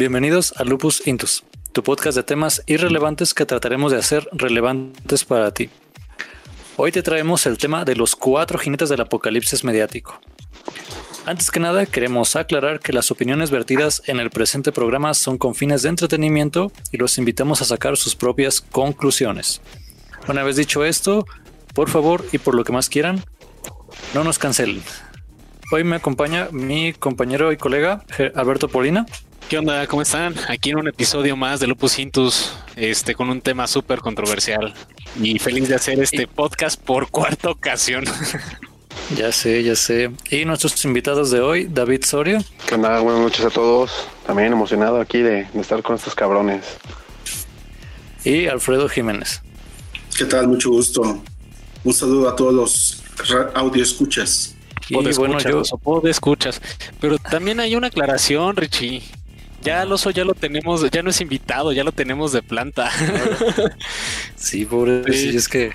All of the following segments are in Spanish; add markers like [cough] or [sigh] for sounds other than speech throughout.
Bienvenidos a Lupus Intus, tu podcast de temas irrelevantes que trataremos de hacer relevantes para ti. Hoy te traemos el tema de los cuatro jinetes del apocalipsis mediático. Antes que nada, queremos aclarar que las opiniones vertidas en el presente programa son con fines de entretenimiento y los invitamos a sacar sus propias conclusiones. Una vez dicho esto, por favor y por lo que más quieran, no nos cancelen. Hoy me acompaña mi compañero y colega Alberto Polina. ¿Qué onda? ¿Cómo están? Aquí en un episodio más de Lupus Intus, este, con un tema súper controversial. Y feliz de hacer este podcast por cuarta ocasión. [laughs] Ya sé, ya sé. Y nuestros invitados de hoy, David Sorio. ¿Qué onda? Buenas noches a todos. También emocionado aquí de, de estar con estos cabrones. Y Alfredo Jiménez. ¿Qué tal? Mucho gusto. Un saludo a todos los audio escuchas. Y bueno, yo puedo escuchas. Pero también hay una aclaración, Richie. Ya el oso ya lo tenemos, ya no es invitado, ya lo tenemos de planta. [laughs] sí, pobre. Sí. es que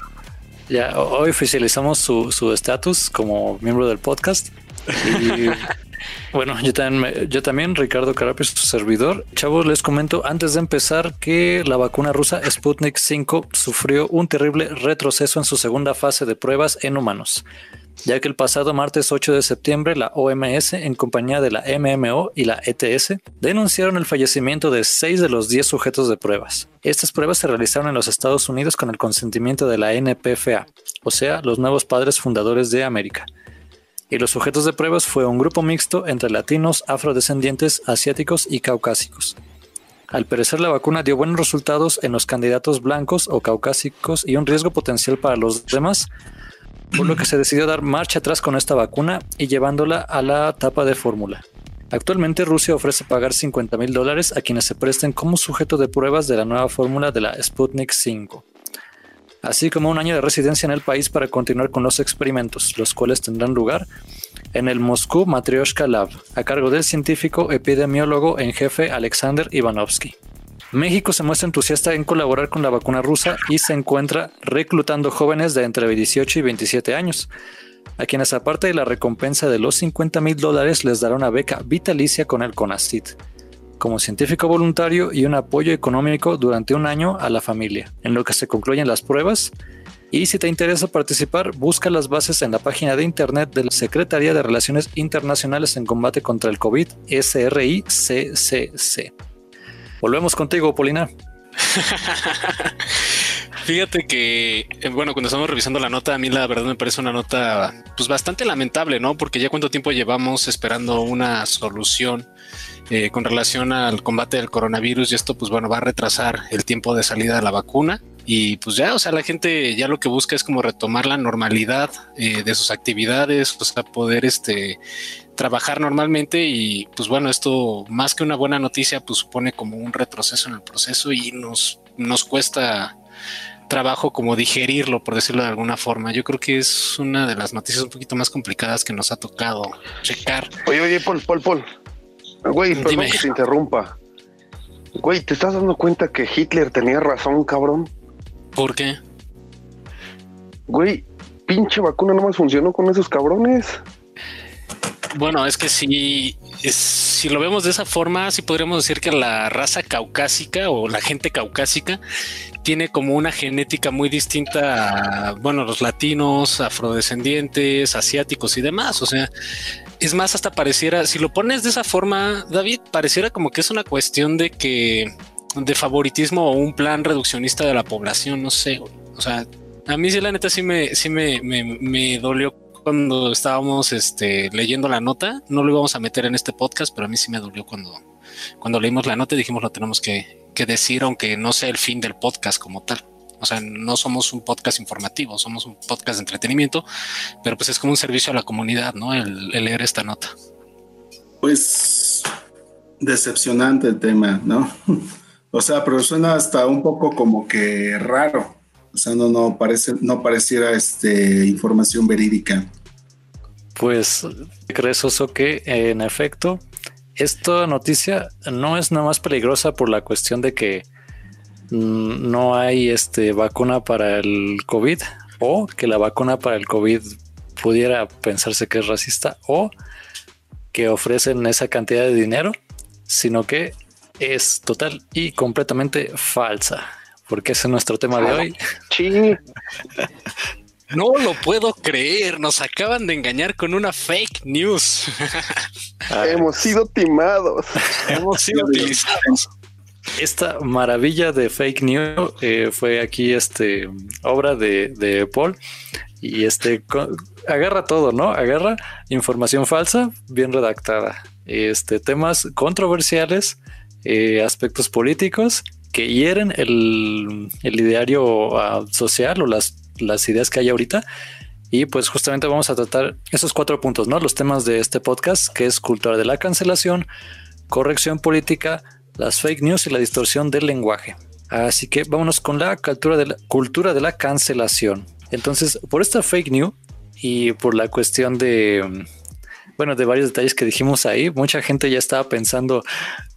ya hoy oficializamos su estatus como miembro del podcast. Y [laughs] bueno, yo también, yo también, Ricardo Carapio, su servidor. Chavos, les comento antes de empezar que la vacuna rusa Sputnik 5 sufrió un terrible retroceso en su segunda fase de pruebas en humanos ya que el pasado martes 8 de septiembre la OMS, en compañía de la MMO y la ETS, denunciaron el fallecimiento de 6 de los 10 sujetos de pruebas. Estas pruebas se realizaron en los Estados Unidos con el consentimiento de la NPFA, o sea, los nuevos padres fundadores de América. Y los sujetos de pruebas fue un grupo mixto entre latinos, afrodescendientes, asiáticos y caucásicos. Al parecer la vacuna dio buenos resultados en los candidatos blancos o caucásicos y un riesgo potencial para los demás, por lo que se decidió dar marcha atrás con esta vacuna y llevándola a la etapa de fórmula. Actualmente Rusia ofrece pagar 50 mil dólares a quienes se presten como sujeto de pruebas de la nueva fórmula de la Sputnik 5, así como un año de residencia en el país para continuar con los experimentos, los cuales tendrán lugar en el Moscú Matryoshka Lab, a cargo del científico epidemiólogo en jefe Alexander Ivanovsky. México se muestra entusiasta en colaborar con la vacuna rusa y se encuentra reclutando jóvenes de entre 18 y 27 años, a quienes aparte de la recompensa de los 50 mil dólares les dará una beca vitalicia con el CONACYT, como científico voluntario y un apoyo económico durante un año a la familia, en lo que se concluyen las pruebas. Y si te interesa participar, busca las bases en la página de internet de la Secretaría de Relaciones Internacionales en Combate contra el COVID, SRICCC. Volvemos contigo, Polina. [laughs] Fíjate que, eh, bueno, cuando estamos revisando la nota, a mí la verdad me parece una nota pues bastante lamentable, ¿no? Porque ya cuánto tiempo llevamos esperando una solución eh, con relación al combate del coronavirus y esto pues bueno va a retrasar el tiempo de salida de la vacuna y pues ya, o sea, la gente ya lo que busca es como retomar la normalidad eh, de sus actividades, o sea, poder este trabajar normalmente y pues bueno, esto más que una buena noticia, pues supone como un retroceso en el proceso y nos, nos cuesta trabajo como digerirlo, por decirlo de alguna forma. Yo creo que es una de las noticias un poquito más complicadas que nos ha tocado checar. Oye, oye, Paul, Paul, Paul. Güey, perdón que te interrumpa. Güey, ¿te estás dando cuenta que Hitler tenía razón, cabrón? ¿Por qué? Güey, pinche vacuna no más funcionó con esos cabrones. Bueno, es que si, si lo vemos de esa forma, sí podríamos decir que la raza caucásica o la gente caucásica tiene como una genética muy distinta a, bueno, los latinos, afrodescendientes, asiáticos y demás. O sea, es más, hasta pareciera, si lo pones de esa forma, David, pareciera como que es una cuestión de que, de favoritismo o un plan reduccionista de la población, no sé. O sea, a mí sí, la neta, sí me, sí me, me, me dolió cuando estábamos este, leyendo la nota. No lo íbamos a meter en este podcast, pero a mí sí me dolió cuando, cuando leímos la nota y dijimos lo tenemos que, que decir, aunque no sea el fin del podcast como tal. O sea, no somos un podcast informativo, somos un podcast de entretenimiento, pero pues es como un servicio a la comunidad, ¿no? El, el leer esta nota. Pues decepcionante el tema, ¿no? [laughs] o sea, pero suena hasta un poco como que raro. O sea, no, no, parece, no pareciera este, información verídica. Pues, ¿crees, Oso, que en efecto esta noticia no es nada más peligrosa por la cuestión de que mm, no hay este, vacuna para el COVID o que la vacuna para el COVID pudiera pensarse que es racista o que ofrecen esa cantidad de dinero, sino que es total y completamente falsa, porque ese es nuestro tema de hoy. Sí. [laughs] No lo puedo creer, nos acaban de engañar con una fake news. [laughs] Hemos sido timados. [laughs] Hemos sido utilizados. Esta maravilla de fake news eh, fue aquí este obra de, de Paul y este agarra todo, ¿no? Agarra información falsa bien redactada, este temas controversiales, eh, aspectos políticos que hieren el, el ideario social o las, las ideas que hay ahorita. Y pues justamente vamos a tratar esos cuatro puntos, ¿no? Los temas de este podcast, que es cultura de la cancelación, corrección política, las fake news y la distorsión del lenguaje. Así que vámonos con la cultura de la, cultura de la cancelación. Entonces, por esta fake news y por la cuestión de, bueno, de varios detalles que dijimos ahí, mucha gente ya estaba pensando,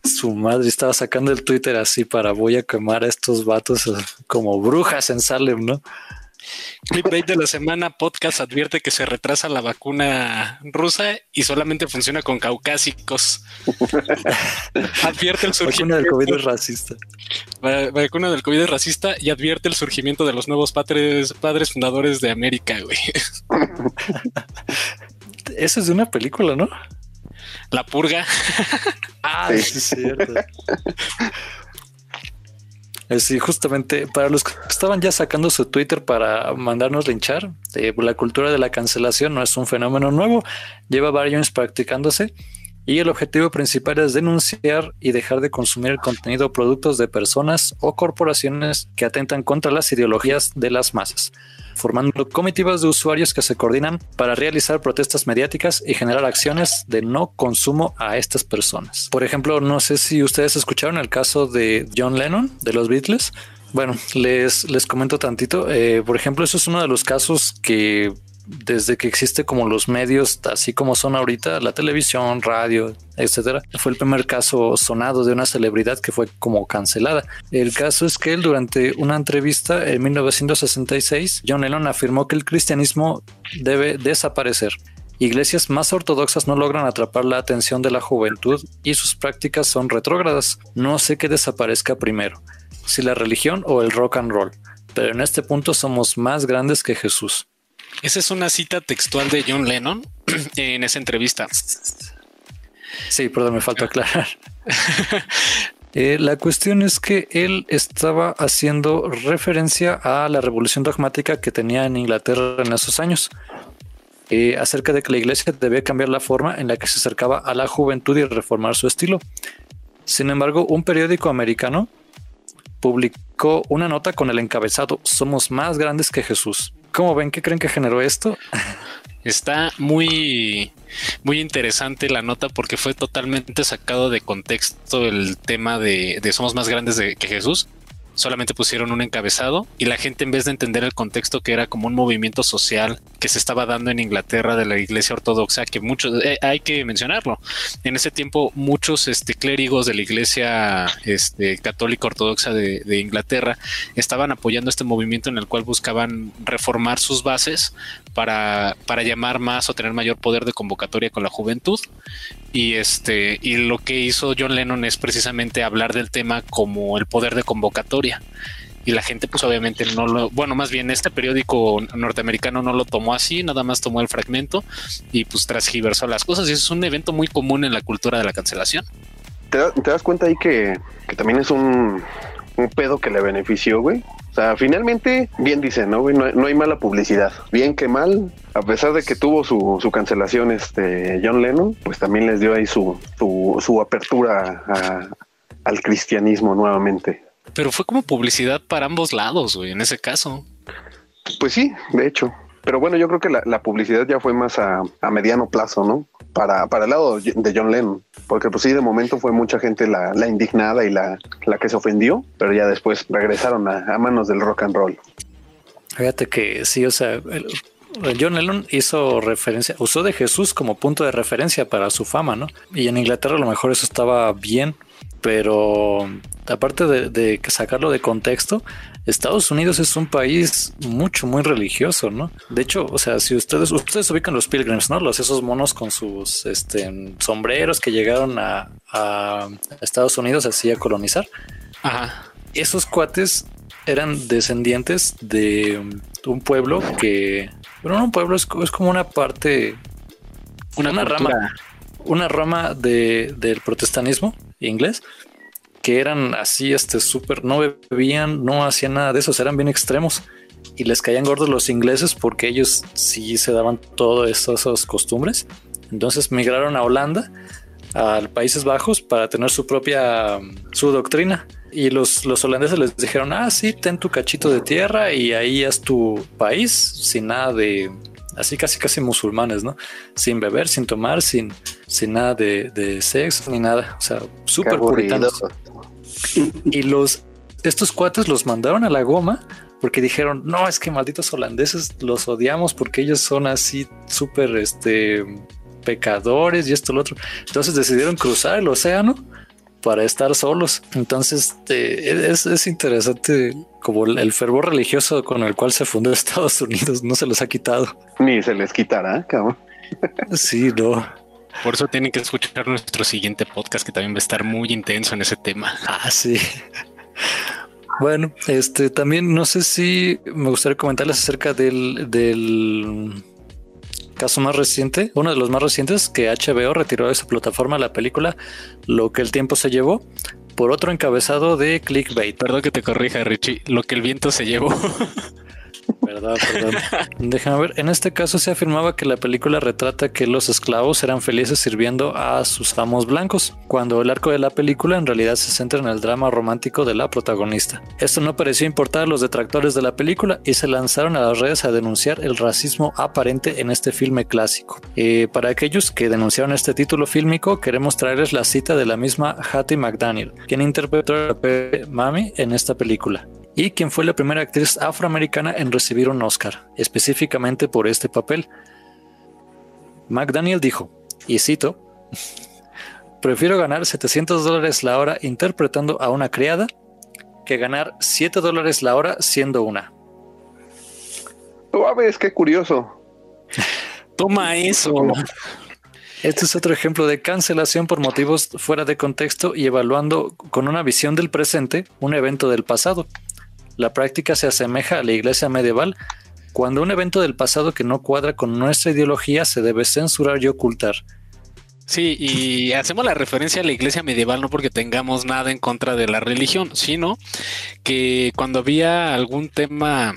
su madre estaba sacando el Twitter así para voy a quemar a estos vatos como brujas en Salem, ¿no? Clipbait de la semana, podcast advierte que se retrasa la vacuna rusa y solamente funciona con caucásicos. [laughs] advierte el surgimiento. Vacuna del COVID es racista. Vacuna del COVID es racista y advierte el surgimiento de los nuevos padres, padres fundadores de América, güey. [laughs] Eso es de una película, ¿no? La purga. [laughs] ah, sí, es cierto. [laughs] Sí, justamente para los que estaban ya sacando su Twitter para mandarnos linchar, eh, la cultura de la cancelación no es un fenómeno nuevo, lleva varios años practicándose y el objetivo principal es denunciar y dejar de consumir el contenido o productos de personas o corporaciones que atentan contra las ideologías de las masas formando comitivas de usuarios que se coordinan para realizar protestas mediáticas y generar acciones de no consumo a estas personas. Por ejemplo, no sé si ustedes escucharon el caso de John Lennon de los Beatles. Bueno, les, les comento tantito. Eh, por ejemplo, eso es uno de los casos que desde que existe como los medios, así como son ahorita, la televisión, radio, etcétera, fue el primer caso sonado de una celebridad que fue como cancelada. El caso es que él, durante una entrevista en 1966, John Lennon afirmó que el cristianismo debe desaparecer. Iglesias más ortodoxas no logran atrapar la atención de la juventud y sus prácticas son retrógradas. No sé qué desaparezca primero, si la religión o el rock and roll, pero en este punto somos más grandes que Jesús. Esa es una cita textual de John Lennon [clears throat] en esa entrevista. Sí, perdón, me falta aclarar. [laughs] Eh, la cuestión es que él estaba haciendo referencia a la revolución dogmática que tenía en Inglaterra en esos años, eh, acerca de que la iglesia debía cambiar la forma en la que se acercaba a la juventud y reformar su estilo. Sin embargo, un periódico americano publicó una nota con el encabezado Somos más grandes que Jesús. ¿Cómo ven? ¿Qué creen que generó esto? Está muy, muy interesante la nota porque fue totalmente sacado de contexto el tema de, de somos más grandes que Jesús solamente pusieron un encabezado y la gente en vez de entender el contexto que era como un movimiento social que se estaba dando en Inglaterra de la iglesia ortodoxa, que muchos, eh, hay que mencionarlo, en ese tiempo muchos este, clérigos de la iglesia este, católica ortodoxa de, de Inglaterra estaban apoyando este movimiento en el cual buscaban reformar sus bases para, para llamar más o tener mayor poder de convocatoria con la juventud. Y este y lo que hizo John Lennon es precisamente hablar del tema como el poder de convocatoria y la gente pues obviamente no lo bueno más bien este periódico norteamericano no lo tomó así nada más tomó el fragmento y pues transgiversó las cosas y es un evento muy común en la cultura de la cancelación te, das cuenta ahí que, que también es un, un pedo que le benefició güey o sea, finalmente, bien dice, ¿no? No, no hay mala publicidad. Bien que mal, a pesar de que tuvo su, su cancelación este John Lennon, pues también les dio ahí su, su, su apertura al cristianismo nuevamente. Pero fue como publicidad para ambos lados, güey, en ese caso. Pues sí, de hecho. Pero bueno, yo creo que la, la publicidad ya fue más a, a, mediano plazo, ¿no? Para, para el lado de John Lennon, porque pues sí, de momento fue mucha gente la, la indignada y la, la, que se ofendió, pero ya después regresaron a, a, manos del rock and roll. Fíjate que sí, o sea, el, John Lennon hizo referencia, usó de Jesús como punto de referencia para su fama, ¿no? Y en Inglaterra a lo mejor eso estaba bien, pero aparte de, de, sacarlo de contexto, Estados Unidos es un país mucho, muy religioso, ¿no? De hecho, o sea, si ustedes, ustedes ubican los pilgrims, ¿no? Los esos monos con sus este, sombreros que llegaron a, a Estados Unidos así a colonizar. Ajá. Esos cuates eran descendientes de un pueblo que, bueno, un pueblo es, como una parte, una, rama, una rama de, del protestanismo inglés que eran así, este súper, no bebían, no hacían nada de eso, eran bien extremos y les caían gordos los ingleses porque ellos sí se daban todas esas costumbres. Entonces migraron a Holanda, a Países Bajos, para tener su propia, su doctrina. Y los, los holandeses les dijeron, ah, sí, ten tu cachito de tierra y ahí es tu país, sin nada de, así casi casi musulmanes, ¿no? Sin beber, sin tomar, sin, sin nada de, de sexo ni nada. O sea, súper puritanos. Y los, estos cuates los mandaron a la goma porque dijeron, no, es que malditos holandeses los odiamos porque ellos son así súper, este, pecadores y esto, lo otro. Entonces decidieron cruzar el océano para estar solos. Entonces este, es, interesante como el fervor religioso con el cual se fundó [laughs] Estados Unidos. No se los ha quitado. Ni se les quitará, cabrón. Sí, no. Por eso tienen que escuchar nuestro siguiente podcast que también va a estar muy intenso en ese tema. Ah, sí. Bueno, este también no sé si me gustaría comentarles acerca del, del caso más reciente, uno de los más recientes, que HBO retiró de su plataforma la película Lo que el tiempo se llevó por otro encabezado de clickbait. Perdón que te corrija, Richie, lo que el viento se llevó. [laughs] Perdón, perdón. [laughs] Déjame ver. En este caso se afirmaba que la película retrata que los esclavos eran felices sirviendo a sus amos blancos, cuando el arco de la película en realidad se centra en el drama romántico de la protagonista. Esto no pareció importar a los detractores de la película y se lanzaron a las redes a denunciar el racismo aparente en este filme clásico. Eh, para aquellos que denunciaron este título fílmico, queremos traerles la cita de la misma Hattie McDaniel, quien interpretó a Mami en esta película y quien fue la primera actriz afroamericana en recibir un Oscar, específicamente por este papel. McDaniel dijo, y cito, prefiero ganar 700 dólares la hora interpretando a una criada que ganar 7 dólares la hora siendo una. Ves, qué curioso. [laughs] Toma eso. Este es otro ejemplo de cancelación por motivos fuera de contexto y evaluando con una visión del presente un evento del pasado. La práctica se asemeja a la iglesia medieval, cuando un evento del pasado que no cuadra con nuestra ideología se debe censurar y ocultar. Sí, y hacemos la referencia a la iglesia medieval no porque tengamos nada en contra de la religión, sino que cuando había algún tema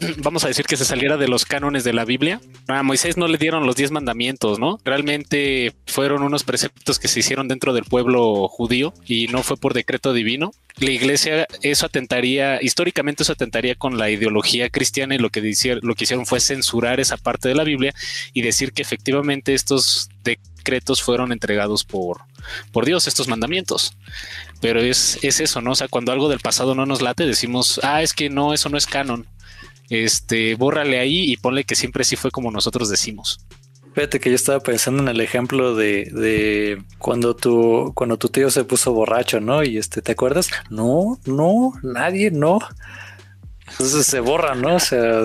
[clears throat] vamos a decir que se saliera de los cánones de la Biblia. A Moisés no le dieron los diez mandamientos, ¿no? Realmente fueron unos preceptos que se hicieron dentro del pueblo judío y no fue por decreto divino. La iglesia, eso atentaría, históricamente eso atentaría con la ideología cristiana y lo que, lo que hicieron fue censurar esa parte de la Biblia y decir que efectivamente estos decretos fueron entregados por, por Dios, estos mandamientos. Pero es, es eso, ¿no? O sea, cuando algo del pasado no nos late, decimos, ah, es que no, eso no es canon este, bórrale ahí y ponle que siempre sí fue como nosotros decimos. Fíjate que yo estaba pensando en el ejemplo de, de, cuando tu cuando tu tío se puso borracho, ¿no? Y este, ¿te acuerdas? No, no, nadie, no. Entonces se borra, ¿no? O sea,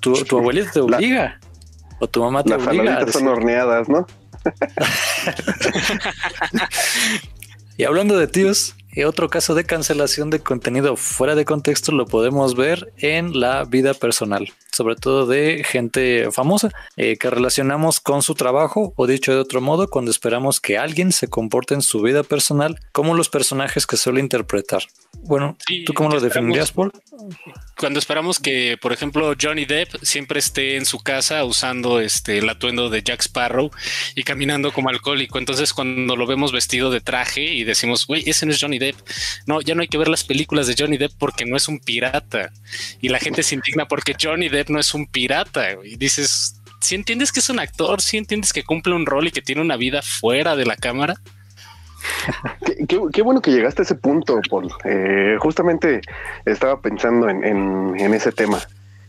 tu, tu abuelita te obliga. o tu mamá te obliga. Las son horneadas, ¿no? [laughs] y hablando de tíos, y otro caso de cancelación de contenido fuera de contexto lo podemos ver en la vida personal, sobre todo de gente famosa eh, que relacionamos con su trabajo o dicho de otro modo cuando esperamos que alguien se comporte en su vida personal como los personajes que suele interpretar. Bueno, ¿tú cómo lo definirías, Paul? Cuando esperamos que, por ejemplo, Johnny Depp siempre esté en su casa usando este el atuendo de Jack Sparrow y caminando como alcohólico. Entonces, cuando lo vemos vestido de traje y decimos, güey, ese no es Johnny Depp. No, ya no hay que ver las películas de Johnny Depp porque no es un pirata. Y la gente se indigna porque Johnny Depp no es un pirata. Y dices, si entiendes que es un actor, si entiendes que cumple un rol y que tiene una vida fuera de la cámara [laughs] qué, bueno que llegaste a ese punto, Paul. Eh, justamente estaba pensando en, ese tema.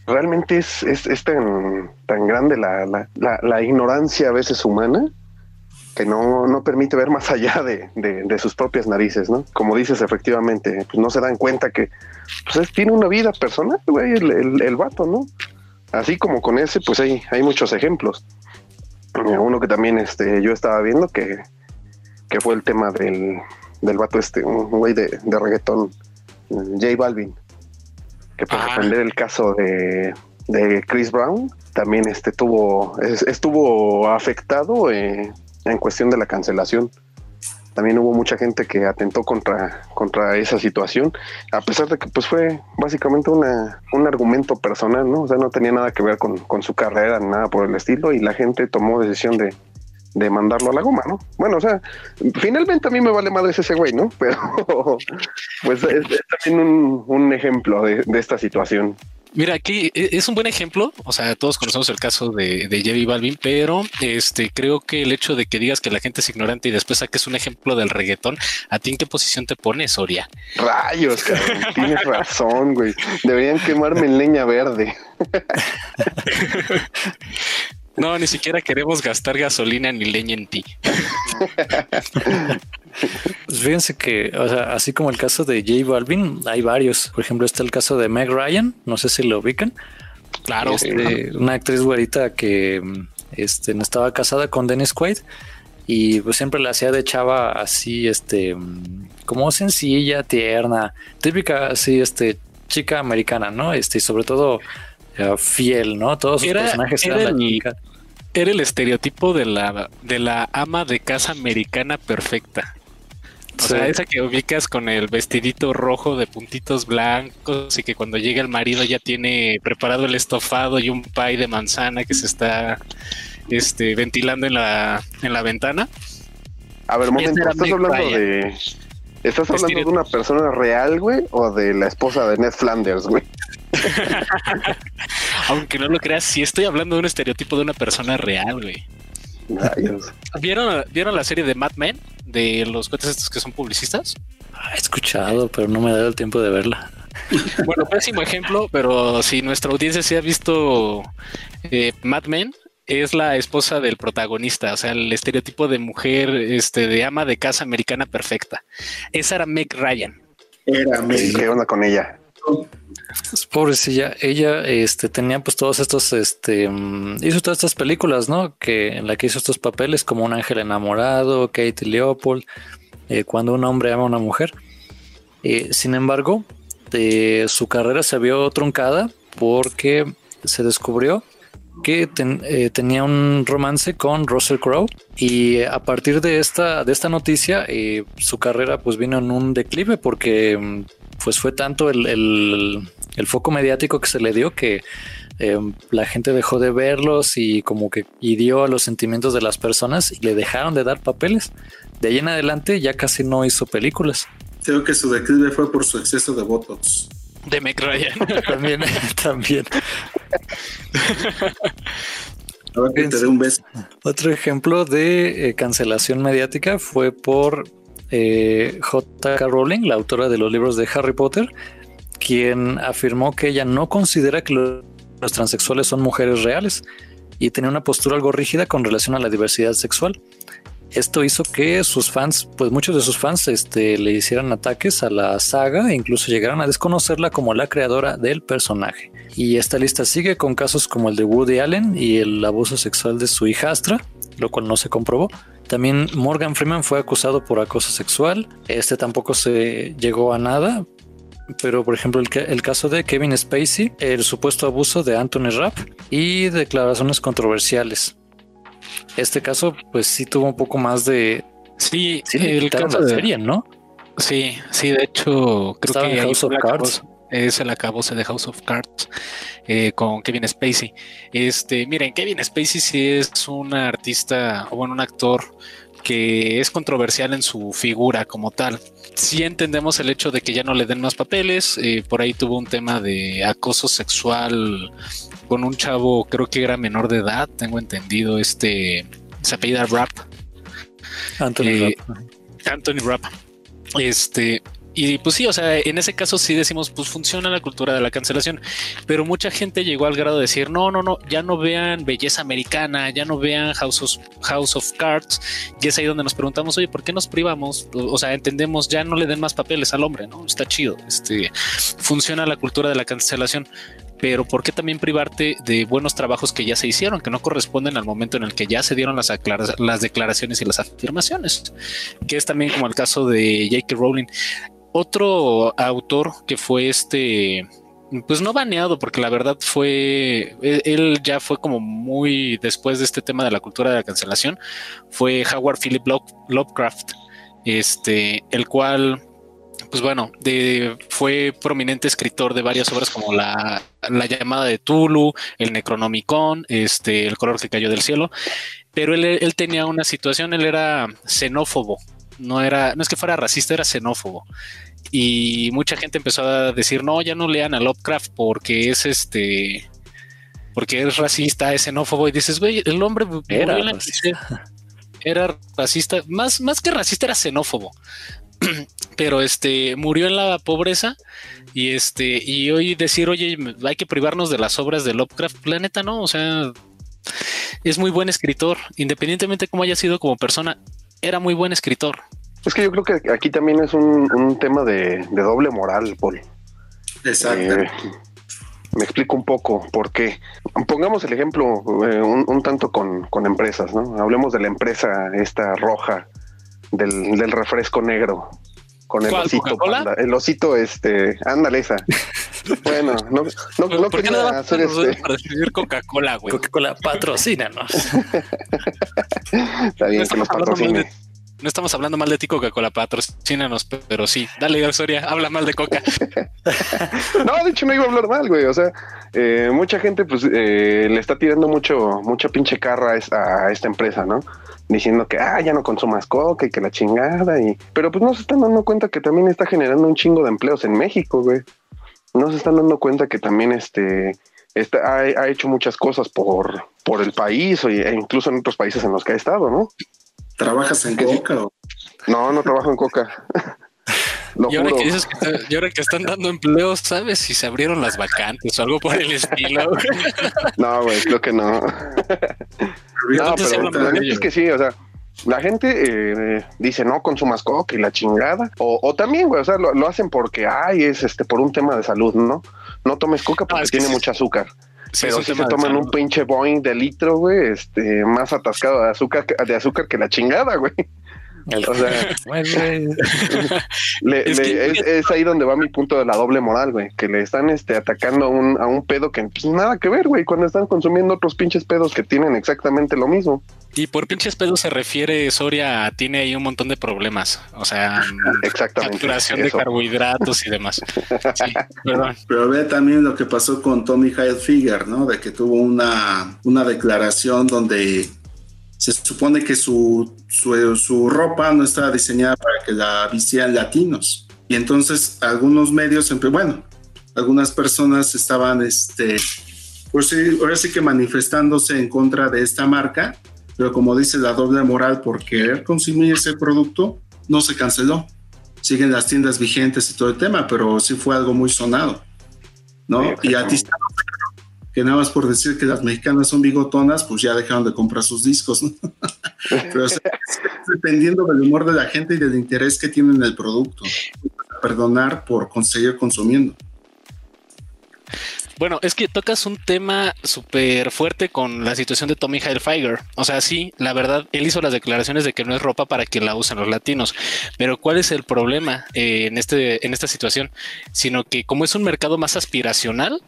Realmente es, tan, grande la, ignorancia a veces humana que no, no permite ver más allá de, de, sus propias narices, ¿no? Como dices, efectivamente, pues no se dan cuenta que pues tiene una vida personal, güey, el, el, vato, ¿no? Así como con ese, pues hay, hay muchos ejemplos. Uno que también este, yo estaba viendo que, que fue el tema del, del vato este, un güey de, de reggaetón, J Balvin, que para defender el caso de, de Chris Brown, también este tuvo, estuvo afectado eh, en cuestión de la cancelación. También hubo mucha gente que atentó contra, contra esa situación, a pesar de que pues fue básicamente una, un argumento personal, ¿no? O sea, no tenía nada que ver con, con su carrera, nada por el estilo, y la gente tomó decisión de, de mandarlo a la goma, ¿no? Bueno, o sea, finalmente a mí me vale madres ese güey, ¿no? [laughs] Pero pues es, también un, un ejemplo de, de, esta situación. Mira, aquí e, es un buen ejemplo. O sea, todos conocemos el caso de, de J Balvin, pero este creo que el hecho de que digas que la gente es ignorante y después saques un ejemplo del reggaetón, ¿a ti en qué posición te pones, Soria? Rayos, cabrón, [laughs] tienes razón, güey. Deberían quemarme en leña verde. [laughs] No, ni siquiera queremos gastar gasolina ni leña en ti. [laughs] Pues fíjense que, o sea, así como el caso de J Balvin, hay varios. Por ejemplo, está el caso de Meg Ryan, no sé si lo ubican. Claro. Este, una actriz güerita que este, no estaba casada con Dennis Quaid y pues siempre la hacía de chava así, este, como sencilla, tierna, típica así, este, chica americana, ¿no? Este, y sobre todo fiel, ¿no? Todos sus personajes eran el, Era el estereotipo de la, de la ama de casa americana perfecta. O sea, esa que ubicas con el vestidito rojo de puntitos blancos y que cuando llega el marido ya tiene preparado el estofado y un pie de manzana que se está este, ventilando en la, en la ventana. A ver, momento, ¿estás hablando de... ¿Estás hablando de una persona real, güey? ¿O de la esposa de Ned Flanders, güey? [laughs] Aunque no lo creas, sí estoy hablando de un estereotipo de una persona real, güey. ¿Vieron, ¿Vieron la serie de Mad Men? De los coches estos que son publicistas. he escuchado, pero no me ha dado el tiempo de verla. [laughs] Bueno, pésimo ejemplo, pero si nuestra audiencia se ha visto eh, Mad Men, es la esposa del protagonista, o sea, el estereotipo de mujer, este, de ama de casa americana perfecta. Esa era Meg Ryan. Era Meg. ¿Qué onda con ella? Pobrecilla, ella este, tenía pues todos estos, este, mm, hizo todas estas películas, ¿no? Que en la que hizo estos papeles como un ángel enamorado, Kate Leopold, eh, cuando un hombre ama a una mujer. Eh, sin embargo, eh, su carrera se vio truncada porque se descubrió que tenía un romance con Russell Crowe y a partir de esta de esta noticia su carrera pues vino en un declive porque mm, pues fue tanto el, foco mediático que se le dio que eh, la gente dejó de verlos y como que hirió a los sentimientos de las personas y le dejaron de dar papeles. De ahí en adelante ya casi no hizo películas. Creo que su declive fue por su exceso de Botox. De Meg Ryan. [laughs] también, [laughs] también. que te dé un beso. Otro ejemplo de eh, cancelación mediática fue por eh, J.K. Rowling, la autora de los libros de Harry Potter, quien afirmó que ella no considera que los transexuales son mujeres reales y tenía una postura algo rígida con relación a la diversidad sexual. Esto hizo que sus fans, pues muchos de sus fans, este, le hicieran ataques a la saga e incluso llegaran a desconocerla como la creadora del personaje. Y esta lista sigue con casos como el de Woody Allen y el abuso sexual de su hijastra, lo cual no se comprobó. También Morgan Freeman fue acusado por acoso sexual. Este tampoco se llegó a nada. Pero, por ejemplo, el, caso de Kevin Spacey, el supuesto abuso de Anthony Rapp y declaraciones controversiales. Este caso, pues sí tuvo un poco más de. Sí, el caso de serie, ¿no? Sí, sí, de hecho, creo que House of Cards es el acabose de House of Cards eh, con Kevin Spacey. Este, miren, Kevin Spacey sí es un artista, o bueno, un actor que es controversial en su figura como tal. Sí entendemos el hecho de que ya no le den más papeles. Eh, por ahí tuvo un tema de acoso sexual con un chavo, creo que era menor de edad, tengo entendido. Este se apellida Rap. Anthony eh, Rap. Anthony Rap. Este, y pues sí, o sea, en ese caso sí decimos, pues funciona la cultura de la cancelación, pero mucha gente llegó al grado de decir, no, no, no, ya no vean belleza americana, ya no vean House of, Cards, y es ahí donde nos preguntamos, oye, ¿por qué nos privamos? O sea, entendemos, ya no le den más papeles al hombre, ¿no? Está chido, este, funciona la cultura de la cancelación, pero ¿por qué también privarte de buenos trabajos que ya se hicieron, que no corresponden al momento en el que ya se dieron las, las declaraciones y las afirmaciones? Que es también como el caso de J.K. Rowling. Otro autor que fue este, pues no baneado, porque la verdad fue, e-, él ya fue como muy después de este tema de la cultura de la cancelación, fue Howard Philip Lovecraft, este, el cual pues bueno, de, fue prominente escritor de varias obras como la, llamada de Tulu, el Necronomicon, este, el color que cayó del cielo, pero él, él, tenía una situación, él era xenófobo, no era, no es que fuera racista, era xenófobo. Y mucha gente empezó a decir, no, ya no lean a Lovecraft porque es este, porque es racista, es xenófobo, y dices, güey, el hombre era racista. Era racista, más, más que racista, era xenófobo. [clears throat] pero este murió en la pobreza y este y hoy decir oye hay que privarnos de las obras de Lovecraft planeta no o sea es muy buen escritor independientemente cómo haya sido como persona era muy buen escritor es que yo creo que aquí también es un, tema de, doble moral Paul exacto eh, me explico un poco por qué. Pongamos el ejemplo eh, un, tanto con, con, empresas, ¿no? Hablemos de la empresa esta roja del, del refresco negro con el osito panda. El osito, este, ándale esa. bueno, no, no, no quería hacer este. Para escribir Coca-Cola, güey. Coca-Cola, patrocínanos. [laughs] Está bien que nos patrocine. No estamos hablando mal de ti, Coca-Cola, patrocínanos, pero sí. Dale, Soria, habla mal de Coca. [laughs] no, de hecho no iba a hablar mal, güey. O sea, eh, mucha gente pues eh, le está tirando mucho, mucha pinche carra a esta empresa, ¿no? diciendo que ah, ya no consumas coca y que la chingada y pero pues no se están dando cuenta que también está generando un chingo de empleos en México, güey. No se están dando cuenta que también este, ha, ha, hecho muchas cosas por, por el país e incluso en otros países en los que ha estado, ¿no? ¿Trabajas en coca o? No, no trabajo en coca. [laughs] y, ahora que dices que, y ahora que están dando empleos, ¿sabes si se abrieron las vacantes o algo por el estilo? [laughs] no, güey, creo que no. no, pero la es que sí, o sea, la gente eh, dice no consumas coca y la chingada. O, también, güey, o sea, lo, hacen porque ay, es este por un tema de salud, ¿no? No tomes coca porque tiene mucho azúcar. Pero si se toman un pinche Boeing de litro, güey, este, más atascado de azúcar, de azúcar que la chingada, güey. O sea, [laughs] es, ahí donde va mi punto de la doble moral, güey, que le están este, atacando a un, a un pedo que pues, nada que ver, güey, cuando están consumiendo otros pinches pedos que tienen exactamente lo mismo. Y por pinches pedos se refiere Soria, tiene ahí un montón de problemas, o sea, [laughs] exactamente, saturación de carbohidratos y demás. [laughs] Pero ve también lo que pasó con Tommy Hilfiger, ¿no? De que tuvo una, una declaración donde se supone que su, su, ropa no estaba diseñada para que la vistieran latinos. Y entonces algunos medios, bueno, algunas personas estaban, este, pues sí, ahora sí que manifestándose en contra de esta marca, pero como dice la doble moral por querer consumir ese producto, no se canceló. Siguen las tiendas vigentes y todo el tema, pero sí fue algo muy sonado, ¿no? y a ti que nada más por decir que las mexicanas son bigotonas, pues ya dejaron de comprar sus discos, ¿no? [laughs] Pero dependiendo del humor de la gente y del interés que tienen en el producto, perdonar por conseguir consumiendo. Bueno, es que tocas un tema súper fuerte con la situación de Tommy Hilfiger. O sea, sí, la verdad, él hizo las declaraciones de que no es ropa para que la usen los latinos. Pero ¿cuál es el problema eh, en, este, en esta situación? Sino que como es un mercado más aspiracional,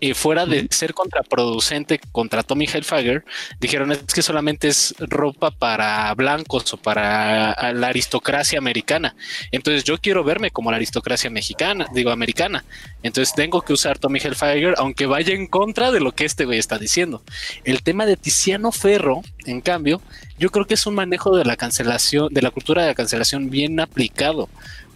y fuera de ser contraproducente contra Tommy Hilfiger, dijeron es que solamente es ropa para blancos o para la aristocracia americana. Entonces yo quiero verme como la aristocracia mexicana, digo americana. Entonces tengo que usar Tommy Hilfiger, aunque vaya en contra de lo que este güey está diciendo. El tema de Tiziano Ferro, en cambio, yo creo que es un manejo de la cancelación, de la cultura de la cancelación bien aplicado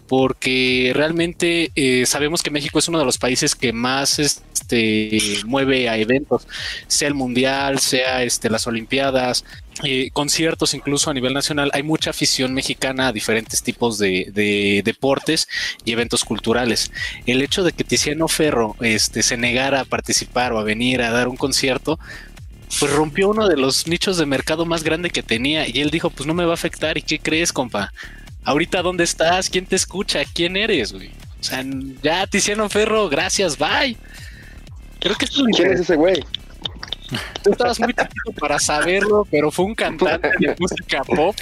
porque realmente eh, sabemos que México es uno de los países que más este, mueve a eventos, sea el mundial, sea este, las Olimpiadas, eh, conciertos incluso a nivel nacional. Hay mucha afición mexicana a diferentes tipos de, deportes y eventos culturales. El hecho de que Tiziano Ferro este, se negara a participar o a venir a dar un concierto, pues rompió uno de los nichos de mercado más grande que tenía y él dijo, pues no me va a afectar. ¿Y qué crees, compa? Ahorita dónde estás, quién te escucha, quién eres, güey. O sea, ya te hicieron ferro, gracias, bye. Creo que ¿Quién es ese güey? Tú estabas muy chiquito para saberlo, pero fue un cantante de [laughs] música pop.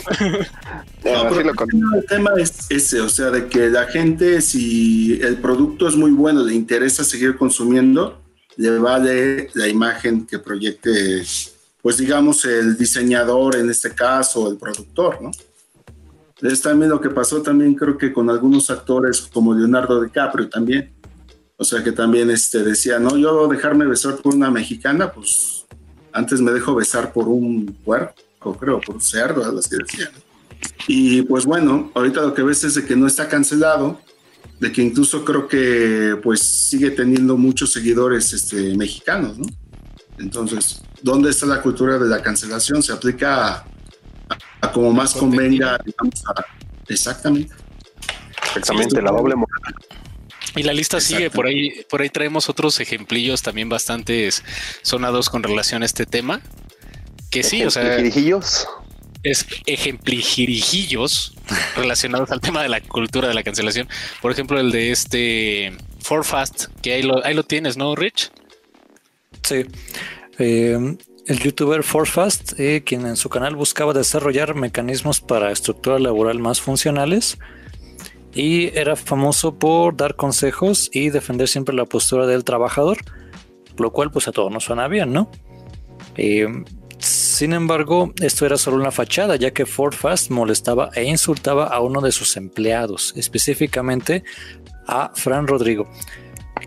No, pero el tema es ese, o sea, de que la gente, si el producto es muy bueno, le interesa seguir consumiendo, le vale la imagen que proyecte, pues digamos, el diseñador en este caso, el productor, ¿no? Es también lo que pasó también creo que con algunos actores como Leonardo DiCaprio también. O sea que también este, decía, no, yo dejarme besar por una mexicana, pues antes me dejo besar por un puerco, creo, por un cerdo, algo así decían. Y pues bueno, ahorita lo que ves es de que no está cancelado, de que incluso creo que pues sigue teniendo muchos seguidores este, mexicanos, ¿no? Entonces, ¿dónde está la cultura de la cancelación? Se aplica a, a como más convenga, digamos, exactamente. Exactamente, la doble moral. Y la lista sigue por ahí, por ahí traemos otros ejemplillos también bastante sonados con relación a este tema. Que sí, o sea. Es ejemplijirijillos relacionados al tema de la cultura de la cancelación. Por ejemplo, el de este For Fast, que ahí lo, ahí lo tienes, ¿no, Rich? Sí. Eh, el youtuber ForceFast, eh, quien en su canal buscaba desarrollar mecanismos para estructura laboral más funcionales y era famoso por dar consejos y defender siempre la postura del trabajador, lo cual pues a todos nos suena bien, ¿no? Eh, sin embargo, esto era solo una fachada, ya que ForceFast molestaba e insultaba a uno de sus empleados, específicamente a Fran Rodrigo,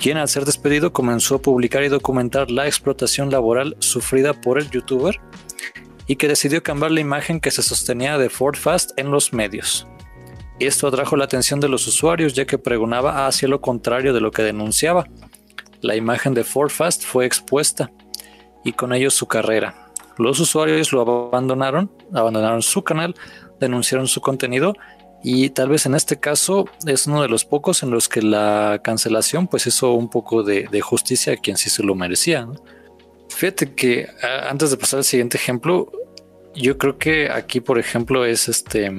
quien al ser despedido comenzó a publicar y documentar la explotación laboral sufrida por el youtuber y que decidió cambiar la imagen que se sostenía de Ford Fast en los medios. Esto atrajo la atención de los usuarios ya que pregonaba hacia lo contrario de lo que denunciaba. La imagen de Ford Fast fue expuesta y con ello su carrera. Los usuarios lo abandonaron, abandonaron su canal, denunciaron su contenido y tal vez en este caso es uno de los pocos en los que la cancelación pues hizo un poco de, justicia a quien sí se lo merecía. Fíjate que antes de pasar al siguiente ejemplo, yo creo que aquí, por ejemplo, es este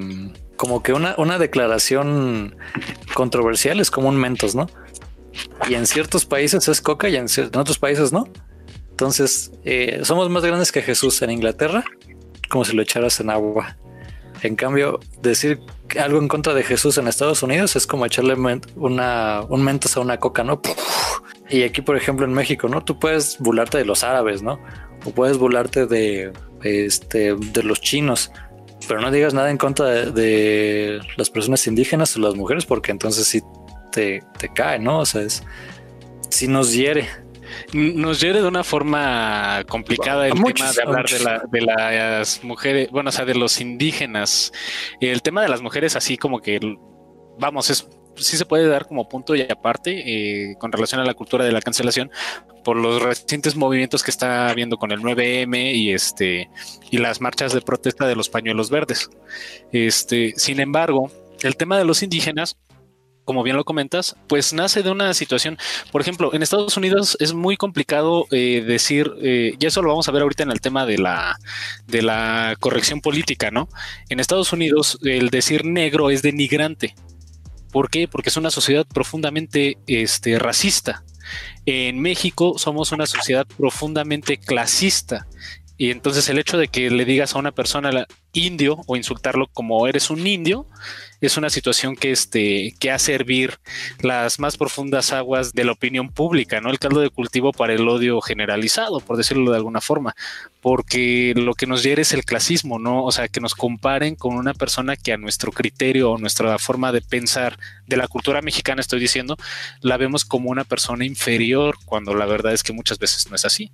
como que una, una declaración controversial es como un mentos, ¿no? Y en ciertos países es coca y en, otros países no. Entonces, eh, somos más grandes que Jesús en Inglaterra, como si lo echaras en agua. En cambio, decir algo en contra de Jesús en Estados Unidos es como echarle una, un mentos a una coca, ¿no? Y aquí, por ejemplo, en México, ¿no? Tú puedes burlarte de los árabes, ¿no? O puedes burlarte de, este, de los chinos, pero no digas nada en contra de, las personas indígenas o las mujeres, porque entonces sí te, te cae, ¿no? O sea, es, sí nos hiere nos lleve de una forma complicada el tema de hablar de, las mujeres, bueno, o sea, de los indígenas. El tema de las mujeres, así como que, vamos, es sí se puede dar como punto y aparte eh, con relación a la cultura de la cancelación por los recientes movimientos que está habiendo con el 9M y este y las marchas de protesta de los pañuelos verdes. Este, sin embargo, el tema de los indígenas como bien lo comentas, pues nace de una situación, por ejemplo, en Estados Unidos es muy complicado eh, decir, eh, y eso lo vamos a ver ahorita en el tema de la, de la corrección política, ¿no? En Estados Unidos el decir negro es denigrante. ¿Por qué? Porque es una sociedad profundamente este, racista. En México somos una sociedad profundamente clasista. Y entonces el hecho de que le digas a una persona indio o insultarlo como eres un indio es una situación que, este, que hace hervir las más profundas aguas de la opinión pública, ¿no? El caldo de cultivo para el odio generalizado, por decirlo de alguna forma, porque lo que nos hiere es el clasismo, ¿no? O sea, que nos comparen con una persona que a nuestro criterio o nuestra forma de pensar de la cultura mexicana, estoy diciendo, la vemos como una persona inferior, cuando la verdad es que muchas veces no es así.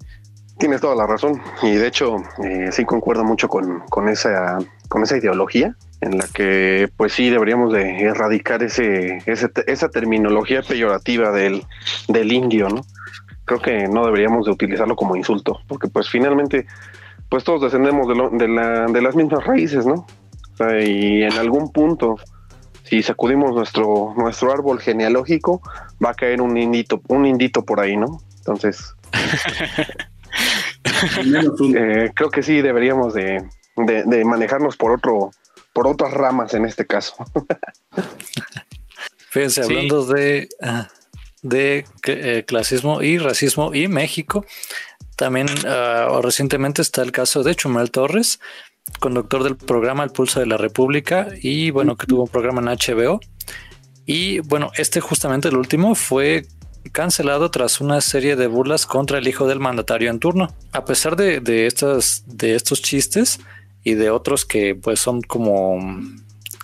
Tienes toda la razón y de hecho eh, sí concuerdo mucho con, con, esa, con esa ideología en la que pues sí deberíamos de erradicar ese, esa terminología peyorativa del, del indio, ¿no? Creo que no deberíamos de utilizarlo como insulto, porque pues finalmente pues todos descendemos de, la, de las mismas raíces, ¿no? y en algún punto, si sacudimos nuestro, nuestro árbol genealógico, va a caer un indito, un indito por ahí, ¿no? Entonces, [laughs] eh, creo que sí deberíamos de, de manejarnos por otro, por otras ramas en este caso. [laughs] Fíjense, hablando de, ah, de eh, clasismo y racismo y México, también ah, recientemente está el caso de Chumel Torres, conductor del programa El Pulso de la República y bueno, que tuvo un programa en HBO. Y bueno, este justamente el último fue cancelado tras una serie de burlas contra el hijo del mandatario en turno. A pesar de, de, estas, de estos chistes, y de otros que pues son como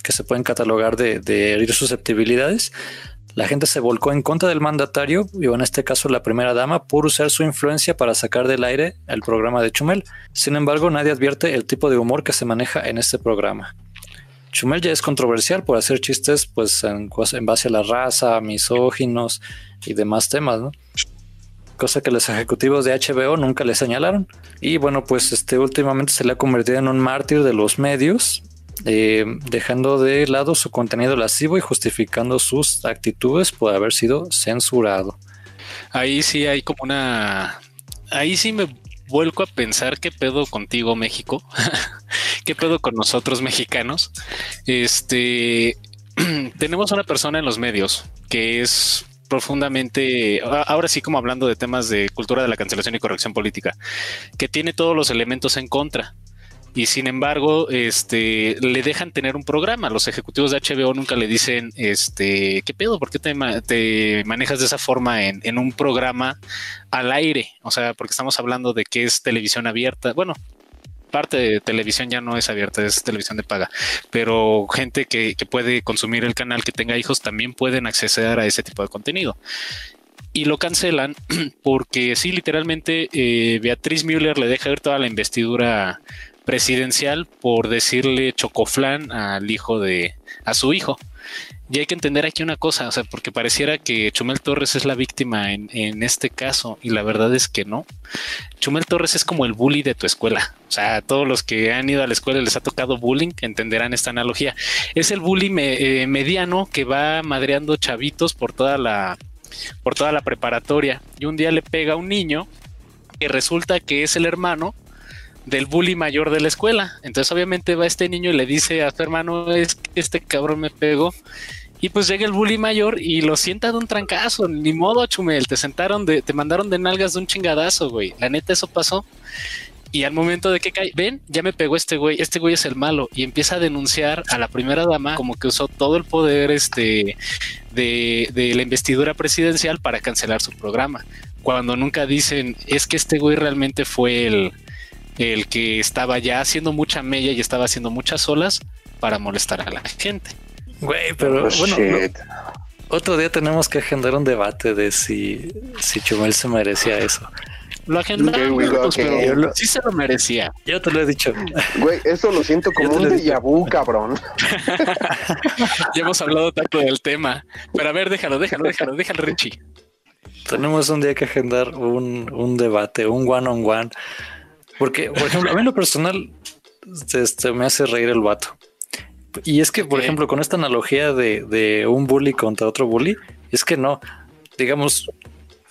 que se pueden catalogar de, herir susceptibilidades. La gente se volcó en contra del mandatario, y en este caso la primera dama, por usar su influencia para sacar del aire el programa de Chumel. Sin embargo, nadie advierte el tipo de humor que se maneja en este programa. Chumel ya es controversial por hacer chistes pues en, base a la raza, misóginos y demás temas, ¿no? cosa que los ejecutivos de HBO nunca le señalaron. Y bueno, pues este últimamente se le ha convertido en un mártir de los medios, eh, dejando de lado su contenido lascivo y justificando sus actitudes por haber sido censurado. Ahí sí hay como una... Ahí sí me vuelco a pensar qué pedo contigo México, [laughs] qué pedo con nosotros mexicanos. Este, [clears throat] tenemos una persona en los medios que es profundamente, ahora sí como hablando de temas de cultura de la cancelación y corrección política, que tiene todos los elementos en contra. Y sin embargo, este, le dejan tener un programa. Los ejecutivos de HBO nunca le dicen, este, ¿qué pedo? ¿Por qué te, manejas de esa forma en, en un programa al aire? O sea, porque estamos hablando de que es televisión abierta. Bueno, parte de televisión ya no es abierta, es televisión de paga, pero gente que, puede consumir el canal, que tenga hijos, también pueden acceder a ese tipo de contenido. Y lo cancelan [clears throat] porque sí, literalmente eh, Beatriz Müller le deja ver toda la investidura presidencial por decirle chocoflán al hijo de, a su hijo. Y hay que entender aquí una cosa, o sea, porque pareciera que Chumel Torres es la víctima en, en, este caso, y la verdad es que no. Chumel Torres es como el bully de tu escuela. O sea, todos los que han ido a la escuela y les ha tocado bullying entenderán esta analogía. Es el bully eh, mediano que va madreando chavitos por toda la por toda la preparatoria. Y un día le pega a un niño que resulta que es el hermano del bully mayor de la escuela. Entonces, obviamente, va este niño y le dice a su hermano: Es que este cabrón me pegó. Y pues llega el bully mayor y lo sienta de un trancazo. Ni modo, Chumel. Te sentaron de, te mandaron de nalgas de un chingadazo, güey. La neta, eso pasó. Y al momento de que cae, ven, ya me pegó este güey, este güey es el malo. Y empieza a denunciar a la primera dama como que usó todo el poder este, de, de la investidura presidencial para cancelar su programa. Cuando nunca dicen, es que este güey realmente fue el, el que estaba ya haciendo mucha mella y estaba haciendo muchas olas para molestar a la gente. Güey, pero oh, bueno, otro día tenemos que agendar un debate de si, si Chumel se merecía eso. Lo agendamos, pero sí se lo merecía. Yo te lo he dicho. Güey, eso lo siento como un déjà vu, cabrón. [laughs] ya hemos hablado tanto del tema. Pero a ver, déjalo, déjalo, déjalo, déjalo, Richie. Tenemos un día que agendar un, un debate, un one on one porque, por ejemplo, a mí en lo personal este, me hace reír el vato. Y es que, por ejemplo, con esta analogía de, un bully contra otro bully, es que no, digamos,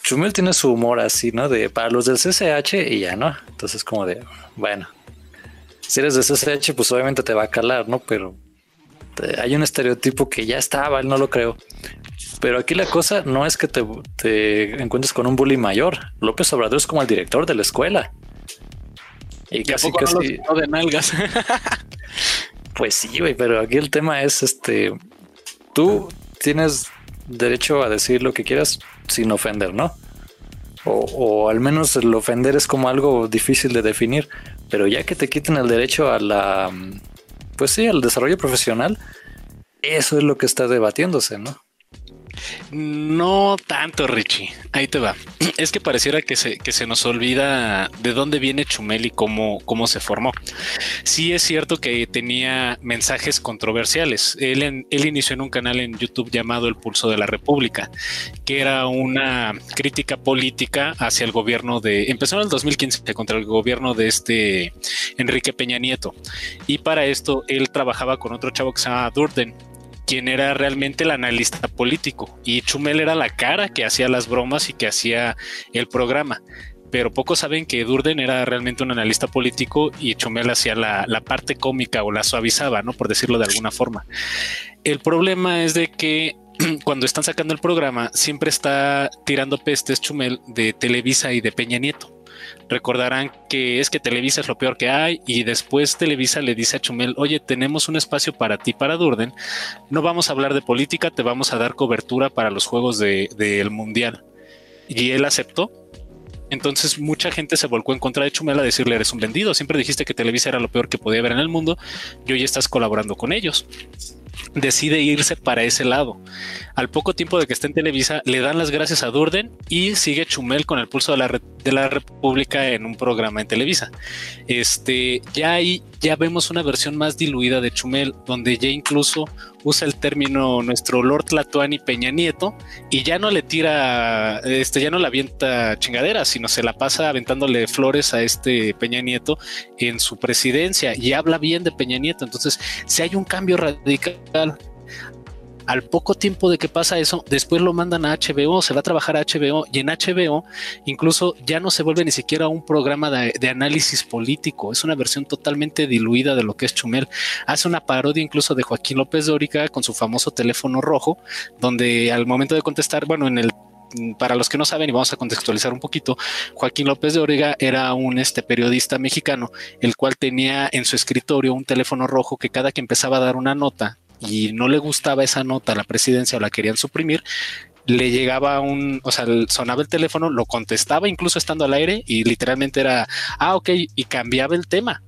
Chumel tiene su humor así, ¿no? De para los del CCH y ya, ¿no? Entonces, como de, bueno, si eres de CCH, pues obviamente te va a calar, ¿no? Pero hay un estereotipo que ya estaba, no lo creo. Pero aquí la cosa no es que te, te encuentres con un bully mayor. López Obrador es como el director de la escuela. Y casi casi. No de nalgas. [laughs] pues sí, güey, pero aquí el tema es este. Tú tienes derecho a decir lo que quieras sin ofender, ¿no? O, al menos el ofender es como algo difícil de definir, pero ya que te quiten el derecho a la, pues sí, al desarrollo profesional, eso es lo que está debatiéndose, ¿no? No tanto, Richie. Ahí te va. [clears throat] Es que pareciera que se, que se nos olvida de dónde viene Chumel y cómo, cómo se formó. Sí es cierto que tenía mensajes controversiales. Él, inició en un canal en YouTube llamado El Pulso de la República, que era una crítica política hacia el gobierno de... Empezó en el 2015 contra el gobierno de este Enrique Peña Nieto. Y para esto él trabajaba con otro chavo que se llama Durden quien era realmente el analista político y Chumel era la cara que hacía las bromas y que hacía el programa. Pero pocos saben que Durden era realmente un analista político y Chumel hacía la, la parte cómica o la suavizaba, ¿no? Por decirlo de alguna forma. El problema es de que [clears throat] cuando están sacando el programa, siempre está tirando pestes Chumel de Televisa y de Peña Nieto recordarán que es que Televisa es lo peor que hay y después Televisa le dice a Chumel, oye, tenemos un espacio para ti, para Durden, no vamos a hablar de política, te vamos a dar cobertura para los juegos del de, Mundial. Y él aceptó. Entonces mucha gente se volcó en contra de Chumel a decirle, eres un vendido, siempre dijiste que Televisa era lo peor que podía haber en el mundo y hoy estás colaborando con ellos decide irse para ese lado. Al poco tiempo de que esté en Televisa, le dan las gracias a Durden y sigue Chumel con el pulso de la, de la República en un programa en Televisa. Este, ya ahí ya vemos una versión más diluida de Chumel, donde ya incluso usa el término nuestro Lord Tlatuani Peña Nieto y ya no le tira, este, ya no la avienta chingadera, sino se la pasa aventándole flores a este Peña Nieto en su presidencia y habla bien de Peña Nieto. Entonces, si hay un cambio radical al poco tiempo de que pasa eso, después lo mandan a HBO, se va a trabajar a HBO y en HBO incluso ya no se vuelve ni siquiera un programa de, análisis político, es una versión totalmente diluida de lo que es Chumel. Hace una parodia incluso de Joaquín López de con su famoso teléfono rojo, donde al momento de contestar, bueno, en el para los que no saben y vamos a contextualizar un poquito, Joaquín López de Orega era un este, periodista mexicano, el cual tenía en su escritorio un teléfono rojo que cada que empezaba a dar una nota y no le gustaba esa nota la presidencia o la querían suprimir, le llegaba un, o sea, sonaba el teléfono, lo contestaba incluso estando al aire y literalmente era, ah, ok, y cambiaba el tema.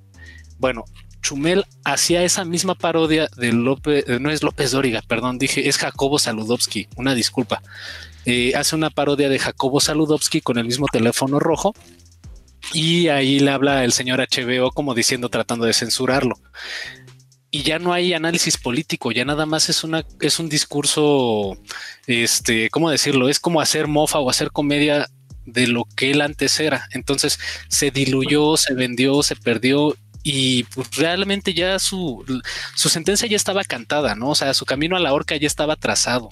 Bueno, Chumel hacía esa misma parodia de López, eh, no es López Dóriga, perdón, dije, es Jacobo Saludowski, una disculpa. Eh, hace una parodia de Jacobo Saludowski con el mismo teléfono rojo y ahí le habla el señor HBO como diciendo, tratando de censurarlo y ya no hay análisis político, ya nada más es una es un discurso este, ¿cómo decirlo? Es como hacer mofa o hacer comedia de lo que él antes era. Entonces se diluyó, se vendió, se perdió y pues realmente ya su, su sentencia ya estaba cantada, ¿no? O sea, su camino a la horca ya estaba trazado.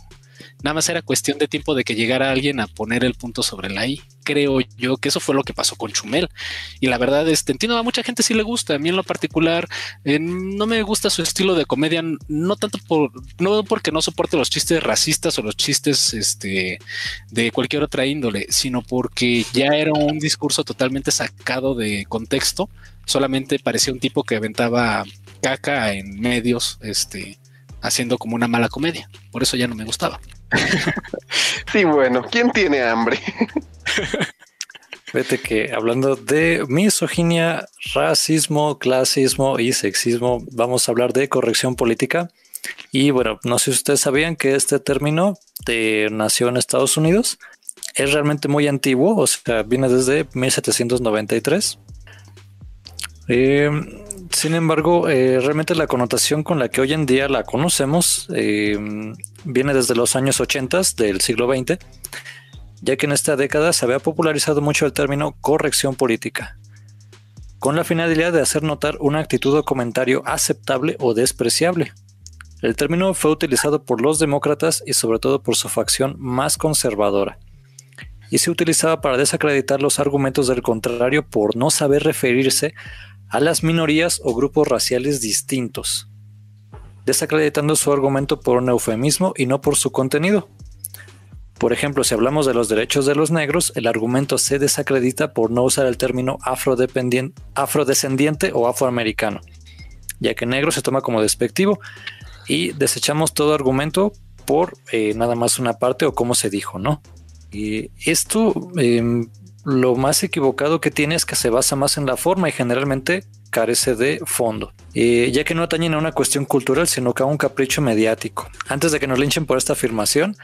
Nada más era cuestión de tiempo de que llegara alguien a poner el punto sobre la I. Creo yo que eso fue lo que pasó con Chumel. Y la verdad, este, entiendo a mucha gente sí le gusta. A mí en lo particular eh, no me gusta su estilo de comedia, no tanto por, no porque no soporte los chistes racistas o los chistes este, de cualquier otra índole, sino porque ya era un discurso totalmente sacado de contexto. Solamente parecía un tipo que aventaba caca en medios, este, haciendo como una mala comedia. Por eso ya no me gustaba. [laughs] sí, bueno, ¿quién tiene hambre? [laughs] Fíjate que hablando de misoginia, racismo, clasismo y sexismo, vamos a hablar de corrección política. Y bueno, no sé si ustedes sabían que este término de, nació en Estados Unidos. Es realmente muy antiguo, o sea, viene desde 1793. Eh, sin embargo, eh, realmente la connotación con la que hoy en día la conocemos eh, viene desde los años 80 del siglo XX, ya que en esta década se había popularizado mucho el término corrección política, con la finalidad de hacer notar una actitud o comentario aceptable o despreciable. El término fue utilizado por los demócratas y sobre todo por su facción más conservadora, y se utilizaba para desacreditar los argumentos del contrario por no saber referirse a las minorías o grupos raciales distintos, desacreditando su argumento por un eufemismo y no por su contenido. Por ejemplo, si hablamos de los derechos de los negros, el argumento se desacredita por no usar el término afrodescendiente o afroamericano, ya que negro se toma como despectivo y desechamos todo argumento por eh, nada más una parte o como se dijo, ¿no? Y esto em, lo más equivocado que tiene es que se basa más en la forma y generalmente carece de fondo, eh, ya que no atañen a una cuestión cultural, sino que a un capricho mediático. Antes de que nos linchen por esta afirmación,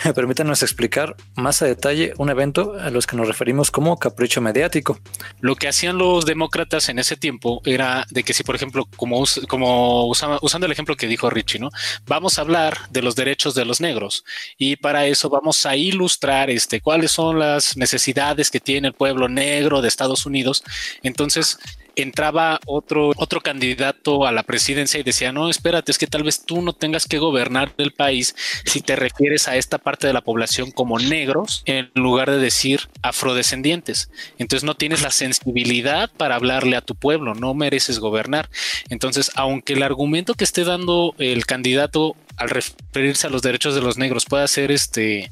[laughs] permítanos explicar más a detalle un evento a los que nos referimos como capricho mediático. Lo que hacían los demócratas en ese tiempo era de que si, por ejemplo, como, como usando el ejemplo que dijo Richie, ¿no? Vamos a hablar de los derechos de los negros y para eso vamos a ilustrar este, cuáles son las necesidades que tiene el pueblo negro de Estados Unidos. Entonces, entraba otro, otro candidato a la presidencia y decía, no, espérate, es que tal vez tú no tengas que gobernar el país si te refieres a esta parte de la población como negros en lugar de decir afrodescendientes. Entonces no tienes la sensibilidad para hablarle a tu pueblo, no mereces gobernar. Entonces, aunque el argumento que esté dando el candidato al referirse a los derechos de los negros pueda ser este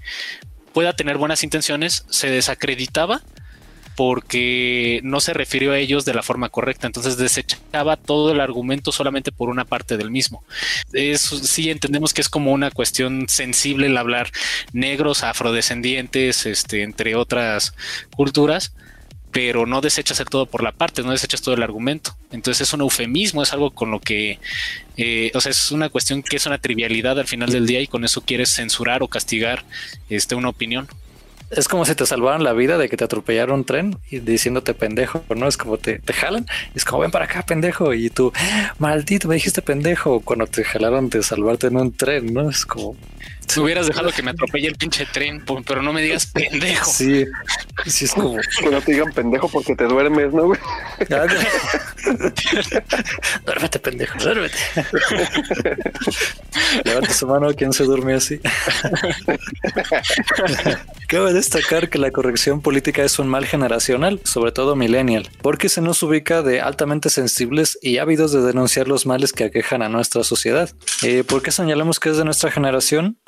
pueda tener buenas intenciones, se desacreditaba porque no se refirió a ellos de la forma correcta, entonces desechaba todo el argumento solamente por una parte del mismo. Eso sí entendemos que es como una cuestión sensible el hablar negros, afrodescendientes, este, entre otras culturas, pero no desechas el todo por la parte, no desechas todo el argumento. Entonces es un eufemismo, es algo con lo que, eh, o sea, es una cuestión que es una trivialidad al final del día y con eso quieres censurar o castigar este, una opinión es como si te salvaran la vida de que te atropellaron un tren y diciéndote pendejo, ¿no? Es como te, te jalan, es como ven para acá, pendejo, y tú, maldito, me dijiste pendejo cuando te jalaron de salvarte en un tren, ¿no? Es como si hubieras dejado que me atropelle el pinche tren, pero no me digas pendejo. Sí, sí es como que no te digan pendejo porque te duermes, ¿no? duérmete, pendejo, duérmete. Levanta su mano, ¿quién se duerme así? Cabe destacar que la corrección política es un mal generacional, sobre todo millennial, porque se nos ubica de altamente sensibles y ávidos de denunciar los males que aquejan a nuestra sociedad. Eh, ¿Por qué señalamos que es de nuestra generación?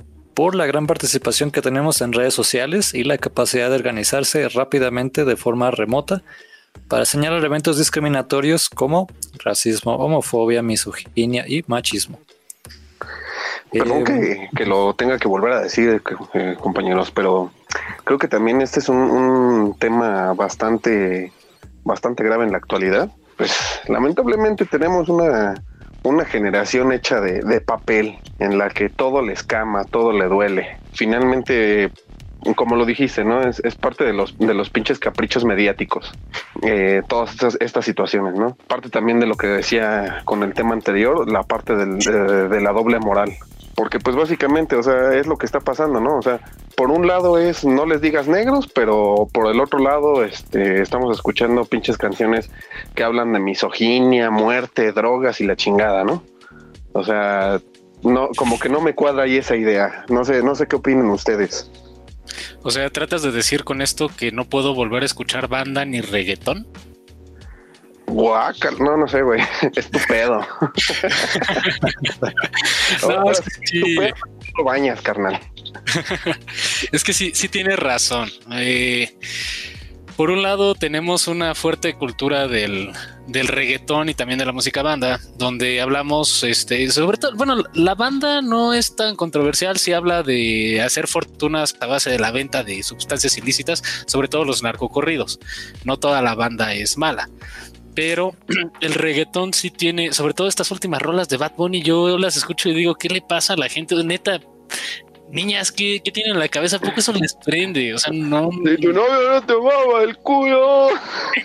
Por la gran participación que tenemos en redes sociales y la capacidad de organizarse rápidamente de forma remota para señalar eventos discriminatorios como racismo, homofobia, misoginia y machismo. Perdón que, eh, lo tenga que volver a decir, eh, compañeros, pero creo que también este es un, un, tema bastante, bastante grave en la actualidad. Pues lamentablemente tenemos una una generación hecha de, papel en la que todo le escama, todo le duele. Finalmente, como lo dijiste, ¿no? Es, parte de los, de los pinches caprichos mediáticos. Eh, todas estas, situaciones, ¿no? Parte también de lo que decía con el tema anterior, la parte de la doble moral porque pues básicamente, o sea, es lo que está pasando, ¿no? O sea, por un lado es no les digas negros, pero por el otro lado este, estamos escuchando pinches canciones que hablan de misoginia, muerte, drogas y la chingada, ¿no? O sea, no, como que no me cuadra ahí esa idea. No sé, no sé qué opinan ustedes. O sea, tratas de decir con esto que no puedo volver a escuchar banda ni reggaetón. Guacal, no, no sé, güey. Estupendo. [laughs] no, es que bañas, carnal. [laughs] es que sí, sí tienes razón. Eh, por un lado, tenemos una fuerte cultura del, del, reggaetón y también de la música banda, donde hablamos, este, sobre todo, bueno, la banda no es tan controversial si habla de hacer fortunas a base de la venta de sustancias ilícitas, sobre todo los narcocorridos. No toda la banda es mala pero [clears throat] el reggaetón sí tiene, sobre todo estas últimas rolas de Bad Bunny, yo las escucho y digo, ¿qué le pasa a la gente? Neta, niñas, ¿qué, qué tienen en la cabeza? ¿Por qué eso les prende? O sea, no. Si tu novio no te mama el culo.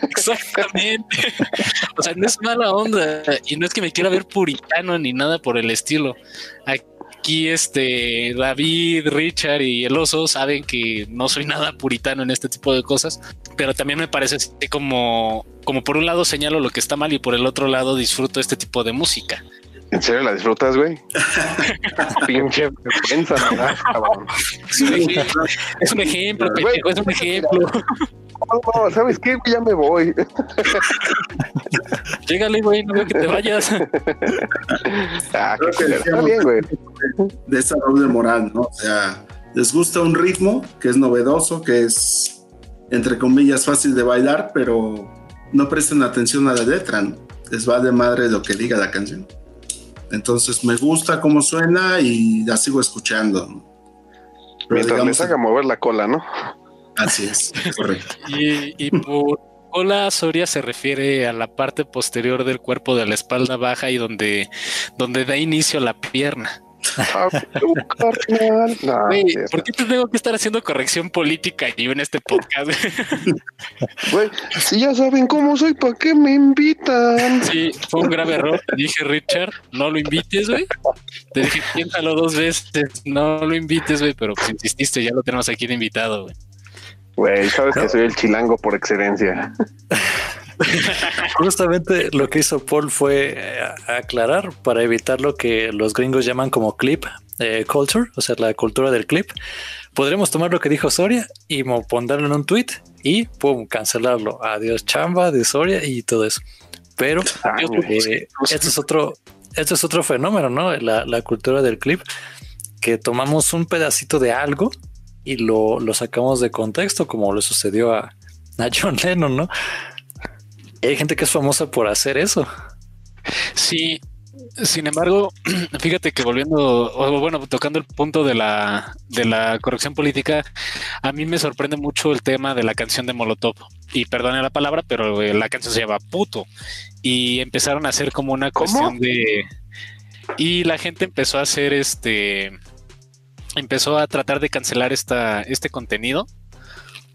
Exactamente. [laughs] o sea, no es mala onda. Y no es que me quiera ver puritano ni nada por el estilo aquí este David, Richard y el oso saben que no soy nada puritano en este tipo de cosas, pero también me parece como, como por un lado señalo lo que está mal y por el otro lado disfruto este tipo de música. ¿En serio la disfrutas, güey? [laughs] Pinche vergüenza, ¿verdad? Es un ejemplo, es un ejemplo, es un ejemplo. No, ¿sabes qué? Ya me voy. Llégale, güey, no veo que te vayas. ah, qué está bien, güey. De esa doble moral, ¿no? O sea, les gusta un ritmo que es novedoso, que es, entre comillas, fácil de bailar, pero no prestan atención a la letra, ¿no? Les va de madre lo que diga la canción. Entonces me gusta cómo suena y la sigo escuchando. Mientras les haga mover la cola, ¿no? Así es, correcto. [laughs] Y, por, cola, Soria se refiere a la parte posterior del cuerpo de la espalda baja y donde, donde da inicio la pierna. Ah, [laughs] ¿Por qué te tengo que estar haciendo corrección política yo en este podcast? [laughs] Güey, si ya saben cómo soy, ¿para qué me invitan? Sí, fue un grave error. dije, Richard, no lo invites, güey. Te dije, piénsalo dos veces, no lo invites, güey, pero pues insististe, ya lo tenemos aquí de invitado, güey. Güey, sabes que soy el chilango por excelencia. [laughs] [laughs] Justamente lo que hizo Paul fue eh, aclarar para evitar lo que los gringos llaman como clip eh, culture, o sea, la cultura del clip. Podremos tomar lo que dijo Soria y ponerlo en un tweet y pum, cancelarlo. Adiós chamba de Soria y todo eso. Pero eh, esto es otro, esto es otro fenómeno, ¿no? La, la cultura del clip, que tomamos un pedacito de algo y lo, lo sacamos de contexto, como le sucedió a, a John Lennon, ¿no? Hay gente que es famosa por hacer eso. Sí, sin embargo, [clears throat] fíjate que volviendo, o bueno, tocando el punto de la, de la corrección política, a mí me sorprende mucho el tema de la canción de Molotov. Y perdone la palabra, pero eh, la canción se llama puto. Y empezaron a hacer como una cuestión de. Y la gente empezó a hacer este empezó a tratar de cancelar esta, este contenido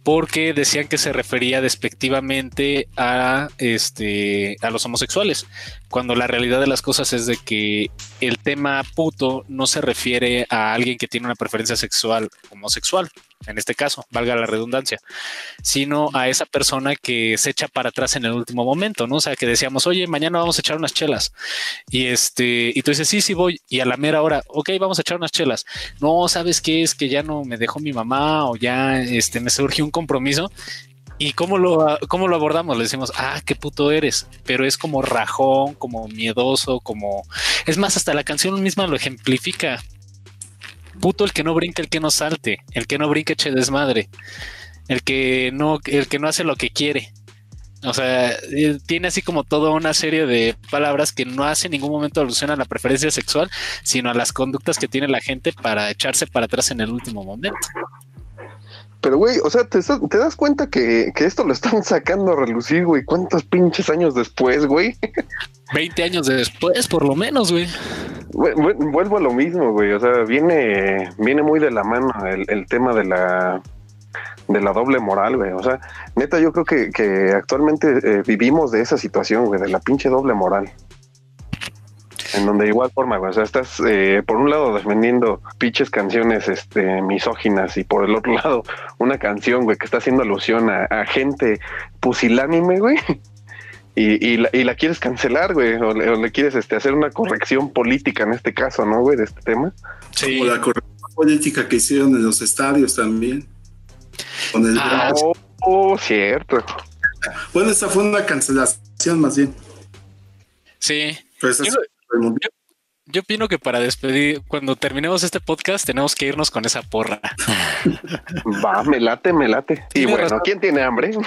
porque decían que se refería despectivamente a este a los homosexuales, cuando la realidad de las cosas es de que el tema puto no se refiere a alguien que tiene una preferencia sexual homosexual, en este caso, valga la redundancia, sino a esa persona que se echa para atrás en el último momento, ¿no? O sea, que decíamos, oye, mañana vamos a echar unas chelas. Y este, y tú dices, sí, sí voy. Y a la mera hora, ok, vamos a echar unas chelas. No, ¿sabes qué? Es que ya no me dejó mi mamá o ya este, me surgió un compromiso. ¿Y cómo lo, cómo lo abordamos? Le decimos, ah, qué puto eres, pero es como rajón, como miedoso, como... Es más, hasta la canción misma lo ejemplifica puto el que no brinca, el que no salte, el que no brinca eche desmadre, el que no, el que no hace lo que quiere. O sea, eh, tiene así como toda una serie de palabras que no hace en ningún momento alusión a la preferencia sexual, sino a las conductas que tiene la gente para echarse para atrás en el último momento. Pero, güey, o sea, ¿te, das cuenta que, que, esto lo están sacando a relucir, güey? ¿Cuántos pinches años después, güey? [laughs] 20 años después, por lo menos, güey. Vuelvo a lo mismo, güey. O sea, viene, viene muy de la mano el, tema de la de la doble moral, güey. O sea, neta, yo creo que, que actualmente eh, vivimos de esa situación, güey, de la pinche doble moral. En donde de igual forma, güey, o sea, estás eh, por un lado defendiendo pinches canciones este, misóginas y por el otro [laughs] lado una canción, güey, que está haciendo alusión a, a gente pusilánime, güey y, la, quieres cancelar, güey, o le, quieres este, hacer una corrección política en este caso, ¿no, güey, de este tema? Sí. Como la corrección política que hicieron en los estadios también. Con el ah, oh, cierto. Bueno, esa fue una cancelación más bien. Sí. Pues yo opino que para despedir, cuando terminemos este podcast, tenemos que irnos con esa porra. [laughs] Va, me late, me late. Y bueno, ¿quién tiene hambre? [laughs]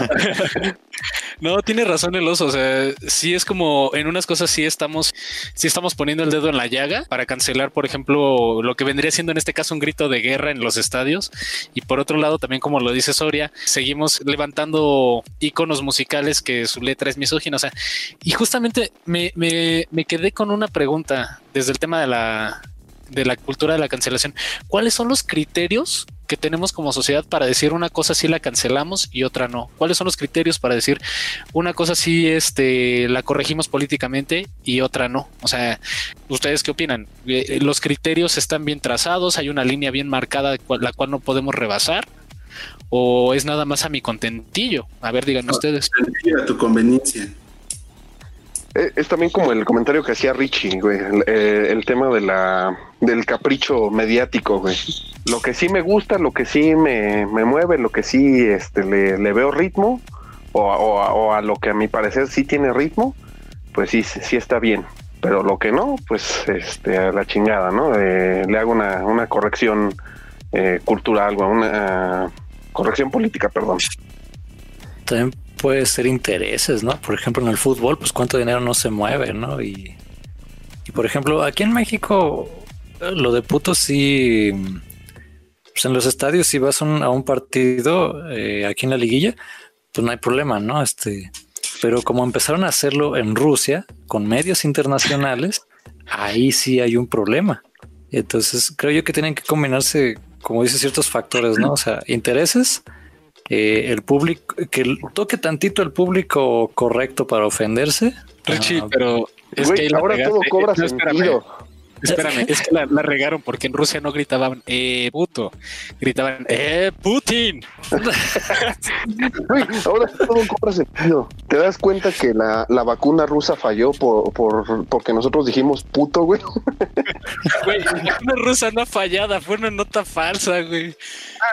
[laughs] no, tiene razón el oso. O sea, sí es como en unas cosas sí estamos, sí estamos poniendo el dedo en la llaga para cancelar, por ejemplo, lo que vendría siendo en este caso un grito de guerra en los estadios. Y por otro lado, también como lo dice Soria, seguimos levantando iconos musicales que su letra es misógina. O sea, y justamente me, me, me quedé con una pregunta desde el tema de la, de la cultura de la cancelación. ¿Cuáles son los criterios que tenemos como sociedad para decir una cosa sí la cancelamos y otra no? ¿Cuáles son los criterios para decir una cosa sí este, la corregimos políticamente y otra no? O sea, ¿ustedes qué opinan? Eh, ¿Los criterios están bien trazados? ¿Hay una línea bien marcada la cual no podemos rebasar? ¿O es nada más a mi contentillo? A ver, díganme ustedes. A tu conveniencia. Eh, es también como el comentario que hacía Richie, güey, el, eh, tema de la del capricho mediático, güey. Lo que sí me gusta, lo que sí me, mueve, lo que sí este, le, veo ritmo, o, a lo que a mi parecer sí tiene ritmo, pues sí, sí está bien. Pero lo que no, pues este, a la chingada, ¿no? Eh, le hago una, una corrección cultural, una corrección política, perdón puede ser intereses, ¿no? Por ejemplo, en el fútbol, pues cuánto dinero no se mueve, ¿no? Y, y por ejemplo, aquí en México, lo de puto sí, pues en los estadios, si vas a un partido eh, aquí en la liguilla, pues no hay problema, ¿no? Este, pero como empezaron a hacerlo en Rusia con medios internacionales, [laughs] ahí sí hay un problema. Entonces creo yo que tienen que combinarse, como dice, ciertos factores, ¿no? O sea, intereses, eh, el público, que toque tantito el público correcto para ofenderse. Richie, ah, pero es que ahora todo cobra sentido. Espérame, es que la, regaron porque en Rusia no gritaban, eh, puto, gritaban, eh, Putin. ahora todo cobra sentido. ¿Te das cuenta que la, la vacuna rusa falló por, por, porque nosotros dijimos puto, güey? Güey, la vacuna rusa no fallada, fue una nota falsa, güey.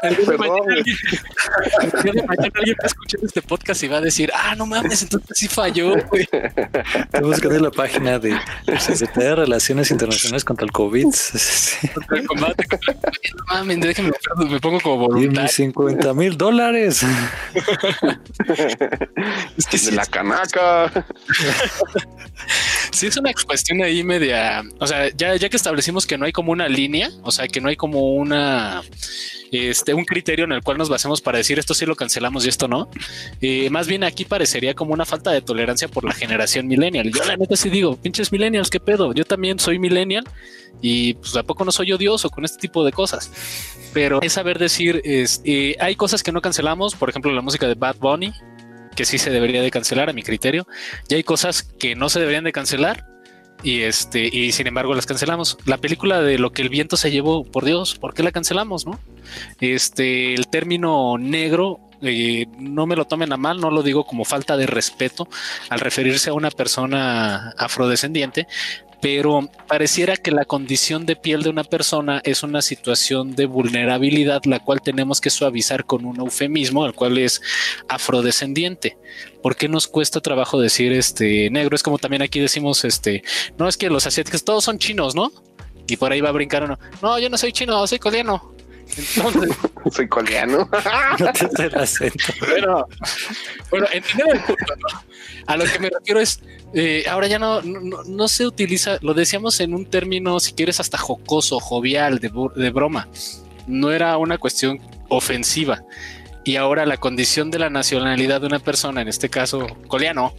Perdón, alguien, va a escuchar este podcast y va a decir, ah, no mames, entonces sí falló, güey. Que ver la página de Secretaría de Relaciones Internacionales contra el COVID. [laughs] Contra el combate. No mames, déjame, me pongo como voluntario. 50 mil dólares. [laughs] es que de la canaca. [laughs] sí, es una cuestión ahí media. O sea, ya, que establecimos que no hay como una línea, o sea, que no hay como una este, un criterio en el cual nos basemos para decir esto sí lo cancelamos y esto no. Eh, más bien aquí parecería como una falta de tolerancia por la generación millennial. Yo la neta sí digo, pinches millennials, qué pedo. Yo también soy millennial y pues a poco no soy odioso con este tipo de cosas. Pero es saber decir, es, eh, hay cosas que no cancelamos, por ejemplo la música de Bad Bunny, que sí se debería de cancelar a mi criterio, y hay cosas que no se deberían de cancelar y este y sin embargo las cancelamos. La película de lo que el viento se llevó, por Dios, ¿por qué la cancelamos, no? Este el término negro eh, no me lo tomen a mal, no lo digo como falta de respeto al referirse a una persona afrodescendiente, pero pareciera que la condición de piel de una persona es una situación de vulnerabilidad, la cual tenemos que suavizar con un eufemismo, al cual es afrodescendiente. ¿Por qué nos cuesta trabajo decir este negro? Es como también aquí decimos este, no es que los asiáticos todos son chinos, ¿no? Y por ahí va a brincar uno. No, yo no soy chino, soy coreano. Entonces, [laughs] soy coreano. [laughs] no te el acento. Bueno, entender el punto, ¿no? A lo que me refiero es, eh, ahora ya no, no, se utiliza, lo decíamos en un término, si quieres, hasta jocoso, jovial, de, de broma. No era una cuestión ofensiva. Y ahora la condición de la nacionalidad de una persona, en este caso coreano,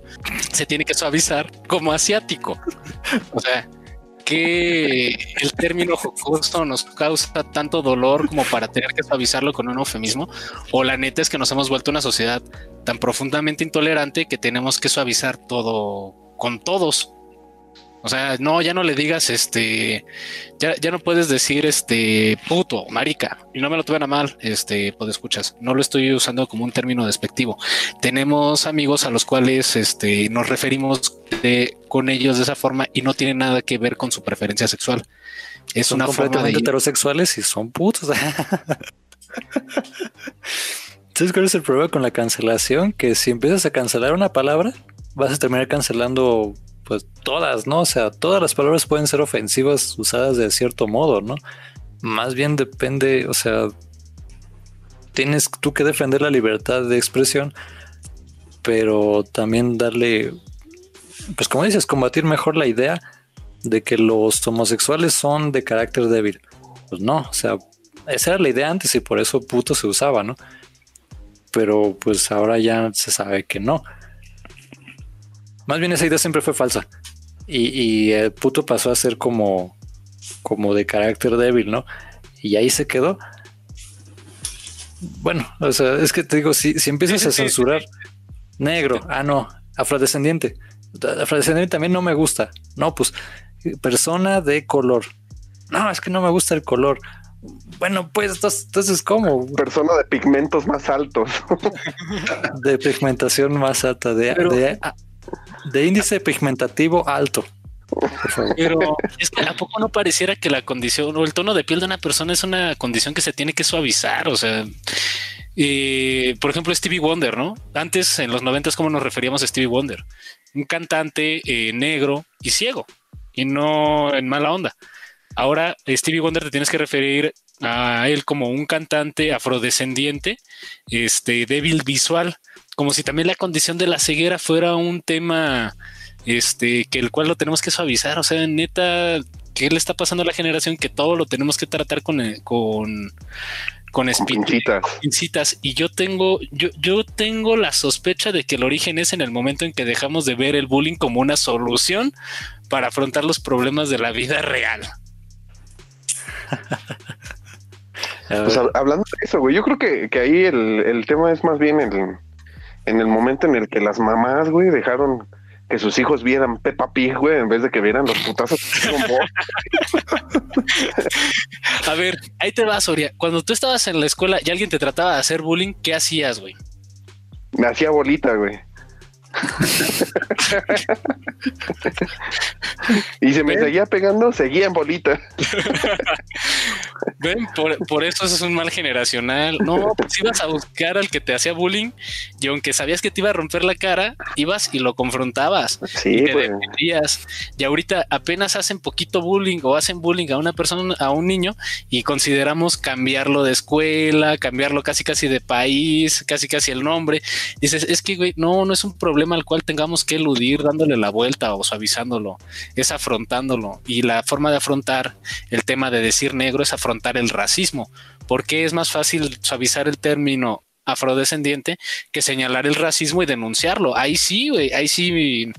se tiene que suavizar como asiático. O sea, que el término jocoso nos causa tanto dolor como para tener que suavizarlo con un eufemismo? O la neta es que nos hemos vuelto una sociedad tan profundamente intolerante que tenemos que suavizar todo con todos. O sea, no, ya no le digas este, ya, ya no puedes decir este puto, marica, y no me lo tomen a mal, este, pues escuchas, no lo estoy usando como un término despectivo. Tenemos amigos a los cuales este, nos referimos con ellos de esa forma y no tiene nada que ver con su preferencia sexual. Es una forma de heterosexuales y son putos. [laughs] ¿Sabes cuál es el problema con la cancelación? Que si empiezas a cancelar una palabra, vas a terminar cancelando pues todas, ¿no? O sea, todas las palabras pueden ser ofensivas usadas de cierto modo, ¿no? Más bien depende, o sea, tienes tú que defender la libertad de expresión, pero también darle, pues como dices, combatir mejor la idea de que los homosexuales son de carácter débil. Pues no, o sea, esa era la idea antes y por eso puto se usaba, ¿no? Pero pues ahora ya se sabe que no. Más bien esa idea siempre fue falsa. Y, el puto pasó a ser como, como de carácter débil, ¿no? Y ahí se quedó. Bueno, o sea, es que te digo, si, si empiezas a censurar negro, ah, no, afrodescendiente. Afrodescendiente también no me gusta. No, pues persona de color. No, es que no me gusta el color. Bueno, pues entonces, ¿cómo? Persona de pigmentos más altos. [laughs] de pigmentación más alta, de, de de índice pigmentativo alto. Pero es que a poco no pareciera que la condición o el tono de piel de una persona es una condición que se tiene que suavizar. O sea, por ejemplo, Stevie Wonder, ¿no? Antes en los noventas, ¿cómo nos referíamos a Stevie Wonder? Un cantante eh, negro y ciego y no en mala onda. Ahora, Stevie Wonder te tienes que referir a él como un cantante afrodescendiente, este débil visual como si también la condición de la ceguera fuera un tema este que el cual lo tenemos que suavizar, o sea, neta, ¿qué le está pasando a la generación que todo lo tenemos que tratar con, eh, con con pincitas. pincitas. Y yo tengo, yo, yo tengo la sospecha de que el origen es en el momento en que dejamos de ver el bullying como una solución para afrontar los problemas de la vida real. [laughs] Pues, hablando de eso, güey, yo creo que, que ahí el, el, tema es más bien el, en el momento en el que las mamás, güey, dejaron que sus hijos vieran Peppa Pig, güey, en vez de que vieran los putazos. [laughs] A ver, ahí te va, Soria. Cuando tú estabas en la escuela y alguien te trataba de hacer bullying, ¿qué hacías, güey? Me hacía bolita, güey. [laughs] y se me seguía pegando, seguía en bolita. [laughs] Ven, por, eso eso es un mal generacional. No, pues ibas a buscar al que te hacía bullying y aunque sabías que te iba a romper la cara, ibas y lo confrontabas. Sí, y te pues. Y ahorita apenas hacen poquito bullying o hacen bullying a una persona, a un niño y consideramos cambiarlo de escuela, cambiarlo casi casi de país, casi casi el nombre. Dices, es que güey, no, no es un problema al cual tengamos que eludir dándole la vuelta o suavizándolo, es afrontándolo. Y la forma de afrontar el tema de decir negro es afrontar el racismo, porque es más fácil suavizar el término afrodescendiente que señalar el racismo y denunciarlo. Ahí sí, ahí sí,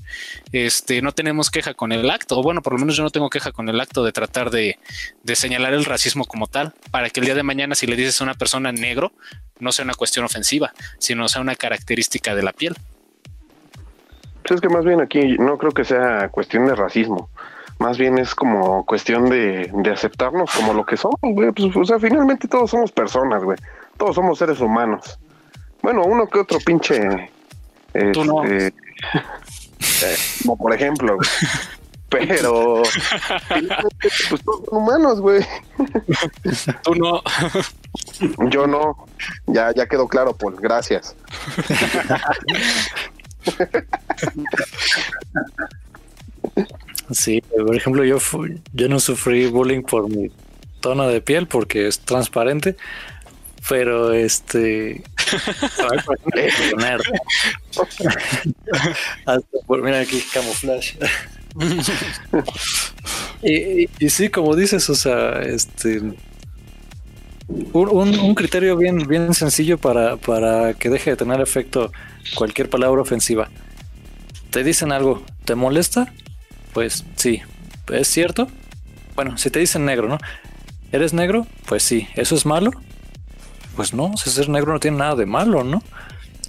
este, no tenemos queja con el acto, o bueno, por lo menos yo no tengo queja con el acto de tratar de, de señalar el racismo como tal, para que el día de mañana si le dices a una persona negro, no sea una cuestión ofensiva, sino sea una característica de la piel. Pues es que más bien aquí no creo que sea cuestión de racismo. Más bien es como cuestión de, aceptarnos como lo que somos, güey. Pues, o sea, finalmente todos somos personas, güey. Todos somos seres humanos. Bueno, uno que otro pinche. Tú no. Este, [laughs] eh, como por ejemplo. Pero. pues todos son humanos, güey. Tú no. Yo no. Ya, ya quedó claro, Paul. Gracias. [laughs] [laughs] Sí, por ejemplo, yo, yo no sufrí bullying por mi tono de piel porque es transparente, pero este. [laughs] mira aquí, camuflaje. [laughs] y, y, sí, como dices, o sea, este. Un, un, criterio bien, bien sencillo para, para que deje de tener efecto cualquier palabra ofensiva. Te dicen algo, ¿te molesta? Pues sí, ¿es cierto? Bueno, si te dicen negro, ¿no? ¿Eres negro? Pues sí, ¿eso es malo? Pues no, si ser negro no tiene nada de malo, ¿no?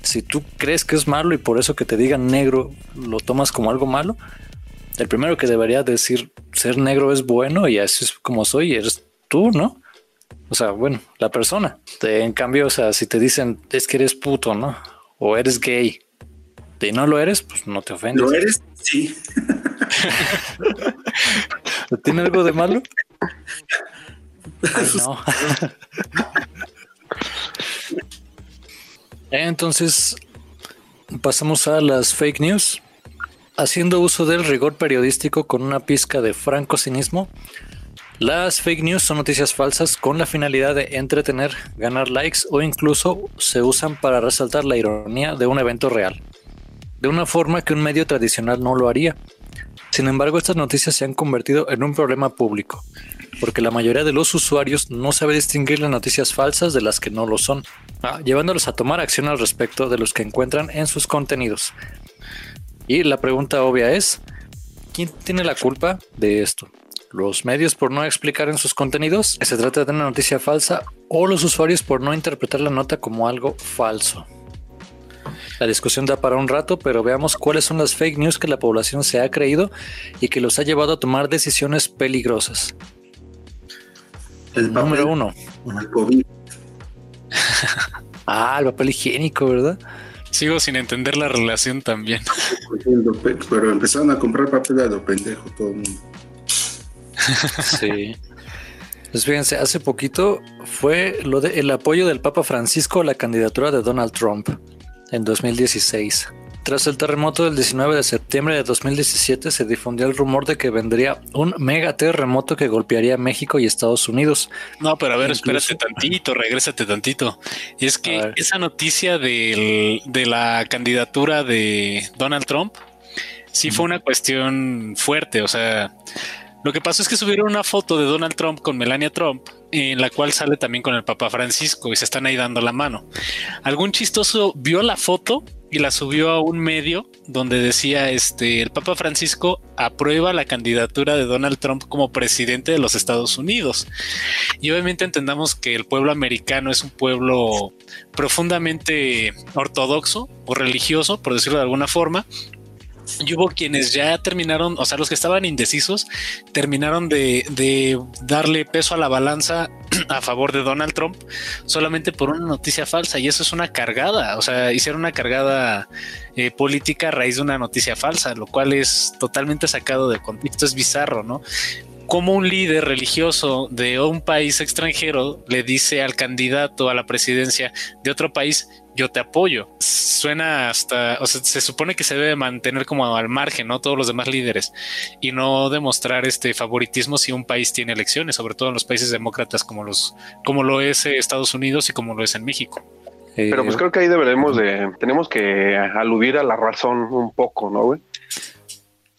Si tú crees que es malo y por eso que te digan negro lo tomas como algo malo, el primero que debería decir ser negro es bueno y así es como soy, eres tú, ¿no? O sea, bueno, la persona. En cambio, o sea, si te dicen es que eres puto, ¿no? O eres gay y no lo eres, pues no te ofendes. ¿Lo eres? Sí. [laughs] ¿Tiene algo de malo? no. [laughs] Entonces, pasamos a las fake news. Haciendo uso del rigor periodístico con una pizca de franco cinismo, las fake news son noticias falsas con la finalidad de entretener, ganar likes o incluso se usan para resaltar la ironía de un evento real, de una forma que un medio tradicional no lo haría. Sin embargo, estas noticias se han convertido en un problema público, porque la mayoría de los usuarios no sabe distinguir las noticias falsas de las que no lo son, ah, llevándolos a tomar acción al respecto de los que encuentran en sus contenidos. Y la pregunta obvia es, ¿quién tiene la culpa de esto? ¿Los medios por no explicar en sus contenidos que se trata de una noticia falsa o los usuarios por no interpretar la nota como algo falso? La discusión da para un rato, pero veamos cuáles son las fake news que la población se ha creído y que los ha llevado a tomar decisiones peligrosas. El número uno. El COVID. [laughs] ah, el papel higiénico, ¿verdad? Sigo sin entender la relación también. [laughs] Pero empezaron a comprar papel a lo pendejo todo el mundo. Sí. [laughs] Pues fíjense, hace poquito fue lo de el apoyo del Papa Francisco a la candidatura de Donald Trump en 2016. Tras el terremoto del 19 de septiembre de 2017 se difundió el rumor de que vendría un mega terremoto que golpearía México y Estados Unidos. No, pero a ver, espérate tantito, regrésate tantito. Y es que esa noticia de la candidatura de Donald Trump sí fue una cuestión fuerte. O sea, lo que pasó es que subieron una foto de Donald Trump con Melania Trump en la cual sale también con el Papa Francisco y se están ahí dando la mano. Algún chistoso vio la foto y la subió a un medio donde decía este el Papa Francisco aprueba la candidatura de Donald Trump como presidente de los Estados Unidos. Y obviamente entendamos que el pueblo americano es un pueblo profundamente ortodoxo o religioso, por decirlo de alguna forma, y hubo quienes ya terminaron, o sea, los que estaban indecisos, terminaron de, darle peso a la balanza [clears throat] a favor de Donald Trump solamente por una noticia falsa. Y eso es una cargada, o sea, hicieron una cargada eh, política a raíz de una noticia falsa, lo cual es totalmente sacado de contexto, es bizarro, ¿no? Como un líder religioso de un país extranjero le dice al candidato a la presidencia de otro país, yo te apoyo. Suena hasta, o sea, se supone que se debe mantener como al margen, ¿no? Todos los demás líderes y no demostrar este favoritismo si un país tiene elecciones, sobre todo en los países demócratas como los, como lo es eh, Estados Unidos y como lo es en México. Pero pues creo que ahí deberemos de, tenemos que aludir a la razón un poco, ¿no, güey?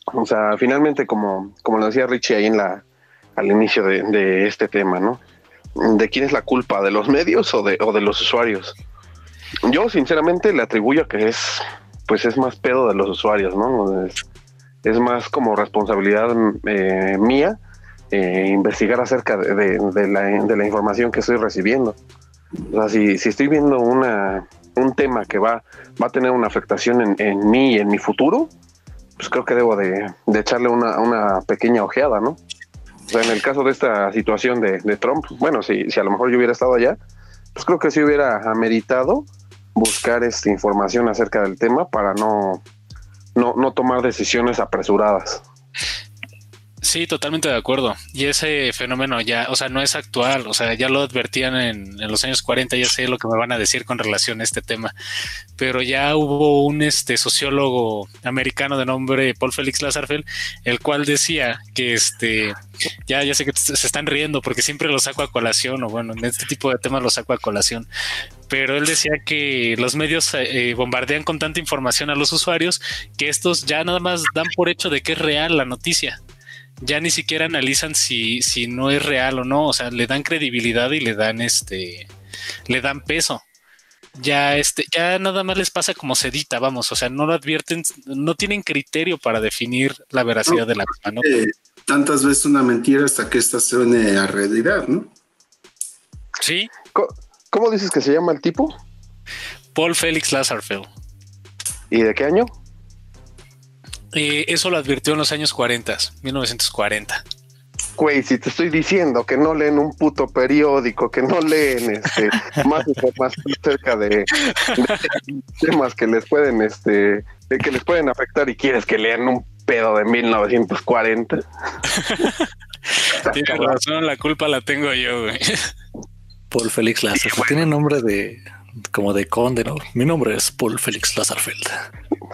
O sea, finalmente, como, como lo decía Richie ahí en la, al inicio de, de este tema, ¿no? ¿De quién es la culpa? ¿De los medios o de, o de los usuarios? Yo sinceramente le atribuyo que es, pues es más pedo de los usuarios, ¿no? Es, más como responsabilidad eh, mía eh, investigar acerca de, la, información que estoy recibiendo. O sea, si, estoy viendo una, un tema que va, va a tener una afectación en, mí y en mi futuro, pues creo que debo de, echarle una, pequeña ojeada, ¿no? O sea, en el caso de esta situación de, Trump, bueno, si, si a lo mejor yo hubiera estado allá, pues creo que sí hubiera ameritado buscar esta información acerca del tema para no, no, no tomar decisiones apresuradas. Sí, totalmente de acuerdo. Y ese fenómeno ya, o sea, no es actual, o sea, ya lo advertían en, los años 40, ya sé lo que me van a decir con relación a este tema, pero ya hubo un este sociólogo americano de nombre Paul Félix Lazarfeld, el cual decía que este, ya, ya sé que se están riendo porque siempre lo saco a colación, o bueno, en este tipo de temas lo saco a colación, pero él decía que los medios eh, bombardean con tanta información a los usuarios que estos ya nada más dan por hecho de que es real la noticia ya ni siquiera analizan si, si no es real o no, o sea, le dan credibilidad y le dan este, le dan peso. Ya este, ya nada más les pasa como sedita, vamos, o sea, no lo advierten, no tienen criterio para definir la veracidad de la misma, ¿no? tantas veces una mentira hasta que esta se une a realidad, ¿no? Sí. ¿Cómo, dices que se llama el tipo? Paul Félix Lazarfeld. ¿Y de qué año? Eh, eso lo advirtió en los años 40, 1940. Güey, si te estoy diciendo que no leen un puto periódico, que no leen este, [laughs] más información acerca de, temas que les pueden, este, que les pueden afectar y quieres que lean un pedo de 1940. [laughs] Tienes razón, la culpa la tengo yo, güey. Paul Félix Lázaro. Tiene nombre de como de conde, ¿no? Mi nombre es Paul Félix Lazarfeld.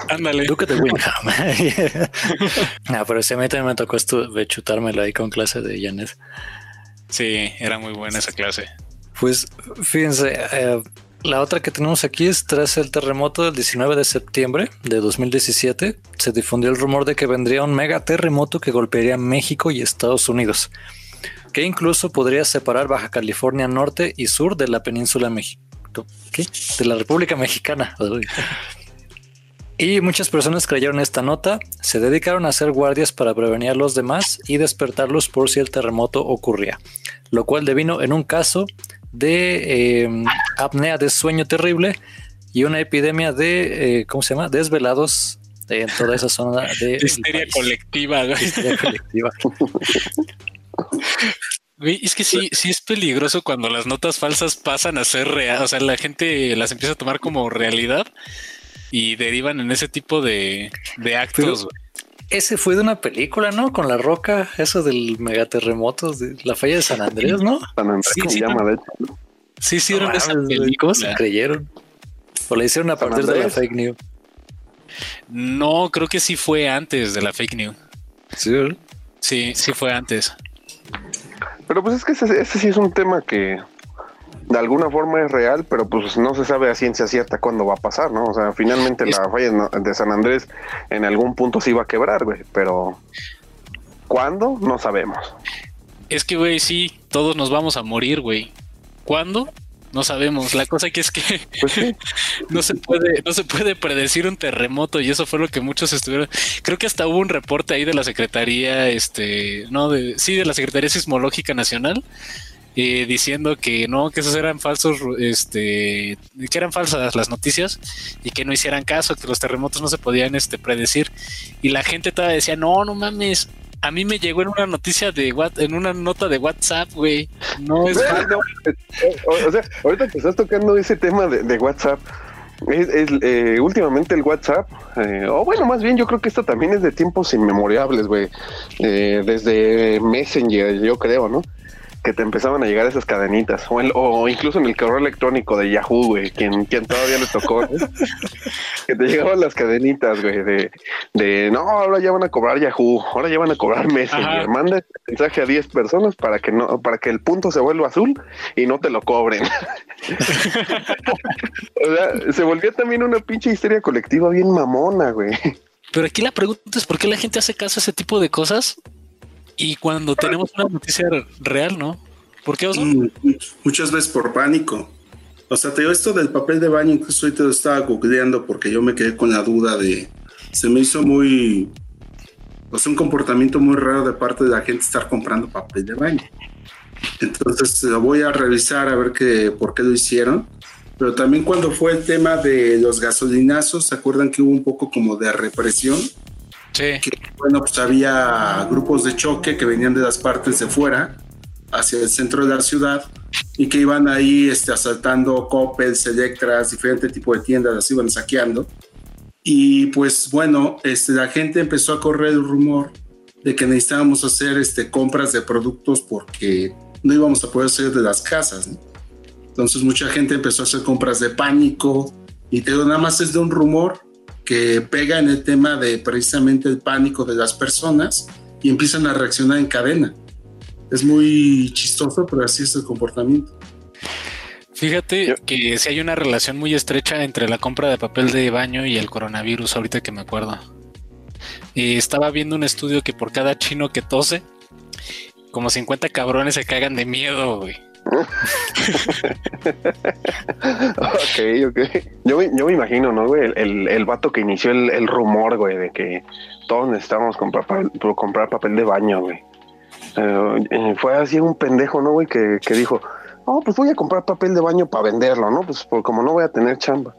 Ándale. Duque de Winham. [laughs] ah, pero ese meta me tocó esto de chutármelo ahí con clase de Janet. Sí, era muy buena esa clase. Pues fíjense, eh, la otra que tenemos aquí es tras el terremoto del 19 de septiembre de 2017, se difundió el rumor de que vendría un mega terremoto que golpearía México y Estados Unidos, que incluso podría separar Baja California Norte y Sur de la península México de la República Mexicana. Y muchas personas creyeron esta nota, se dedicaron a hacer guardias para prevenir a los demás y despertarlos por si el terremoto ocurría, lo cual devino en un caso de em, apnea de sueño terrible y una epidemia de, eh, ¿cómo se llama? Desvelados en toda esa zona de... [laughs] Histeria colectiva. Histeria [laughs] colectiva. Es que sí, sí es peligroso cuando las notas falsas pasan a ser real. O sea, la gente las empieza a tomar como realidad y derivan en ese tipo de, actos. ese fue de una película, ¿no? Con la roca, eso del megaterremoto, de la falla de San Andrés, ¿no? San Andrés sí, se llama, de hecho. Sí, hicieron esa película. ¿Cómo se creyeron? ¿O la hicieron a partir de la fake news? No, creo que sí fue antes de la fake news. Sí, Sí, sí fue antes. Pero pues es que ese, sí es un tema que de alguna forma es real, pero pues no se sabe a ciencia cierta cuándo va a pasar, ¿no? O sea, finalmente la falla de San Andrés en algún punto sí va a quebrar, güey, pero ¿cuándo? No sabemos. Es que, güey, sí, todos nos vamos a morir, güey. ¿Cuándo? No sabemos. La cosa que es que pues [laughs] no se puede, no se puede predecir un terremoto y eso fue lo que muchos estuvieron. Creo que hasta hubo un reporte ahí de la Secretaría, este, no, de, sí, de la Secretaría Sismológica Nacional, eh, diciendo que no, que esos eran falsos, este, que eran falsas las noticias y que no hicieran caso, que los terremotos no se podían, este, predecir. Y la gente todavía decía, no, no mames, a mí me llegó en una noticia de en una nota de WhatsApp, güey. No es o, sea, ahorita que estás tocando ese tema de, WhatsApp, es, eh, últimamente el WhatsApp, eh, o bueno, más bien yo creo que esto también es de tiempos inmemorables, güey. Eh, desde Messenger, yo creo, ¿no? Que te empezaban a llegar esas cadenitas, o, o incluso en el correo electrónico de Yahoo, güey, quien, quien todavía le tocó, [laughs] que te llegaban las cadenitas, güey, de, de, no, ahora ya van a cobrar Yahoo, ahora ya van a cobrar Messenger, manda este mensaje a 10 personas para que no, para que el punto se vuelva azul y no te lo cobren. [laughs] o sea, se volvió también una pinche histeria colectiva bien mamona, güey. Pero aquí la pregunta es por qué la gente hace caso a ese tipo de cosas y cuando tenemos una noticia real, ¿no? ¿Por qué mm, Muchas veces por pánico. O sea, te digo esto del papel de baño, incluso ahorita lo estaba googleando porque yo me quedé con la duda de. Se me hizo muy. O sea, un comportamiento muy raro de parte de la gente estar comprando papel de baño. Entonces lo voy a revisar a ver qué, por qué lo hicieron. Pero también cuando fue el tema de los gasolinazos, ¿se acuerdan que hubo un poco como de represión? Bueno, pues había grupos de choque que venían de las partes de fuera hacia el centro de la ciudad y que iban ahí este, asaltando Coppels, Electras, diferente tipo de tiendas, las iban saqueando. Y pues bueno, este, la gente empezó a correr el rumor de que necesitábamos hacer este, compras de productos porque no íbamos a poder hacer de las casas. Entonces mucha gente empezó a hacer compras de pánico y te digo, nada más es de un rumor que pega en el tema de precisamente el pánico de las personas y empiezan a reaccionar en cadena. Es muy chistoso, pero así es el comportamiento. Fíjate que si hay una relación muy estrecha entre la compra de papel de baño y el coronavirus, ahorita que me acuerdo. Y estaba viendo un estudio que por cada chino que tose, como 50 cabrones se cagan de miedo, güey. [laughs] ok, ok. Yo, me imagino, ¿no, güey? El, el, vato que inició el, rumor, güey, de que todos necesitábamos comprar, comprar papel de baño, güey. Eh, fue así un pendejo, ¿no, güey? Que, que dijo, oh, pues voy a comprar papel de baño para venderlo, ¿no? Pues como no voy a tener chamba.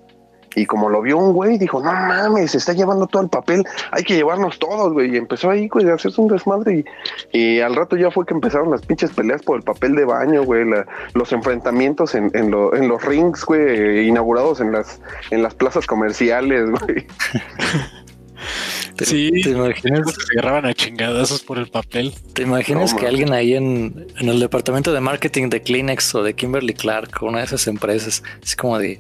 Y como lo vio un güey, dijo, no mames, se está llevando todo el papel, hay que llevarnos todos, güey. Y empezó ahí, güey, a hacerse un desmadre. Y, al rato ya fue que empezaron las pinches peleas por el papel de baño, güey. los enfrentamientos en, en, los rings, güey, inaugurados en las, en las plazas comerciales, [laughs] güey. sí, ¿te imaginas? Se agarraban a chingadazos por el papel. ¿Te imaginas que alguien ahí en, en, el departamento de marketing de Kleenex o de Kimberly Clark, una de esas empresas, es como de,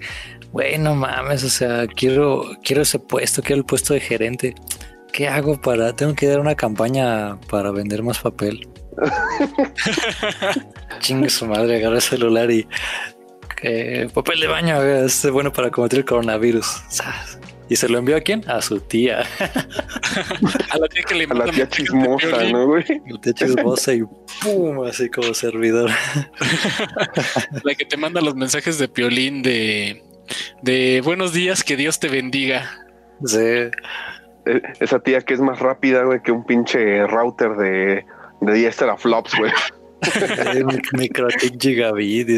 bueno, mames, o sea, quiero, quiero ese puesto, quiero el puesto de gerente. ¿Qué hago para? Tengo que dar una campaña para vender más papel. [laughs] Chingue su madre, agarra el celular y papel de baño es bueno para combatir el coronavirus. ¿Y se lo envió a quién? A su tía. [laughs] a la tía que le A la tía chismosa, ¿no, güey? La tía chismosa y pum, así como servidor. [laughs] la que te manda los mensajes de piolín de de buenos días, que Dios te bendiga. Sí. E, esa tía que es más rápida, güey, que un pinche router de, de 10 teraflops, güey. Microtic gigabit.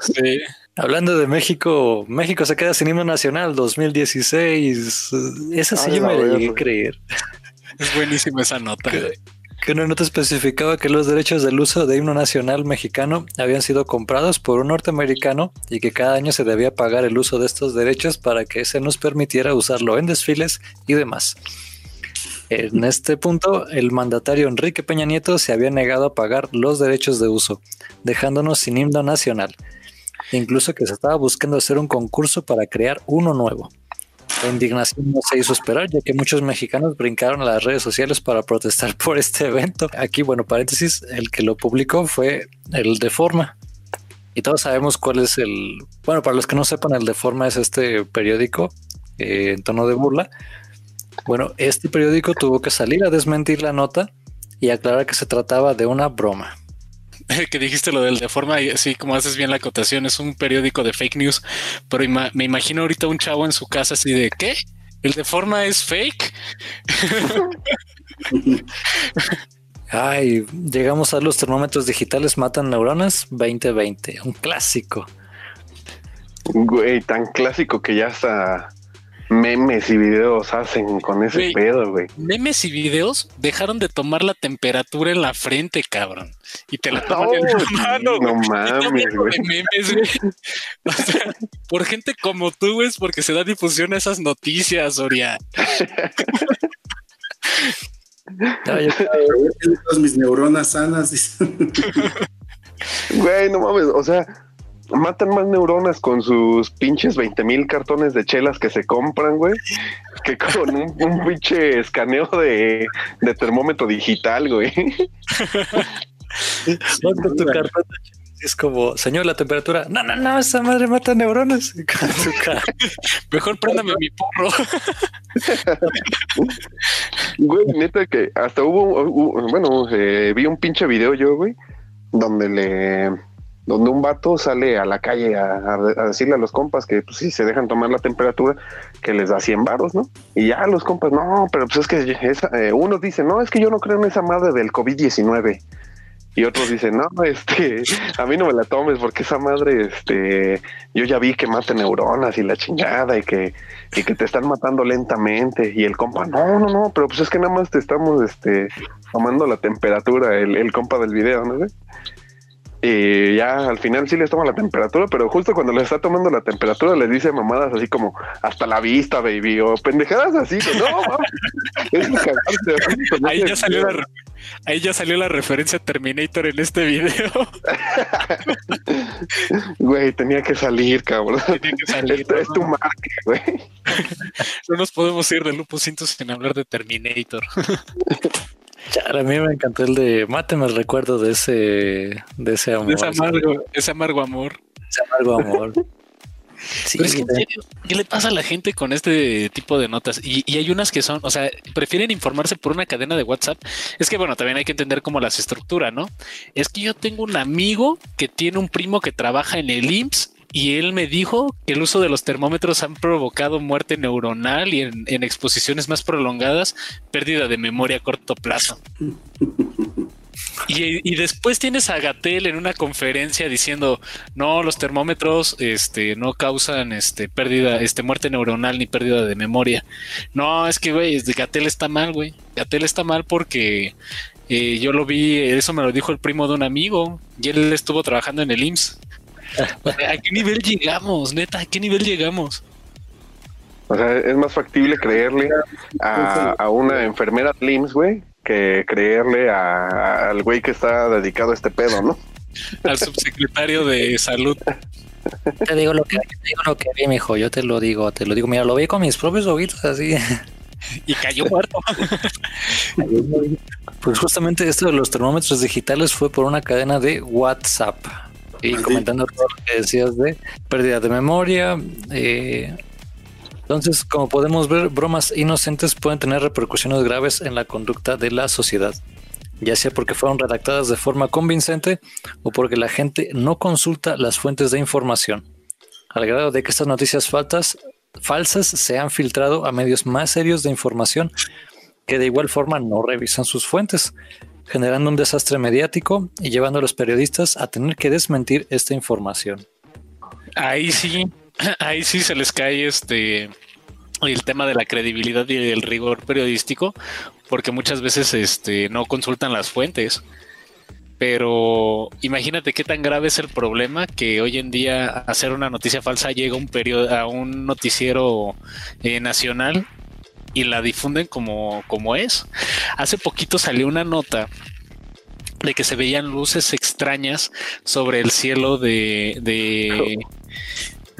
sí. Hablando de México, México se queda sin himno nacional 2016. Esa sí yo me la llegué a creer. Es buenísima esa nota que una nota especificaba que los derechos del uso de himno nacional mexicano habían sido comprados por un norteamericano y que cada año se debía pagar el uso de estos derechos para que se nos permitiera usarlo en desfiles y demás. En este punto, el mandatario Enrique Peña Nieto se había negado a pagar los derechos de uso, dejándonos sin himno nacional, incluso que se estaba buscando hacer un concurso para crear uno nuevo. La indignación no se hizo esperar, ya que muchos mexicanos brincaron a las redes sociales para protestar por este evento. Aquí, bueno, paréntesis, el que lo publicó fue el de Forma. Y todos sabemos cuál es el... Bueno, para los que no sepan, el de Forma es este periódico eh, en tono de burla. Bueno, este periódico tuvo que salir a desmentir la nota y aclarar que se trataba de una broma. [laughs] que dijiste lo del de forma, y así como haces bien la acotación, es un periódico de fake news, pero me imagino ahorita un chavo en su casa así de ¿qué? ¿El de forma es fake? [laughs] Ay, llegamos a los termómetros digitales matan neuronas 2020, un clásico. Güey, tan clásico que ya está memes y videos hacen con ese pedo, güey. Memes y videos dejaron de tomar la temperatura en la frente, cabrón. Y te la toman en la mano. No [laughs] mames, güey. por gente como tú, güey, porque se da difusión a esas noticias, Oria. mis neuronas sanas. [laughs] Güey, no mames, o sea, matan más neuronas con sus pinches 20 mil cartones de chelas que se compran, güey, que con un, [laughs] pinche escaneo de, termómetro digital, güey. es como, señor, la temperatura. No, no, no, esa madre mata neuronas. [laughs] Mejor préndame mi porro. [laughs] güey, neta que hasta hubo, bueno, eh, vi un pinche video yo, güey, donde le donde un vato sale a la calle a, decirle a los compas que pues, si se dejan tomar la temperatura, que les da 100 varos, ¿no? Y ya los compas, no, pero pues es que eh, uno dice, no, es que yo no creo en esa madre del COVID-19. Y otros dicen, no, [laughs] este, a mí no me la tomes porque esa madre, este, yo ya vi que mata neuronas y la chingada y que, y que te están matando lentamente. Y el compa, no, no, no, pero pues es que nada más te estamos, este, tomando la temperatura, el, compa del video, ¿no? Y ya al final sí les toma la temperatura, pero justo cuando les está tomando la temperatura les dice mamadas así como hasta la vista, baby, o pendejadas así, no, [laughs] es ahí, ya salió la, ahí ya salió la referencia Terminator en este video. [laughs] güey, tenía que salir, cabrón. Tenía que salir. es tu marca, güey. [laughs] no nos podemos ir de Lupo Cinto sin hablar de Terminator a mí me encantó el de Máteme el recuerdo de ese, de ese amor. ese amargo, ese amargo amor. Ese amargo amor. [laughs] ¿qué le pasa a la gente con este tipo de notas? Y, y, hay unas que son, o sea, prefieren informarse por una cadena de WhatsApp. Es que, bueno, también hay que entender cómo las estructura, ¿no? Es que yo tengo un amigo que tiene un primo que trabaja en el IMSS y él me dijo que el uso de los termómetros han provocado muerte neuronal y en, exposiciones más prolongadas, pérdida de memoria a corto plazo. Y, después tienes a Gatel en una conferencia diciendo no, los termómetros este, no causan este, pérdida, este, muerte neuronal ni pérdida de memoria. No, es que güey, Gatel está mal, güey. Gatel está mal porque eh, yo lo vi, eso me lo dijo el primo de un amigo y él estuvo trabajando en el IMSS. ¿A qué nivel llegamos, neta? ¿A qué nivel llegamos? O sea, es más factible creerle a, una enfermera LIMS, güey, que creerle al güey que está dedicado a este pedo, ¿no? Al subsecretario de salud. Te digo lo que, te digo lo que vi, mijo. Yo te lo digo, te lo digo. Mira, lo vi con mis propios ojitos así. Y cayó muerto. Pues justamente esto de los termómetros digitales fue por una cadena de WhatsApp. Y comentando todo lo que decías de pérdida de memoria. Eh, entonces, como podemos ver, bromas inocentes pueden tener repercusiones graves en la conducta de la sociedad, ya sea porque fueron redactadas de forma convincente o porque la gente no consulta las fuentes de información, al grado de que estas noticias faltas, falsas se han filtrado a medios más serios de información que de igual forma no revisan sus fuentes, generando un desastre mediático y llevando a los periodistas a tener que desmentir esta información. Ahí sí, [clears throat] ahí sí se les cae este el tema de la credibilidad y el rigor periodístico, porque muchas veces este, no consultan las fuentes. Pero imagínate qué tan grave es el problema que hoy en día hacer una noticia falsa llega un, a un noticiero eh, nacional y la difunden como, como es. Hace poquito salió una nota de que se veían luces extrañas sobre el cielo de, de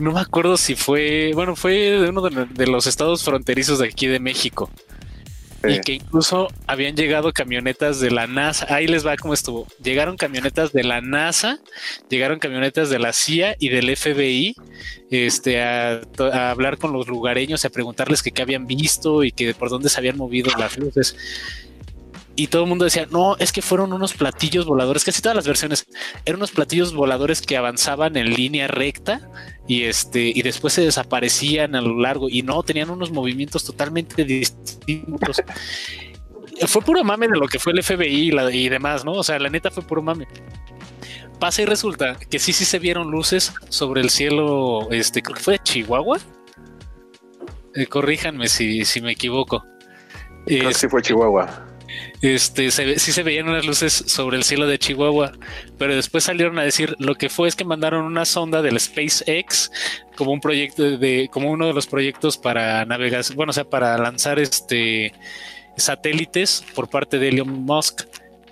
no me acuerdo si fue, bueno, fue de uno de, los estados fronterizos de aquí de México. Y que incluso habían llegado camionetas de la NASA. Ahí les va cómo estuvo. Llegaron camionetas de la NASA, llegaron camionetas de la CIA y del FBI este, a, hablar con los lugareños, a preguntarles qué habían visto y que por dónde se habían movido las luces. Y todo el mundo decía, no, es que fueron unos platillos voladores, casi todas las versiones, eran unos platillos voladores que avanzaban en línea recta y este, y después se desaparecían a lo largo y no, tenían unos movimientos totalmente distintos. [laughs] fue puro mame de lo que fue el FBI y, demás, ¿no? O sea, la neta fue puro mame. Pasa y resulta que sí, sí se vieron luces sobre el cielo, este, creo que fue de Chihuahua. Eh, corríjanme si, si me equivoco. Creo que sí fue Chihuahua este, sí se veían unas luces sobre el cielo de Chihuahua, pero después salieron a decir lo que fue es que mandaron una sonda del SpaceX como un proyecto de, como uno de los proyectos para navegación, bueno, o sea, para lanzar este satélites por parte de Elon Musk.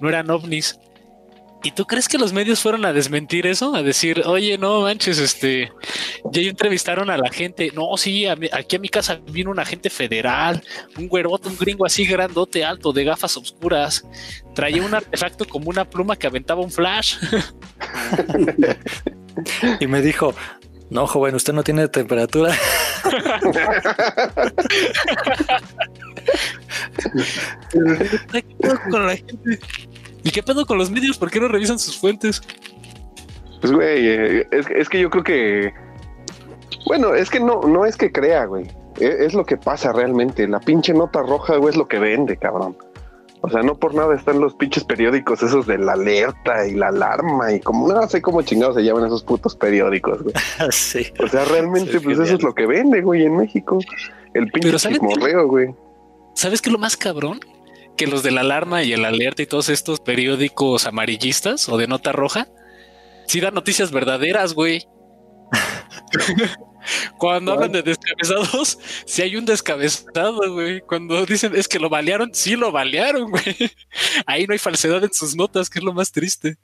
No eran ovnis, ¿Y tú crees que los medios fueron a desmentir eso? A decir, oye, no manches, este, ya entrevistaron a la gente. No, sí, aquí a mi casa vino un agente federal, un güerote, un gringo así grandote, alto, de gafas oscuras. Traía un artefacto como una pluma que aventaba un flash. [laughs] y me dijo, no, joven, usted no tiene temperatura. [laughs] [laughs] con la gente? ¿Y qué pedo con los medios? ¿Por qué no revisan sus fuentes? Pues, güey, eh, es, que yo creo que. Bueno, es que no, no es que crea, güey. Es, es, lo que pasa realmente. La pinche nota roja, güey, es lo que vende, cabrón. O sea, no por nada están los pinches periódicos esos de la alerta y la alarma y como no sé cómo chingados se llaman esos putos periódicos, güey. [laughs] sí. O sea, realmente, pues eso es lo que vende, güey, en México. El pinche morreo, güey. ¿Sabes qué es lo más cabrón? Que los de la alarma y el alerta y todos estos periódicos amarillistas o de nota roja sí dan noticias verdaderas, güey. [laughs] Cuando hablan de descabezados, si hay un descabezado, güey. Cuando dicen es que lo balearon, sí lo balearon, [laughs] güey. Ahí no hay falsedad en sus notas, que es lo más triste.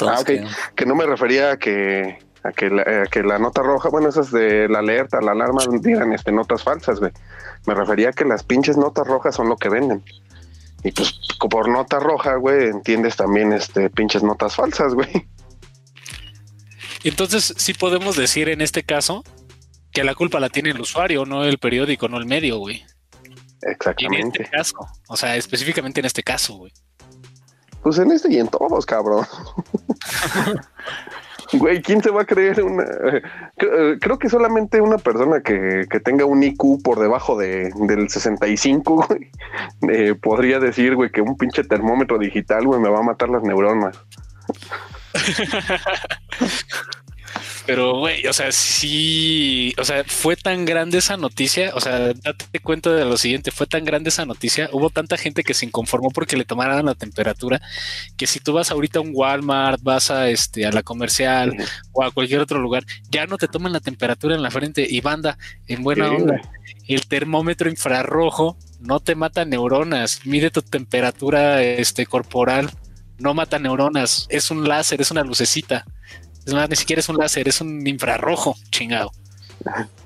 ah, ok. Que no me refería a que a que la, que la nota roja, bueno, esas de la alerta, la alarma, digan este, notas falsas, güey. Me refería a que las pinches notas rojas son lo que venden. Y pues por nota roja, güey, entiendes también este pinches notas falsas, güey. Entonces, sí podemos decir en este caso que la culpa la tiene el usuario, no el periódico, no el medio, güey. Exactamente. en este caso, o sea, específicamente en este caso, güey. Pues en este y en todos, cabrón. [laughs] Güey, ¿quién se va a creer una? Eh, creo que solamente una persona que, tenga un IQ por debajo de, del 65, [laughs] güey, eh, podría decir, güey, que un pinche termómetro digital, güey, me va a matar las neuronas. [laughs] Pero, güey, o sea, sí, o sea, fue tan grande esa noticia, o sea, date cuenta de lo siguiente, fue tan grande esa noticia, hubo tanta gente que se inconformó porque le tomaran la temperatura, que si tú vas ahorita a un Walmart, vas a este a la comercial o a cualquier otro lugar, ya no te toman la temperatura en la frente y banda, en buena onda, el termómetro infrarrojo no te mata neuronas, mide tu temperatura este corporal, no mata neuronas, es un láser, es una lucecita. Es más, ni siquiera es un láser, es un infrarrojo, chingado. [laughs]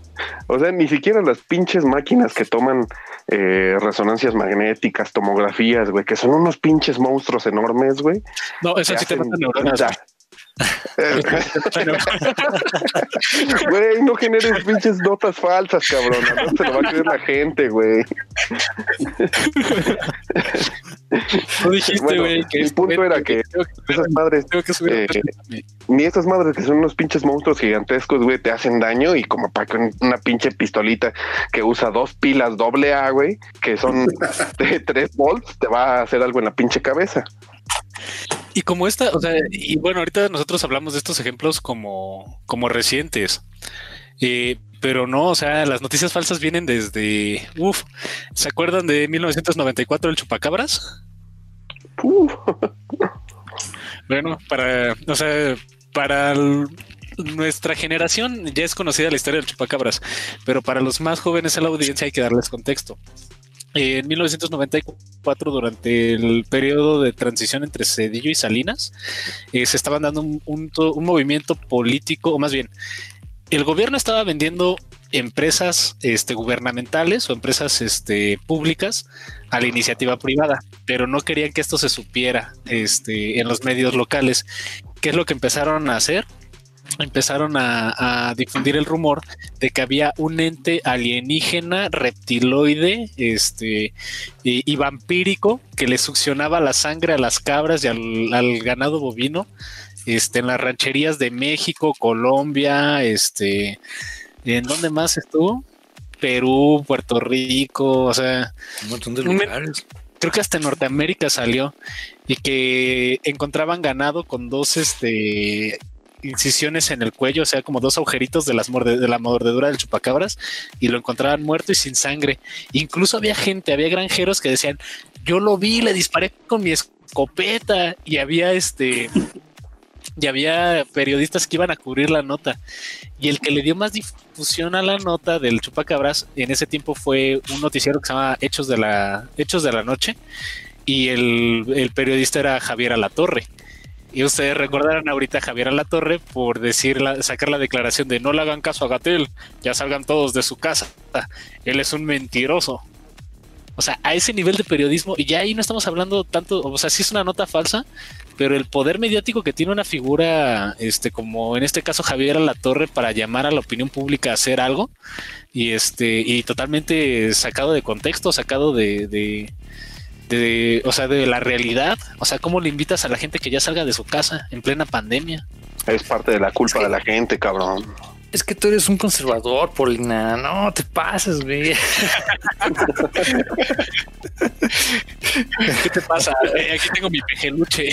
O sea, ni siquiera las pinches máquinas que toman eh, resonancias magnéticas, tomografías, güey, que son unos pinches monstruos enormes, güey. No, eso sí te matan neuronas. [laughs] Güey, no generes pinches notas falsas, cabrón. No se lo va a creer la gente, güey. [laughs] No dijiste, güey. el punto era que, esas madres, eh, ni esas madres que son unos pinches monstruos gigantescos, güey, te hacen daño y como para que una pinche pistolita que usa dos pilas doble A, güey, que son [laughs] de tres volts, te va a hacer algo en la pinche cabeza. Y como esta, o sea, y bueno, ahorita nosotros hablamos de estos ejemplos como, como recientes. Eh, pero no, o sea, las noticias falsas vienen desde, uff, ¿se acuerdan de 1994 el chupacabras? Bueno, para, o sea, para nuestra generación ya es conocida la historia del chupacabras, pero para los más jóvenes en la audiencia hay que darles contexto. En 1994, durante el periodo de transición entre Cedillo y Salinas, eh, se estaban dando un, movimiento político, o más bien, el gobierno estaba vendiendo empresas este, gubernamentales o empresas este, públicas a la iniciativa privada, pero no querían que esto se supiera este, en los medios locales. ¿Qué es lo que empezaron a hacer? Empezaron a, difundir el rumor de que había un ente alienígena reptiloide este y, vampírico que le succionaba la sangre a las cabras y al, ganado bovino este en las rancherías de México, Colombia, este ¿en dónde más estuvo? Perú, Puerto Rico, o sea, un montón de lugares. Creo que hasta en Norteamérica salió y que encontraban ganado con dos este incisiones en el cuello, o sea, como dos agujeritos de, las de la mordedura del chupacabras y lo encontraban muerto y sin sangre. Incluso había gente, había granjeros que decían, yo lo vi, le disparé con mi escopeta y había este... Y había periodistas que iban a cubrir la nota. Y el que le dio más difusión a la nota del chupacabras en ese tiempo fue un noticiero que se llama Hechos de la, Hechos de la Noche. Y el periodista era Javier Alatorre. Y ustedes recordarán ahorita a Javier Alatorre por decir sacar la declaración de no le hagan caso a Gatel, ya salgan todos de su casa. Él es un mentiroso. O sea, a ese nivel de periodismo, y ya ahí no estamos hablando tanto, o sea, sí es una nota falsa, pero el poder mediático que tiene una figura, este, como en este caso Javier Alatorre, para llamar a la opinión pública a hacer algo, y este, y totalmente sacado de contexto, sacado de, o sea, de la realidad. O sea, ¿cómo le invitas a la gente que ya salga de su casa en plena pandemia? Es parte de la culpa de la gente, cabrón. Es que tú eres un conservador, Polina. No te pases, güey. [laughs] ¿Qué te pasa? Eh, aquí tengo mi pejeluche.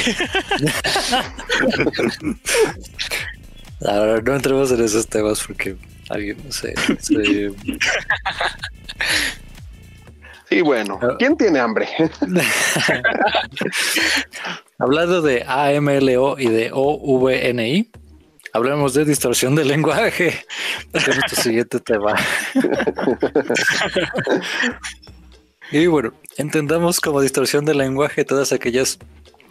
Ahora no entremos en esos temas porque alguien no sé. Se... Sí, bueno, ah. ¿quién tiene hambre? [laughs] [laughs] Hablando de AMLO y de OVNI, hablemos de distorsión del lenguaje. [laughs] Es nuestro siguiente tema. y bueno, entendamos como distorsión del lenguaje todas aquellas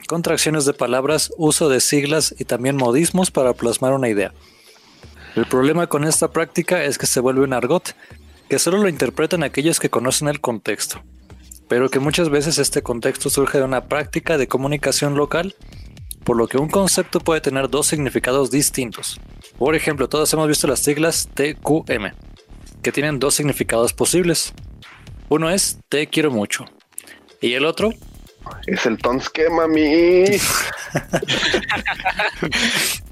contracciones de palabras, uso de siglas y también modismos para plasmar una idea. El problema con esta práctica es que se vuelve un argot que solo lo interpretan aquellos que conocen el contexto, pero que muchas veces este contexto surge de una práctica de comunicación local, por lo que un concepto puede tener dos significados distintos. Por ejemplo, todos hemos visto las siglas TQM, que tienen dos significados posibles. Uno es te quiero mucho, y el otro es el tonske, mami. [laughs] [laughs]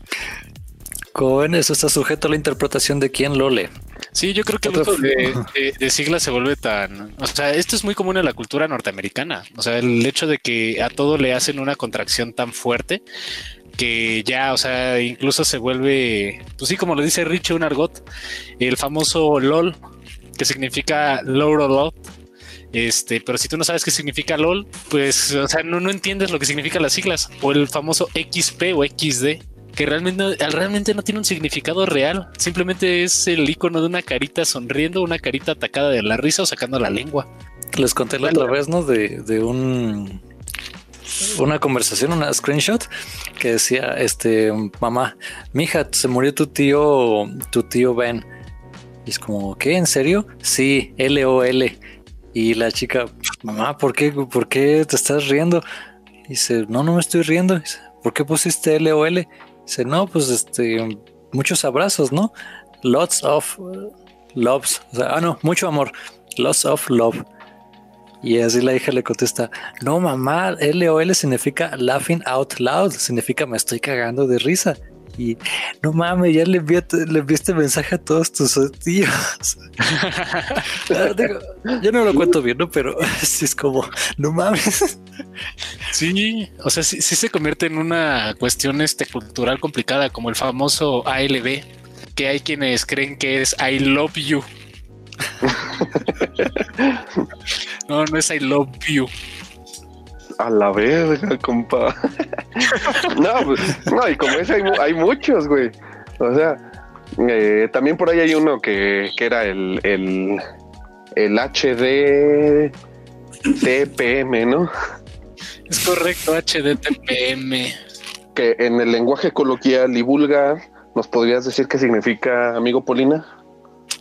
Con eso está sujeto a la interpretación de quien lo lee. Sí, yo creo que el uso de, siglas se vuelve tan. O sea, esto es muy común en la cultura norteamericana. O sea, el hecho de que a todo le hacen una contracción tan fuerte que ya, o sea, incluso se vuelve, pues sí, como lo dice Richie, un argot, el famoso LOL, que significa Lot. Este, pero si tú no sabes qué significa LOL, pues, o sea, no, no entiendes lo que significan las siglas, o el famoso XP o XD que realmente, realmente no tiene un significado real. Simplemente es el icono de una carita sonriendo, una carita atacada de la risa o sacando la lengua. Les conté la otra vez, ¿no? De, de un una conversación, una screenshot que decía, este, mamá, mija, se murió tu tío, tu tío Ben. Y es como, ¿qué? ¿En serio? Sí, L-O-L. Y la chica, mamá, ¿por qué, ¿por qué te estás riendo? Y dice, no, no me estoy riendo. Dice, ¿Por qué pusiste L-O-L? Dice, no, pues este, muchos abrazos, ¿no? Lots of loves. O sea, ah, no, mucho amor. Lots of love. Y así la hija le contesta, no mamá, L-O-L significa laughing out loud, significa me estoy cagando de risa. Y no mames, ya le envié, le enviaste mensaje a todos tus tíos. [laughs] Yo no lo cuento bien, ¿no? Pero [laughs] sí es como, no mames. Sí, o sea, sí, se convierte en una cuestión este, cultural complicada, como el famoso ALB, que hay quienes creen que es I love you. [laughs] no, no es I love you. A la verga, compa. no, pues, no, y como ese hay, muchos, güey. O sea, eh, también por ahí hay uno que, que era el, el, el HD TPM, ¿no? Es correcto, HDTPM. Que en el lenguaje coloquial y vulgar, ¿nos podrías decir qué significa, amigo Polina?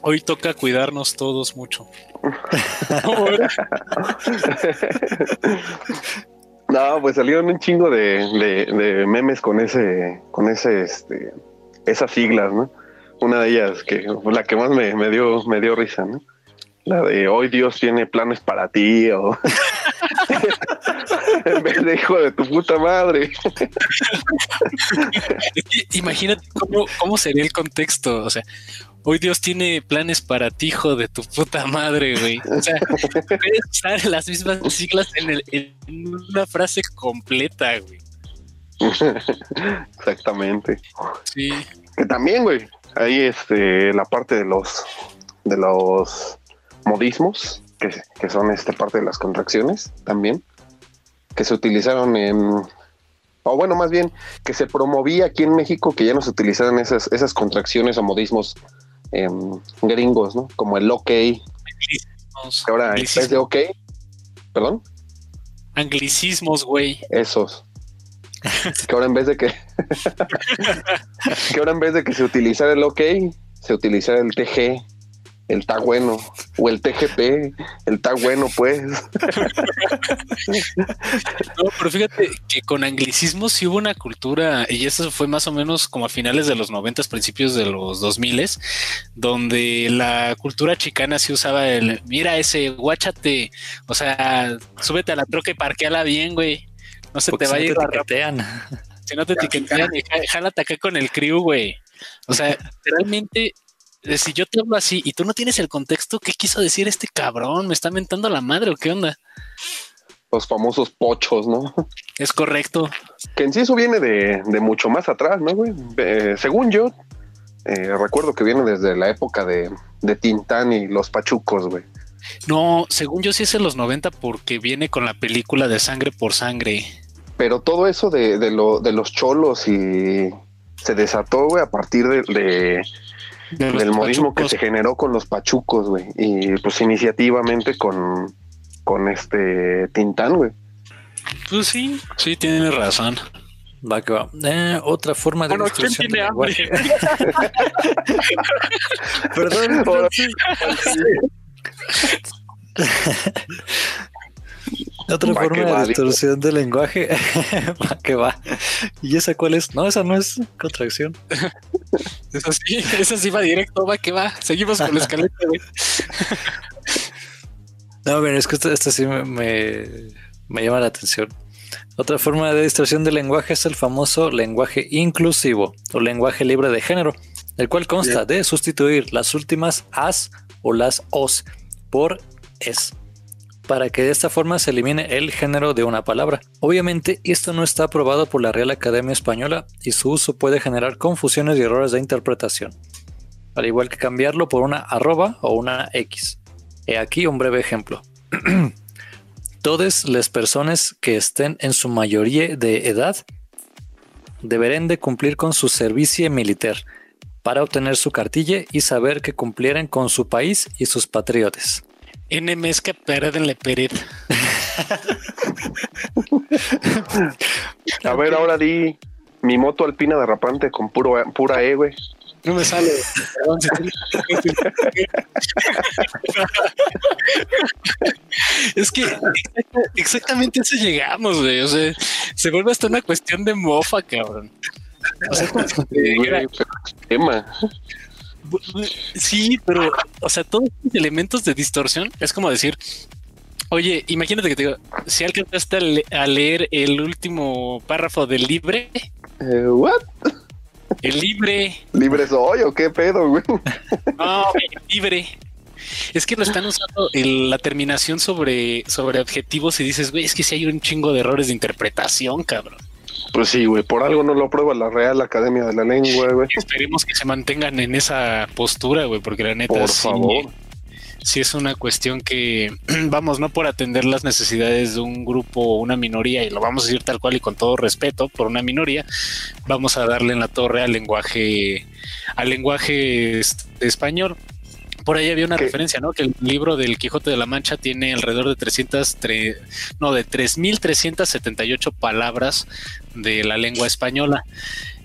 Hoy toca cuidarnos todos mucho. [laughs] no, pues salieron un chingo de, memes con ese, con ese, este, esas siglas, ¿no? Una de ellas que la que más me, me dio me dio risa, ¿no? La de hoy Dios tiene planes para ti o [laughs] en vez de hijo de tu puta madre. [laughs] imagínate cómo, cómo sería el contexto, o sea, Hoy Dios tiene planes para ti, hijo de tu puta madre, güey. O sea, puedes usar las mismas siglas en, en una frase completa, güey. Exactamente. Sí. Que también, güey, ahí este la parte de los de los modismos, que, que son este parte de las contracciones también, que se utilizaron en o bueno, más bien que se promovía aquí en México que ya no se utilizaran esas, esas contracciones o modismos em, gringos, ¿no? Como el OK. Que ahora en vez de OK, perdón. Anglicismos, güey. Esos. que ahora en vez de que [laughs] que ahora en vez de que se utilizara el OK, se utilizara el TG el está bueno, o el TGP, el está bueno, pues. No, pero fíjate que con anglicismo sí hubo una cultura, y eso fue más o menos como a finales de los noventas, principios de los dos miles, donde la cultura chicana sí usaba el, mira ese, guáchate, o sea, súbete a la troca y parqueala bien, güey. No se te va a ir Si no te etiquetean, jálate acá con el crew, güey. O sea, realmente si yo te hablo así y tú no tienes el contexto, ¿qué quiso decir este cabrón? ¿Me está mentando la madre o qué onda? Los famosos pochos, ¿no? Es correcto. Que en sí eso viene de, mucho más atrás, ¿no, güey? según yo, eh, recuerdo que viene desde la época de, de Tintán y los pachucos, güey. No, según yo sí es en los 90 porque viene con la película de Sangre por Sangre. Pero todo eso de, de, lo, de los cholos y se desató, güey, a partir de del modismo que se generó con los pachucos, güey. Y pues iniciativamente con, con este Tintán, güey. Pues sí, sí, tiene razón. Va que va. Eh, otra forma de bueno, ¿quién tiene hambre? [laughs] Perdón. [laughs] Otra forma de distorsión del lenguaje. [laughs] ¿Para qué va? ¿Y esa cuál es? No, esa no es contracción. [laughs] esa sí, esa sí va directo, va que va. Seguimos con la escaleta, güey. [laughs] No, pero es que esto, sí me, me, llama la atención. Otra forma de distorsión del lenguaje es el famoso lenguaje inclusivo o lenguaje libre de género, el cual consta de sustituir las últimas as o las os por es para que de esta forma se elimine el género de una palabra. Obviamente, esto no está aprobado por la Real Academia Española y su uso puede generar confusiones y errores de interpretación, al igual que cambiarlo por una arroba o una X. He aquí un breve ejemplo. [clears throat] Todas las personas que estén en su mayoría de edad deberán de cumplir con su servicio militar para obtener su cartilla y saber que cumplieran con su país y sus patriotas. NMS que le perit. A ver, ahora di mi moto alpina derrapante con puro, pura E, güey. No me sale. es que exactamente eso llegamos, güey. O sea, se vuelve hasta una cuestión de mofa, cabrón. O sea, tema. Sí, pero, o sea, todos los elementos de distorsión es como decir, oye, imagínate que te digo, si alcanzaste a, leer el último párrafo del libre. Eh, ¿What? El libre. ¿Libre soy o qué pedo, güey? No, libre. Es que lo están usando la terminación sobre, sobre objetivos y dices, güey, es que si hay un chingo de errores de interpretación, cabrón. Pues sí, güey, por algo no lo aprueba la Real Academia de la Lengua, güey. Esperemos que se mantengan en esa postura, güey, porque la neta por favor. sí es una cuestión que, [clears throat] vamos, no por atender las necesidades de un grupo o una minoría, y lo vamos a decir tal cual y con todo respeto, por una minoría, vamos a darle en la torre al lenguaje, al lenguaje español. Por ahí había una referencia, ¿no? Que el libro del Quijote de la Mancha tiene alrededor de 300, no, de 3.378 palabras de la lengua española.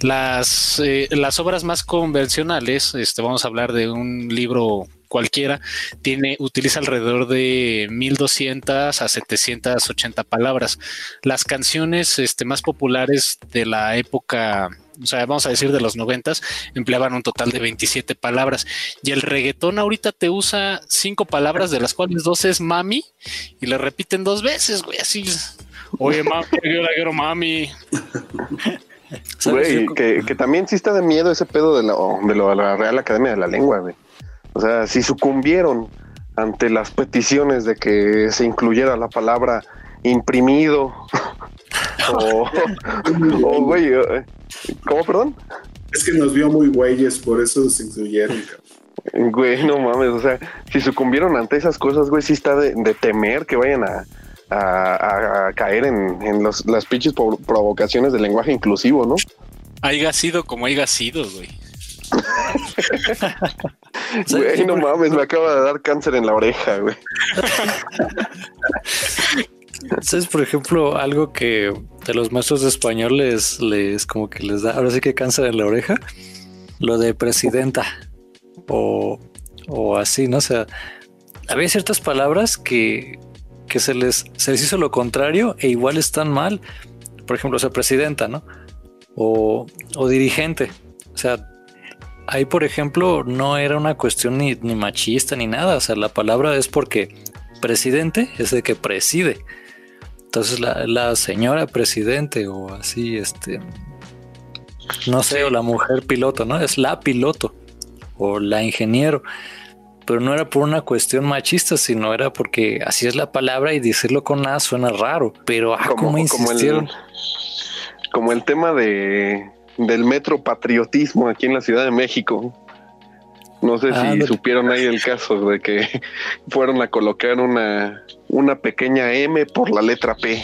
Las, eh, las obras más convencionales, este, vamos a hablar de un libro cualquiera, tiene, utiliza alrededor de 1200 a 780 palabras. Las canciones este, más populares de la época o sea, vamos a decir de los noventas, empleaban un total de 27 palabras. Y el reggaetón ahorita te usa cinco palabras, de las cuales dos es mami, y le repiten dos veces, güey, así. Oye, mami, [laughs] yo la quiero mami. [laughs] Güey, que, que, también sí está de miedo ese pedo de, la, de, lo, de la Real Academia de la Lengua, güey. O sea, si sucumbieron ante las peticiones de que se incluyera la palabra imprimido [laughs] o, o, güey, eh, ¿cómo, perdón? Es que nos vio muy güeyes, por eso se incluyeron. Güey, no mames, o sea, si sucumbieron ante esas cosas, güey, sí está de, de temer que vayan a, a, a caer en, en los, las pinches provocaciones del lenguaje inclusivo, ¿no? Haiga sido como haya sido, güey. [laughs] Güey, no mames, me acaba de dar cáncer en la oreja, güey. [laughs] ¿Sabes, por ejemplo, algo que de los maestros de español les, les como que les da, ahora sí que cáncer en la oreja? Lo de presidenta o, o así, ¿no? O sea, había ciertas palabras que, que se les, se les hizo lo contrario e igual están mal. Por ejemplo, o sea, presidenta, ¿no? O, o dirigente. O sea, ahí, por ejemplo, no era una cuestión ni, ni, machista ni nada. O sea, la palabra es porque presidente es de que preside. Entonces, la, la señora presidente o así, este, no sé, o la mujer piloto, ¿no? Es la piloto o la ingeniero pero no era por una cuestión machista, sino era porque así es la palabra y decirlo con A suena raro, pero ah, como, ¿cómo insistieron? Como el, como el tema de del metro patriotismo aquí en la Ciudad de México. No sé ah, si supieron ahí el caso de que [laughs] fueron a colocar una, una pequeña M por la letra P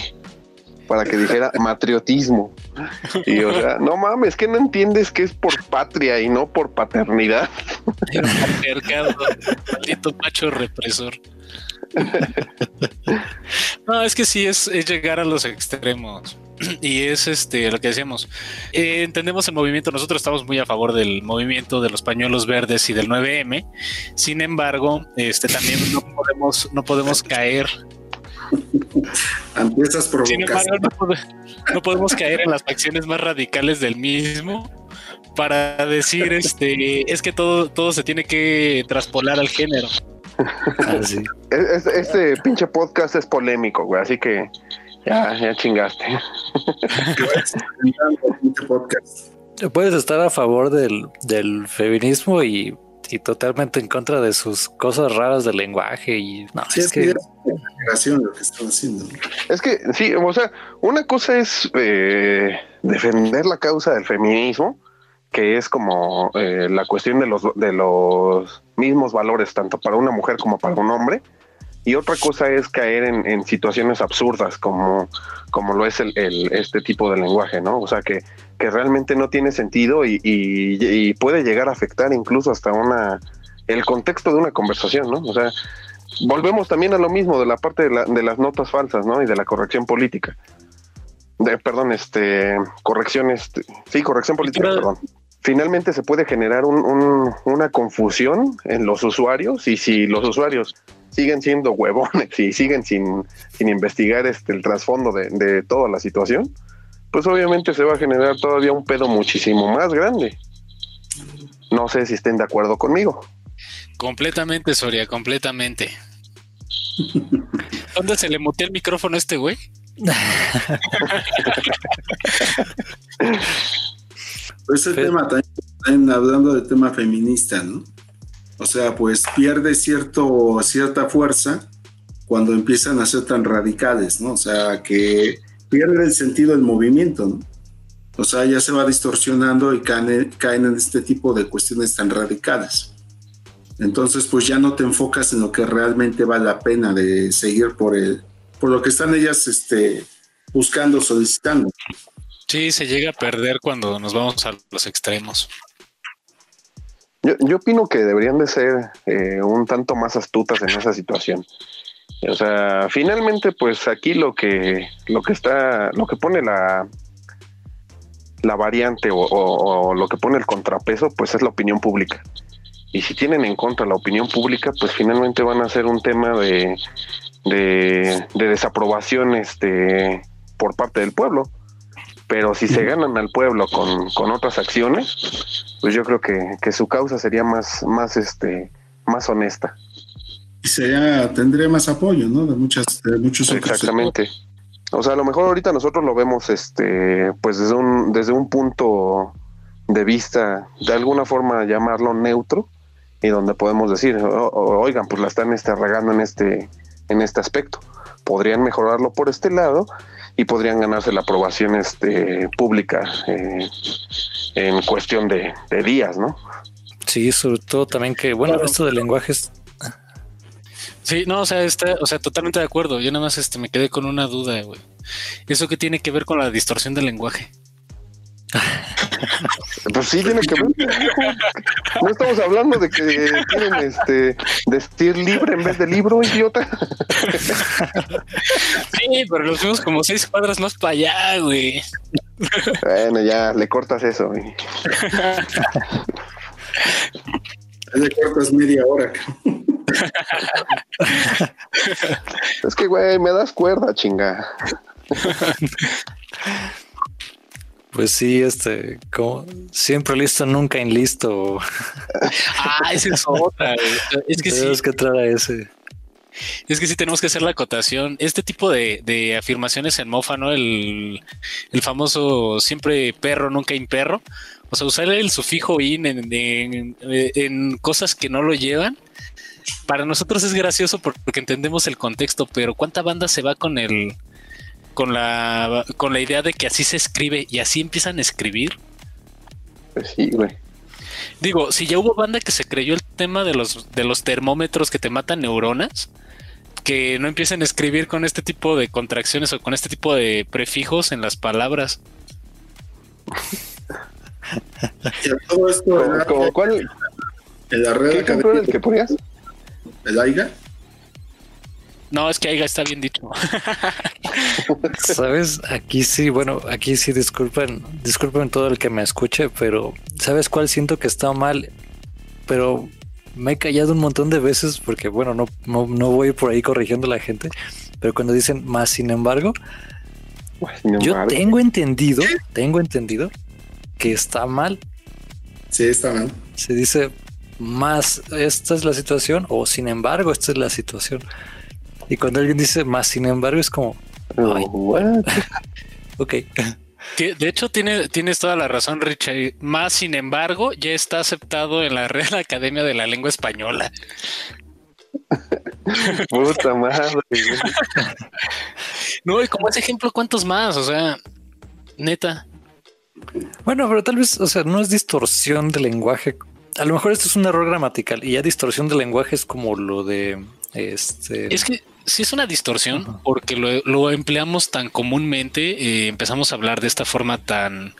para que dijera [laughs] matriotismo. Y o sea, no mames, que no entiendes que es por patria y no por paternidad. [laughs] maldito macho represor. [laughs] No, es que sí es, es, llegar a los extremos. [clears throat] Y es este lo que decíamos. Eh, entendemos el movimiento, nosotros estamos muy a favor del movimiento de los pañuelos verdes y del 9M. Sin embargo, este también no podemos, no podemos caer ante esas provocaciones. No, pode no, podemos caer en las facciones más radicales del mismo para decir este es que todo, todo se tiene que traspolar al género. Así. Este, este pinche podcast es polémico, güey, así que ya, ya chingaste. [laughs] Puedes estar a favor del, del feminismo y y totalmente en contra de sus cosas raras del lenguaje y no, sí, es, es, que, es lo que están haciendo. Es que sí, o sea, una cosa es eh, defender la causa del feminismo, que es como eh, la cuestión de los de los mismos valores tanto para una mujer como para un hombre, y otra cosa es caer en, en situaciones absurdas como, como lo es el, el, este tipo de lenguaje, ¿no? O sea que que realmente no tiene sentido y, y, y, puede llegar a afectar incluso hasta una el contexto de una conversación, ¿no? O sea, volvemos también a lo mismo de la parte de, la, de las notas falsas, ¿no? Y de la corrección política. De, perdón, este, corrección, este, sí, corrección política, perdón. Finalmente se puede generar un, un, una confusión en los usuarios y si los usuarios siguen siendo huevones y siguen sin, sin investigar este, el trasfondo de, de toda la situación, pues obviamente se va a generar todavía un pedo muchísimo más grande. No sé si estén de acuerdo conmigo. Completamente, Soria, completamente. ¿Dónde se le mutea el micrófono a este güey? [laughs] pues el tema también, hablando del tema feminista, ¿no? O sea, pues pierde cierto, cierta fuerza cuando empiezan a ser tan radicales, ¿no? O sea, que pierde el sentido del movimiento, ¿no? O sea, ya se va distorsionando y caen, caen en este tipo de cuestiones tan radicales. Entonces, pues ya no te enfocas en lo que realmente vale la pena de seguir por el, por lo que están ellas este, buscando, solicitando. Sí, se llega a perder cuando nos vamos a los extremos. Yo, yo opino que deberían de ser eh, un tanto más astutas en esa situación. O sea, finalmente, pues aquí lo que, lo que está, lo que pone la, la variante o, lo que pone el contrapeso, pues es la opinión pública. Y si tienen en contra la opinión pública, pues finalmente van a ser un tema de, de, de desaprobación este, por parte del pueblo. Pero si se ganan al pueblo con, con otras acciones, pues yo creo que, que, su causa sería más, más, este, más honesta. Y sería, tendría más apoyo, ¿no? De muchas, de muchos Exactamente. O sea, a lo mejor ahorita nosotros lo vemos, este, pues desde un, desde un punto de vista, de alguna forma llamarlo neutro, y donde podemos decir, oigan, pues la están este, regando en este, en este aspecto. Podrían mejorarlo por este lado y podrían ganarse la aprobación este, pública eh, en cuestión de, días, ¿no? Sí, sobre todo también que, bueno, esto de lenguajes. Sí, no, o sea, está, o sea, totalmente de acuerdo. Yo nada más este, me quedé con una duda, güey. ¿Eso qué tiene que ver con la distorsión del lenguaje? [laughs] Pues sí, tiene que ver. No estamos hablando de que tienen este decir libre en vez de libro, idiota. Sí, pero los vemos como seis cuadras más para allá, güey. Bueno, ya le cortas eso, güey. Le cortas media hora. Es que, güey, me das cuerda, chinga. Pues sí, este, como siempre listo, nunca en listo. Ah, esa es otra. Es que sí. que traer ese. Es que sí tenemos que hacer la acotación. Este tipo de, afirmaciones en mofa, ¿no? El, famoso siempre perro, nunca imperro. O sea, usar el sufijo in en, en, cosas que no lo llevan. Para nosotros es gracioso porque entendemos el contexto, pero ¿cuánta banda se va con el con la, con la idea de que así se escribe y así empiezan a escribir. Pues sí, güey. Digo, si ya hubo banda que se creyó el tema de los, de los termómetros que te matan neuronas, que no empiecen a escribir con este tipo de contracciones o con este tipo de prefijos en las palabras. todo esto ¿Cuál? ¿En la red ¿Qué el que ponías? ¿El AIGA? No, es que Aiga está bien dicho. [laughs] Sabes, aquí sí, bueno, aquí sí disculpen, disculpen todo el que me escuche, pero ¿sabes cuál siento que está mal? Pero me he callado un montón de veces porque, bueno, no, no, voy por ahí corrigiendo a la gente, pero cuando dicen más sin embargo, yo tengo entendido, tengo entendido que está mal. Sí, está mal. Se dice más esta es la situación o sin embargo esta es la situación. Y cuando alguien dice más, sin embargo, es como. [laughs] ok. De hecho, tiene, tienes toda la razón, Richard. Más, sin embargo, ya está aceptado en la Real Academia de la Lengua Española. [laughs] Puta madre. [laughs] no, y como ese ejemplo, ¿cuántos más? O sea, neta. Bueno, pero tal vez, o sea, no es distorsión de lenguaje. A lo mejor esto es un error gramatical y ya distorsión de lenguaje es como lo de este. Es que sí es una distorsión porque lo, empleamos tan comúnmente, eh, empezamos a hablar de esta forma tan,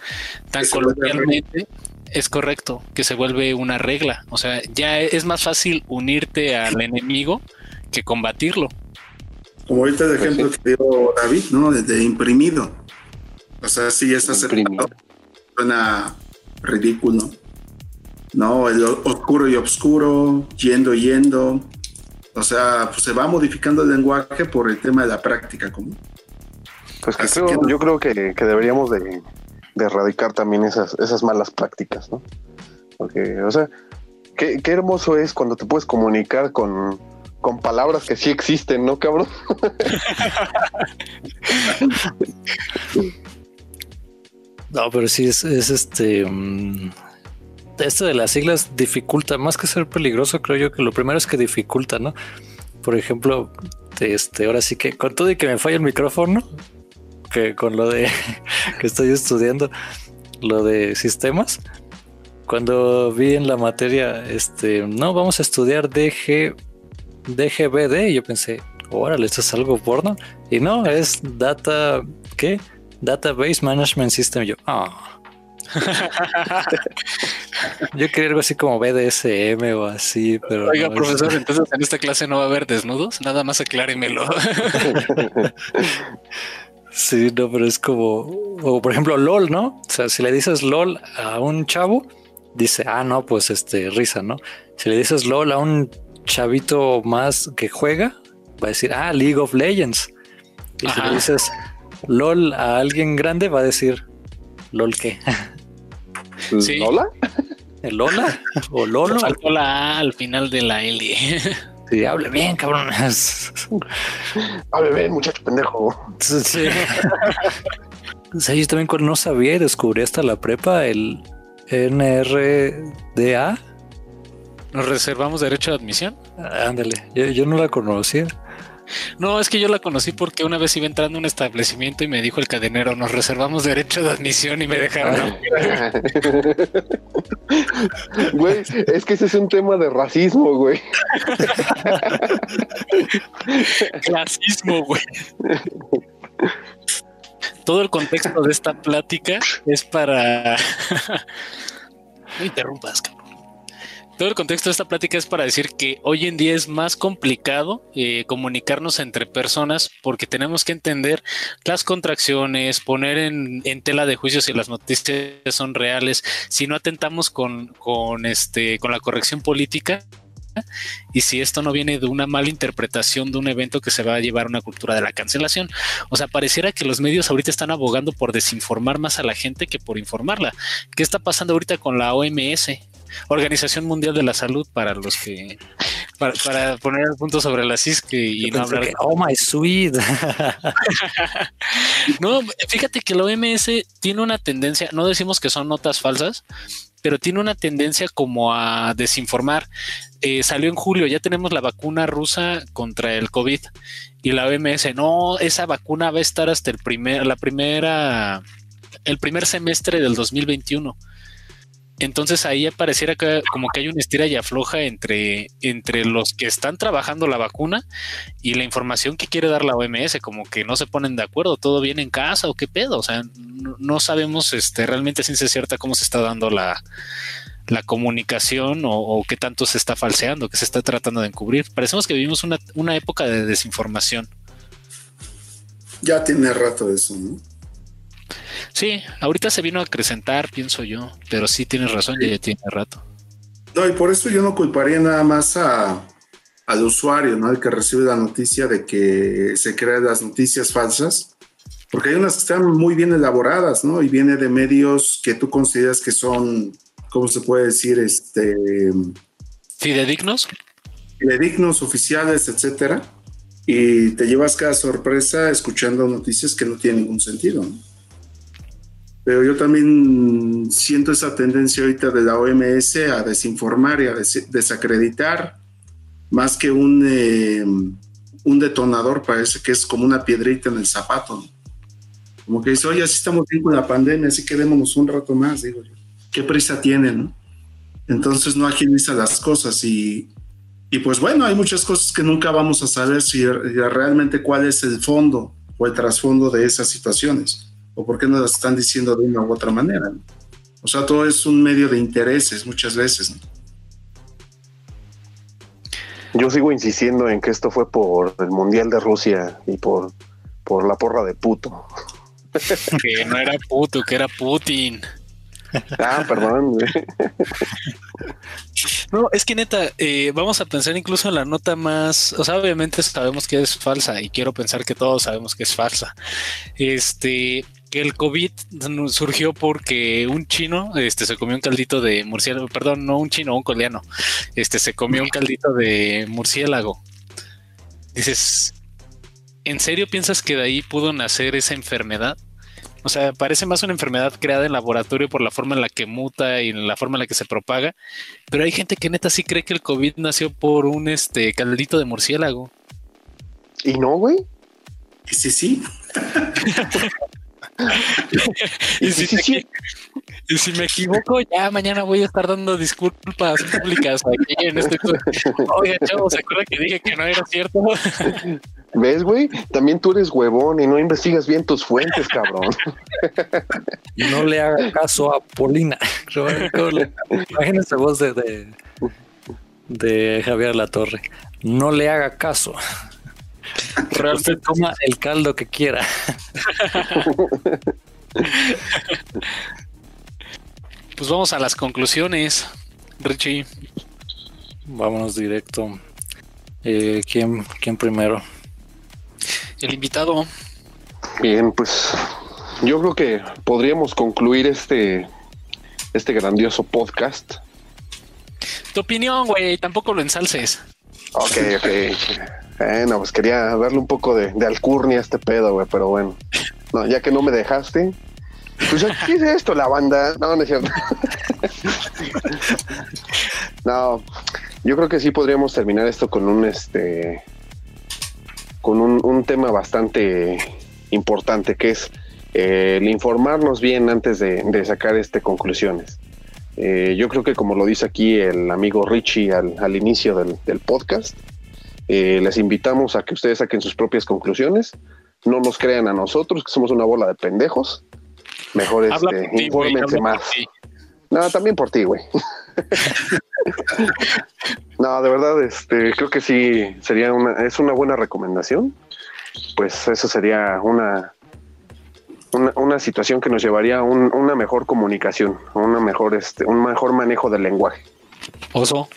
tan coloquialmente. Es correcto, que se vuelve una regla. O sea, ya es más fácil unirte al enemigo que combatirlo. Como ahorita el ejemplo que dio David, ¿no? De, imprimido. O sea, si ya está aceptado. Suena ridículo. No, el oscuro y oscuro, yendo, yendo. O sea, pues, se va modificando el lenguaje por el tema de la práctica común. Pues yo creo que, deberíamos de, erradicar también esas, esas malas prácticas, ¿no? Porque, o sea, qué, hermoso es cuando te puedes comunicar con, palabras que sí existen, ¿no, cabrón? [laughs] no, pero sí es, este. Mm, esto de las siglas dificulta, más que ser peligroso, creo yo que lo primero es que dificulta, ¿no? Por ejemplo, este, ahora sí que con todo y que me falla el micrófono, que con lo de [laughs] que estoy estudiando, lo de sistemas, cuando vi en la materia, este, no, vamos a estudiar DG, DGBD, y yo pensé, órale, esto es algo porno, y no, es Data, ¿qué? Database Management System, yo, ah. [laughs] Yo quería algo así como BDSM o así, pero. Oiga, profesor, entonces en esta clase no va a haber desnudos, nada más acláremelo. [laughs] sí, no, pero es como, o por ejemplo, LOL, ¿no? O sea, si le dices LOL a un chavo, dice, ah, no, pues este, risa, ¿no? Si le dices LOL a un chavito más que juega, va a decir, ah, League of Legends. Y si le dices LOL a alguien grande, va a decir, ¿Lol qué? [laughs] Sí. ¿Lola? ¿El Lola? ¿O Lolo? Faltó la A al final de la L. [laughs] Sí, hable bien, cabrón. Hable bien, muchacho pendejo. Sí. O sea, yo también cuando no sabía y descubrí hasta la prepa el NRDA. ¿Nos reservamos derecho de admisión? Ándale, yo, yo no la conocía. No, es que yo la conocí porque una vez iba entrando a un establecimiento y me dijo el cadenero, nos reservamos derecho de admisión y me dejaron. [laughs] Güey, es que ese es un tema de racismo, güey. [laughs] Clasismo, güey. Todo el contexto de esta plática es para... [laughs] no interrumpas, cabrón. Todo el contexto de esta plática es para decir que hoy en día es más complicado eh, comunicarnos entre personas porque tenemos que entender las contracciones, poner en, tela de juicio si las noticias son reales, si no atentamos con, con, este, con la corrección política y si esto no viene de una mala interpretación de un evento que se va a llevar a una cultura de la cancelación. O sea, pareciera que los medios ahorita están abogando por desinformar más a la gente que por informarla. ¿Qué está pasando ahorita con la OMS? Organización Mundial de la Salud para los que para, para poner el punto sobre la CISC y Yo no hablar que, oh my sweet. No, fíjate que la OMS tiene una tendencia, no decimos que son notas falsas, pero tiene una tendencia como a desinformar. Eh, salió en julio, ya tenemos la vacuna rusa contra el COVID y la OMS, no, esa vacuna va a estar hasta el primer, la primera, el primer semestre del 2021. Entonces ahí pareciera que como que hay una estira y afloja entre, entre los que están trabajando la vacuna y la información que quiere dar la OMS, como que no se ponen de acuerdo, todo viene en casa o qué pedo, o sea, no, sabemos este, realmente ciencia cierta cómo se está dando la, la comunicación o, o, qué tanto se está falseando, que se está tratando de encubrir. Parecemos que vivimos una, una época de desinformación. Ya tiene rato eso, ¿no? Sí, ahorita se vino a acrecentar, pienso yo, pero sí tienes razón, ya, ya tiene rato. No, y por eso yo no culparía nada más a, al usuario, ¿no? El que recibe la noticia de que se crean las noticias falsas, porque hay unas que están muy bien elaboradas, ¿no? Y viene de medios que tú consideras que son, ¿cómo se puede decir? Este. Fidedignos. Fidedignos, oficiales, etcétera. Y te llevas cada sorpresa escuchando noticias que no tienen ningún sentido, ¿no? Pero yo también siento esa tendencia ahorita de la OMS a desinformar y a des desacreditar, más que un, eh, un detonador, parece que es como una piedrita en el zapato. ¿no? Como que dice, oye, así estamos bien con la pandemia, así quedémonos un rato más, digo yo. ¿Qué prisa tienen? No? Entonces no agiliza las cosas y, y pues bueno, hay muchas cosas que nunca vamos a saber si realmente cuál es el fondo o el trasfondo de esas situaciones o por qué no las están diciendo de una u otra manera. ¿no? O sea, todo es un medio de intereses muchas veces. ¿no? Yo sigo insistiendo en que esto fue por el Mundial de Rusia y por, por la porra de puto. [laughs] Que no era puto, que era Putin. Ah, perdón. No, es que neta, eh, vamos a pensar incluso en la nota más, o sea, obviamente sabemos que es falsa y quiero pensar que todos sabemos que es falsa. Este, que el COVID surgió porque un chino este, se comió un caldito de murciélago, perdón, no un chino, un coreano, este, se comió un caldito de murciélago. Dices, ¿en serio piensas que de ahí pudo nacer esa enfermedad? O sea, parece más una enfermedad creada en laboratorio por la forma en la que muta y en la forma en la que se propaga. Pero hay gente que neta sí cree que el COVID nació por un este caldito de murciélago. ¿Y no, güey? Sí, sí. [laughs] y, si sí, sí. y, si me equivoco, ya mañana voy a estar dando disculpas públicas aquí en este. Chavo, ¿se acuerda que dije que no era cierto? ¿Ves, güey? También tú eres huevón y no investigas bien tus fuentes, cabrón. No le haga caso a Polina. Imagínense voz de, de, de Javier Latorre. No le haga caso. Realmente toma el caldo que quiera. Pues vamos a las conclusiones, Richie. Vámonos directo. Eh, ¿quién, ¿Quién primero? El invitado. Bien, pues yo creo que podríamos concluir este, este grandioso podcast. Tu opinión, güey, tampoco lo ensalces. Ok, ok. Bueno, pues quería darle un poco de, alcurnia a este pedo, güey, pero bueno. No, ya que no me dejaste. Pues, ¿qué es esto, la banda? No, no es cierto. [laughs] no, yo creo que sí podríamos terminar esto con un este con un, tema bastante importante que es eh, el informarnos bien antes de, sacar este conclusiones. Eh, yo creo que como lo dice aquí el amigo Richie al, inicio del, podcast, eh, les invitamos a que ustedes saquen sus propias conclusiones, no nos crean a nosotros, que somos una bola de pendejos, mejor este, infórmense más. No, también por ti, güey. no, de verdad, este, creo que sí sería una, es una buena recomendación. Pues eso sería una, una, situación que nos llevaría a una mejor comunicación, una mejor, este, un mejor manejo del lenguaje. Oso.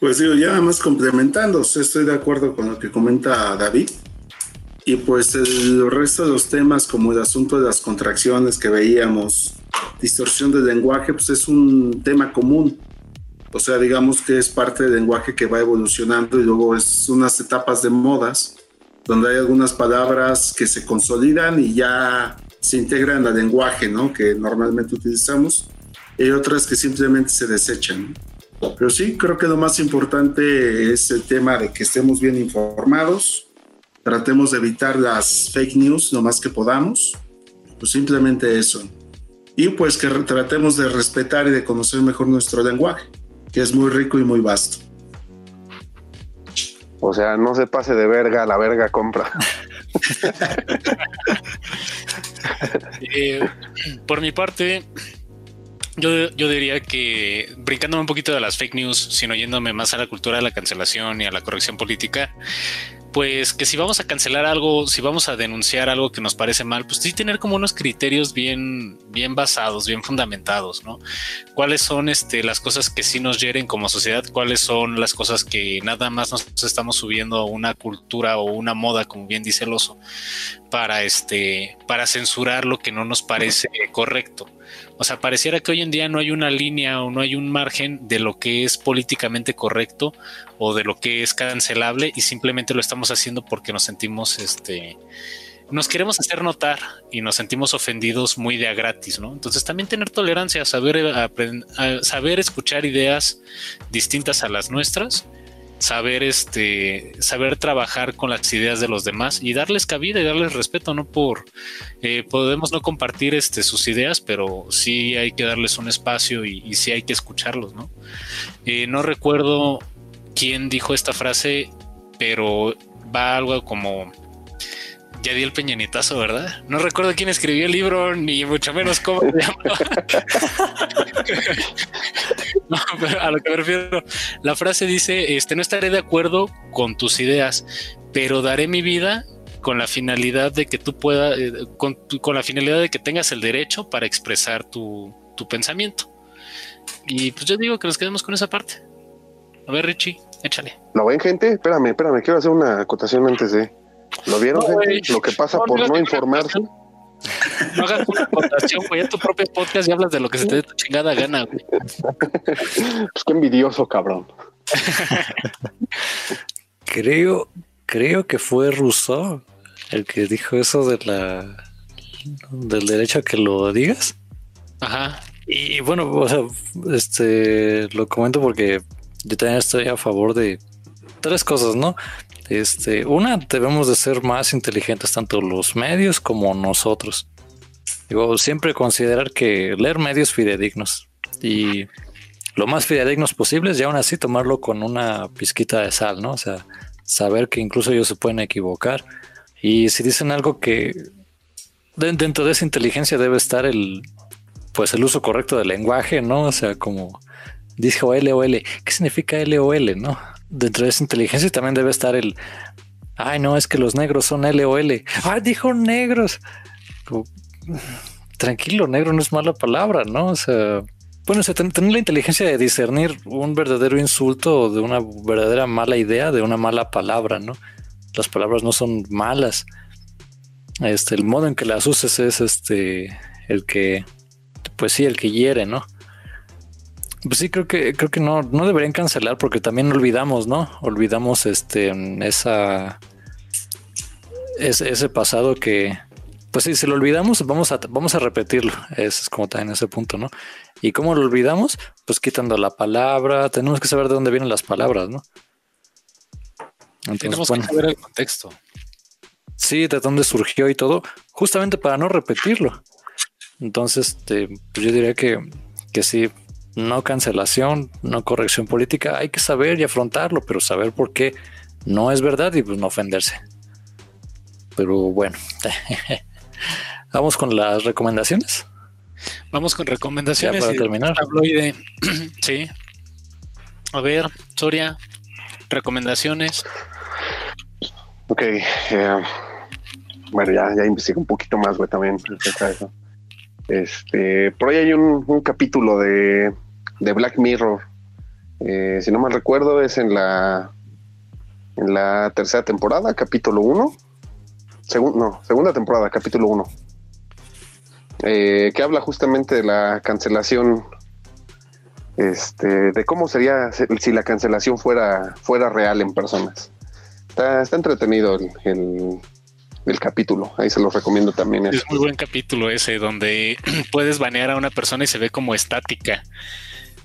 Pues digo, ya más complementando, estoy de acuerdo con lo que comenta David. Y pues el resto de los temas, como el asunto de las contracciones que veíamos, distorsión del lenguaje, pues es un tema común. O sea, digamos que es parte del lenguaje que va evolucionando y luego es unas etapas de modas donde hay algunas palabras que se consolidan y ya se integran al lenguaje, ¿no? Que normalmente utilizamos. Y otras que simplemente se desechan. Pero sí, creo que lo más importante es el tema de que estemos bien informados, tratemos de evitar las fake news lo más que podamos, pues simplemente eso y pues que tratemos de respetar y de conocer mejor nuestro lenguaje, que es muy rico y muy vasto. O sea, no se pase de verga, la verga compra. [laughs] Eh, por mi parte, yo, yo, diría que brincándome un poquito de las fake news, sino yéndome más a la cultura de la cancelación y a la corrección política, pues que si vamos a cancelar algo, si vamos a denunciar algo que nos parece mal, pues sí tener como unos criterios bien, bien basados, bien fundamentados, ¿no? ¿Cuáles son este, las cosas que sí nos hieren como sociedad? ¿Cuáles son las cosas que nada más nos estamos subiendo a una cultura o una moda, como bien dice el oso, para, este, para censurar lo que no nos parece correcto? O sea, pareciera que hoy en día no hay una línea o no hay un margen de lo que es políticamente correcto o de lo que es cancelable y simplemente lo estamos haciendo porque nos sentimos, este, nos queremos hacer notar y nos sentimos ofendidos muy de a gratis, ¿no? Entonces también tener tolerancia, saber, saber escuchar ideas distintas a las nuestras saber este saber trabajar con las ideas de los demás y darles cabida y darles respeto no por eh, podemos no compartir este sus ideas pero sí hay que darles un espacio y, sí hay que escucharlos no eh, no recuerdo quién dijo esta frase pero va algo como ya di el peñanitazo, ¿verdad? No recuerdo quién escribió el libro, ni mucho menos cómo se llama. [laughs] no, pero a lo que me refiero, la frase dice, este, no estaré de acuerdo con tus ideas, pero daré mi vida con la finalidad de que tú puedas, eh, con, la finalidad de que tengas el derecho para expresar tu, tu pensamiento. Y pues yo digo que nos quedemos con esa parte. A ver, Richie, échale. ¿Lo ven, gente? Espérame, espérame, quiero hacer una acotación antes de... ¿Lo vieron, gente? Lo que pasa por no, informarse. No hagas una votación, güey, a tu propio podcast y hablas de lo que se te dé tu chingada gana, güey. Pues qué envidioso, cabrón. creo, creo que fue Rousseau el que dijo eso de la del derecho a que lo digas. Ajá. Y bueno, o sea, este lo comento porque yo también estoy a favor de tres cosas, ¿no? Este, una, debemos de ser más inteligentes, tanto los medios como nosotros. Digo, siempre considerar que leer medios fidedignos y lo más fidedignos posibles y aún así tomarlo con una pizquita de sal, ¿no? O sea, saber que incluso ellos se pueden equivocar. Y si dicen algo que dentro de esa inteligencia debe estar el, pues el uso correcto del lenguaje, ¿no? O sea, como dijo LOL, ¿qué significa LOL, no? Dentro de esa inteligencia también debe estar el, ay, no, es que los negros son L o L. Ay, dijo negros. tranquilo, negro no es mala palabra, ¿no? O sea, bueno, tener la inteligencia de discernir un verdadero insulto o de una verdadera mala idea de una mala palabra, ¿no? Las palabras no son malas. este, el modo en que las uses es este, el que, pues sí, el que hiere, ¿no? Pues sí, creo que, creo que no, no deberían cancelar porque también olvidamos, ¿no? Olvidamos este, esa, ese, ese pasado que, pues sí, si lo olvidamos, vamos a, vamos a repetirlo. Ese es como también ese punto, ¿no? ¿Y cómo lo olvidamos? Pues quitando la palabra. Tenemos que saber de dónde vienen las palabras, ¿no? Tenemos que saber el contexto. Sí, de dónde surgió y todo, justamente para no repetirlo. Entonces, este, pues yo diría que, que sí, no cancelación, no corrección política, hay que saber y afrontarlo, pero saber por qué no es verdad y pues no ofenderse. Pero bueno, [laughs] vamos con las recomendaciones. Vamos con recomendaciones. para terminar. [clears throat] sí. A ver, Soria, recomendaciones. Ok. Eh, bueno, ya, ya investigué un poquito más, güey, también eso. Este, por ahí hay un, capítulo de, Black Mirror. Eh, si no mal recuerdo, es en la en la tercera temporada, capítulo 1. no, segunda temporada, capítulo 1. Eh, que habla justamente de la cancelación. Este, de cómo sería si la cancelación fuera, fuera real en personas. Está entretenido el, del capítulo. Ahí se los recomiendo también. Es muy buen capítulo ese, donde [clears throat] puedes banear a una persona y se ve como estática.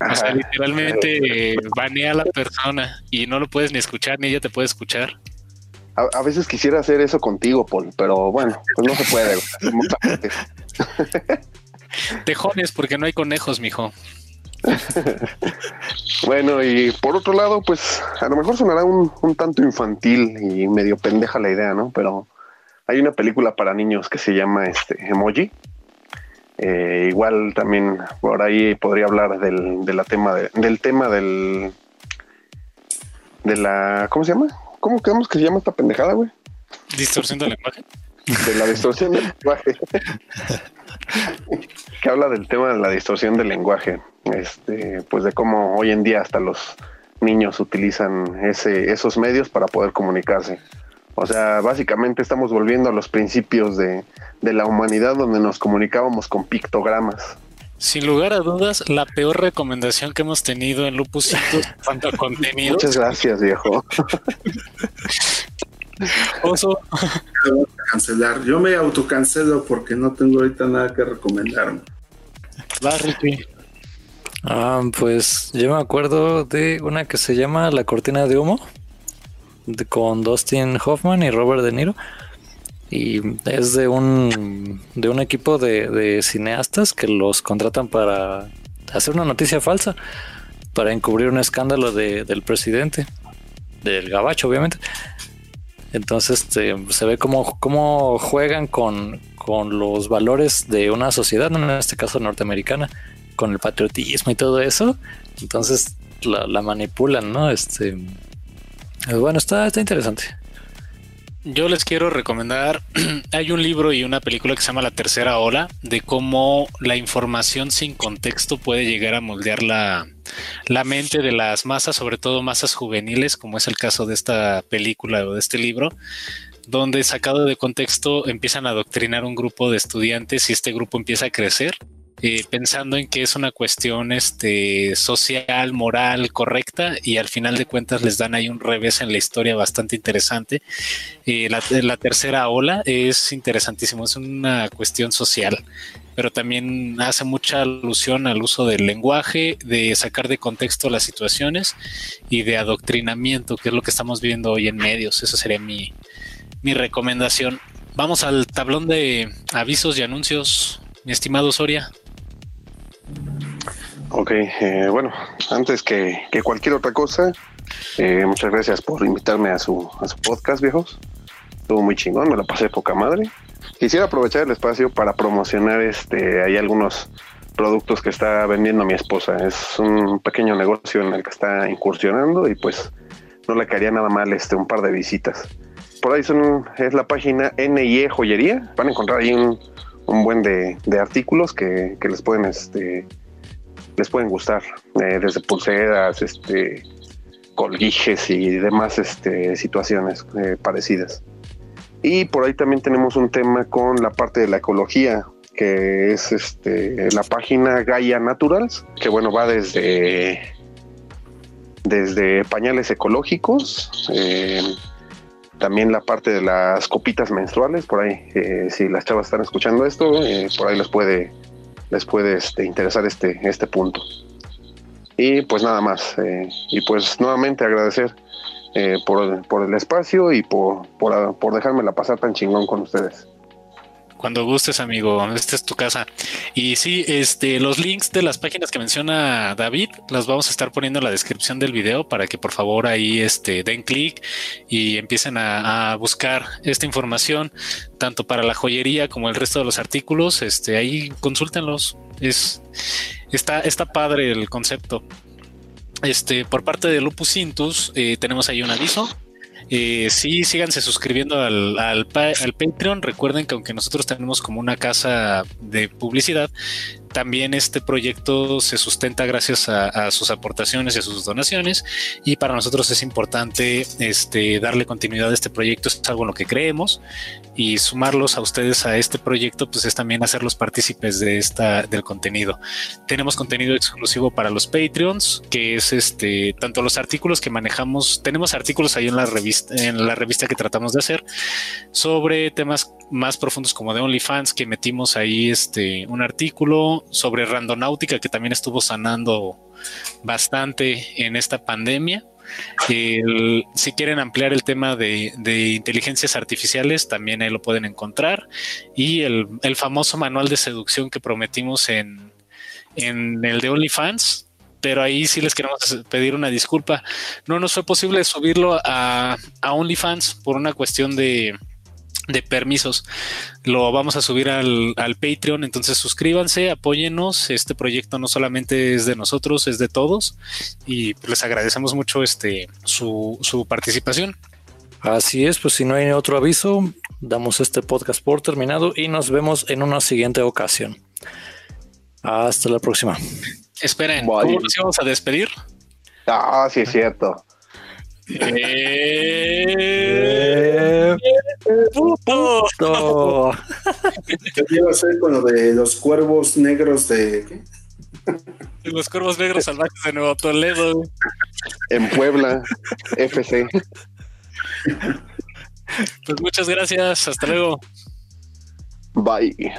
o sea, literalmente banea a la persona y no lo puedes ni escuchar, ni ella te puede escuchar. A, veces quisiera hacer eso contigo, Paul, pero bueno, pues no se puede. [laughs] Tejones, porque no hay conejos, mijo. [laughs] bueno, y por otro lado, pues a lo mejor sonará un, un tanto infantil y medio pendeja la idea, ¿no? Pero hay una película para niños que se llama este Emoji. Eh, igual también por ahí podría hablar del, de la tema del tema del de la ¿cómo se llama? ¿Cómo creemos que se llama esta pendejada, güey? Distorsión del lenguaje. De la distorsión del lenguaje. [laughs] que habla del tema de la distorsión del lenguaje. Este, pues de cómo hoy en día hasta los niños utilizan ese, esos medios para poder comunicarse. O sea, básicamente estamos volviendo a los principios de, la humanidad donde nos comunicábamos con pictogramas. Sin lugar a dudas, la peor recomendación que hemos tenido en Lupusitos cuanto a [laughs] contenido. Muchas gracias, viejo. [laughs] Oso. Cancelar. Yo me autocancelo porque no tengo ahorita nada que recomendarme. Va, Ricky. Ah, pues yo me acuerdo de una que se llama La Cortina de Humo con Dustin Hoffman y Robert De Niro. Y es de un, de un equipo de, cineastas que los contratan para hacer una noticia falsa, para encubrir un escándalo del presidente, del gabacho, obviamente. Entonces este, se ve cómo, cómo juegan con, con, los valores de una sociedad, en este caso norteamericana, con el patriotismo y todo eso. Entonces la, la manipulan, ¿no? Este, bueno, está, está interesante. Yo les quiero recomendar, [clears throat] hay un libro y una película que se llama La Tercera Ola, de cómo la información sin contexto puede llegar a moldear la, la mente de las masas, sobre todo masas juveniles, como es el caso de esta película o de este libro, donde sacado de contexto empiezan a adoctrinar un grupo de estudiantes y este grupo empieza a crecer eh, pensando en que es una cuestión este, social, moral, correcta, y al final de cuentas les dan ahí un revés en la historia bastante interesante. Eh, la, tercera ola es interesantísimo, es una cuestión social, pero también hace mucha alusión al uso del lenguaje, de sacar de contexto las situaciones y de adoctrinamiento, que es lo que estamos viendo hoy en medios. Esa sería mi, mi recomendación. Vamos al tablón de avisos y anuncios, mi estimado Soria. Ok, eh, bueno, antes que, cualquier otra cosa, eh, muchas gracias por invitarme a su, a su podcast, viejos. Estuvo muy chingón, me la pasé poca madre. Quisiera aprovechar el espacio para promocionar este, hay algunos productos que está vendiendo mi esposa. Es un pequeño negocio en el que está incursionando y pues no le caería nada mal este un par de visitas. Por ahí son, es la página NIE Joyería. Van a encontrar ahí un, un buen de, artículos que, les pueden este les pueden gustar eh, desde pulseras este colguijes y demás este situaciones eh, parecidas. Y por ahí también tenemos un tema con la parte de la ecología, que es este la página Gaia Naturals, que bueno, va desde, desde pañales ecológicos, eh, también la parte de las copitas menstruales, por ahí, si las chavas están escuchando esto, por ahí les puede, les puede este, interesar este, este punto. Y pues nada más, y pues nuevamente agradecer por, por, el espacio y por, por, por dejármela pasar tan chingón con ustedes. Cuando gustes, amigo, esta es tu casa. Y sí, este, los links de las páginas que menciona David, las vamos a estar poniendo en la descripción del video para que por favor ahí este, den clic y empiecen a, buscar esta información, tanto para la joyería como el resto de los artículos. Este, ahí consúltenlos. Es, está, está padre el concepto. Este, por parte de Lupus Intus, eh, tenemos ahí un aviso eh, sí, síganse suscribiendo al, al, al, Patreon. Recuerden que aunque nosotros tenemos como una casa de publicidad, también este proyecto se sustenta gracias a, sus aportaciones y a sus donaciones. Y para nosotros es importante este, darle continuidad a este proyecto, es algo en lo que creemos. Y sumarlos a ustedes a este proyecto pues es también hacerlos partícipes de esta del contenido. Tenemos contenido exclusivo para los Patreons, que es este tanto los artículos que manejamos, tenemos artículos ahí en la revista en la revista que tratamos de hacer sobre temas más profundos como de OnlyFans que metimos ahí este un artículo sobre randonáutica que también estuvo sanando bastante en esta pandemia. si quieren ampliar el tema de, inteligencias artificiales, también ahí lo pueden encontrar. Y el, famoso manual de seducción que prometimos en, en el de OnlyFans, pero ahí sí les queremos pedir una disculpa. No nos fue posible subirlo a, a OnlyFans por una cuestión de, de permisos. Lo vamos a subir al, Patreon, entonces suscríbanse, apóyennos. Este proyecto no solamente es de nosotros, es de todos y les agradecemos mucho este su, su participación. Así es, pues si no hay otro aviso, damos este podcast por terminado y nos vemos en una siguiente ocasión. Hasta la próxima. Esperen, ¿cómo nos íbamos a despedir? Ah, sí es cierto. Eh, puto. Yo quiero hacer con lo de los cuervos negros de. Los cuervos negros salvajes de Nuevo Toledo. En Puebla, FC. Pues muchas gracias. Hasta luego. Bye.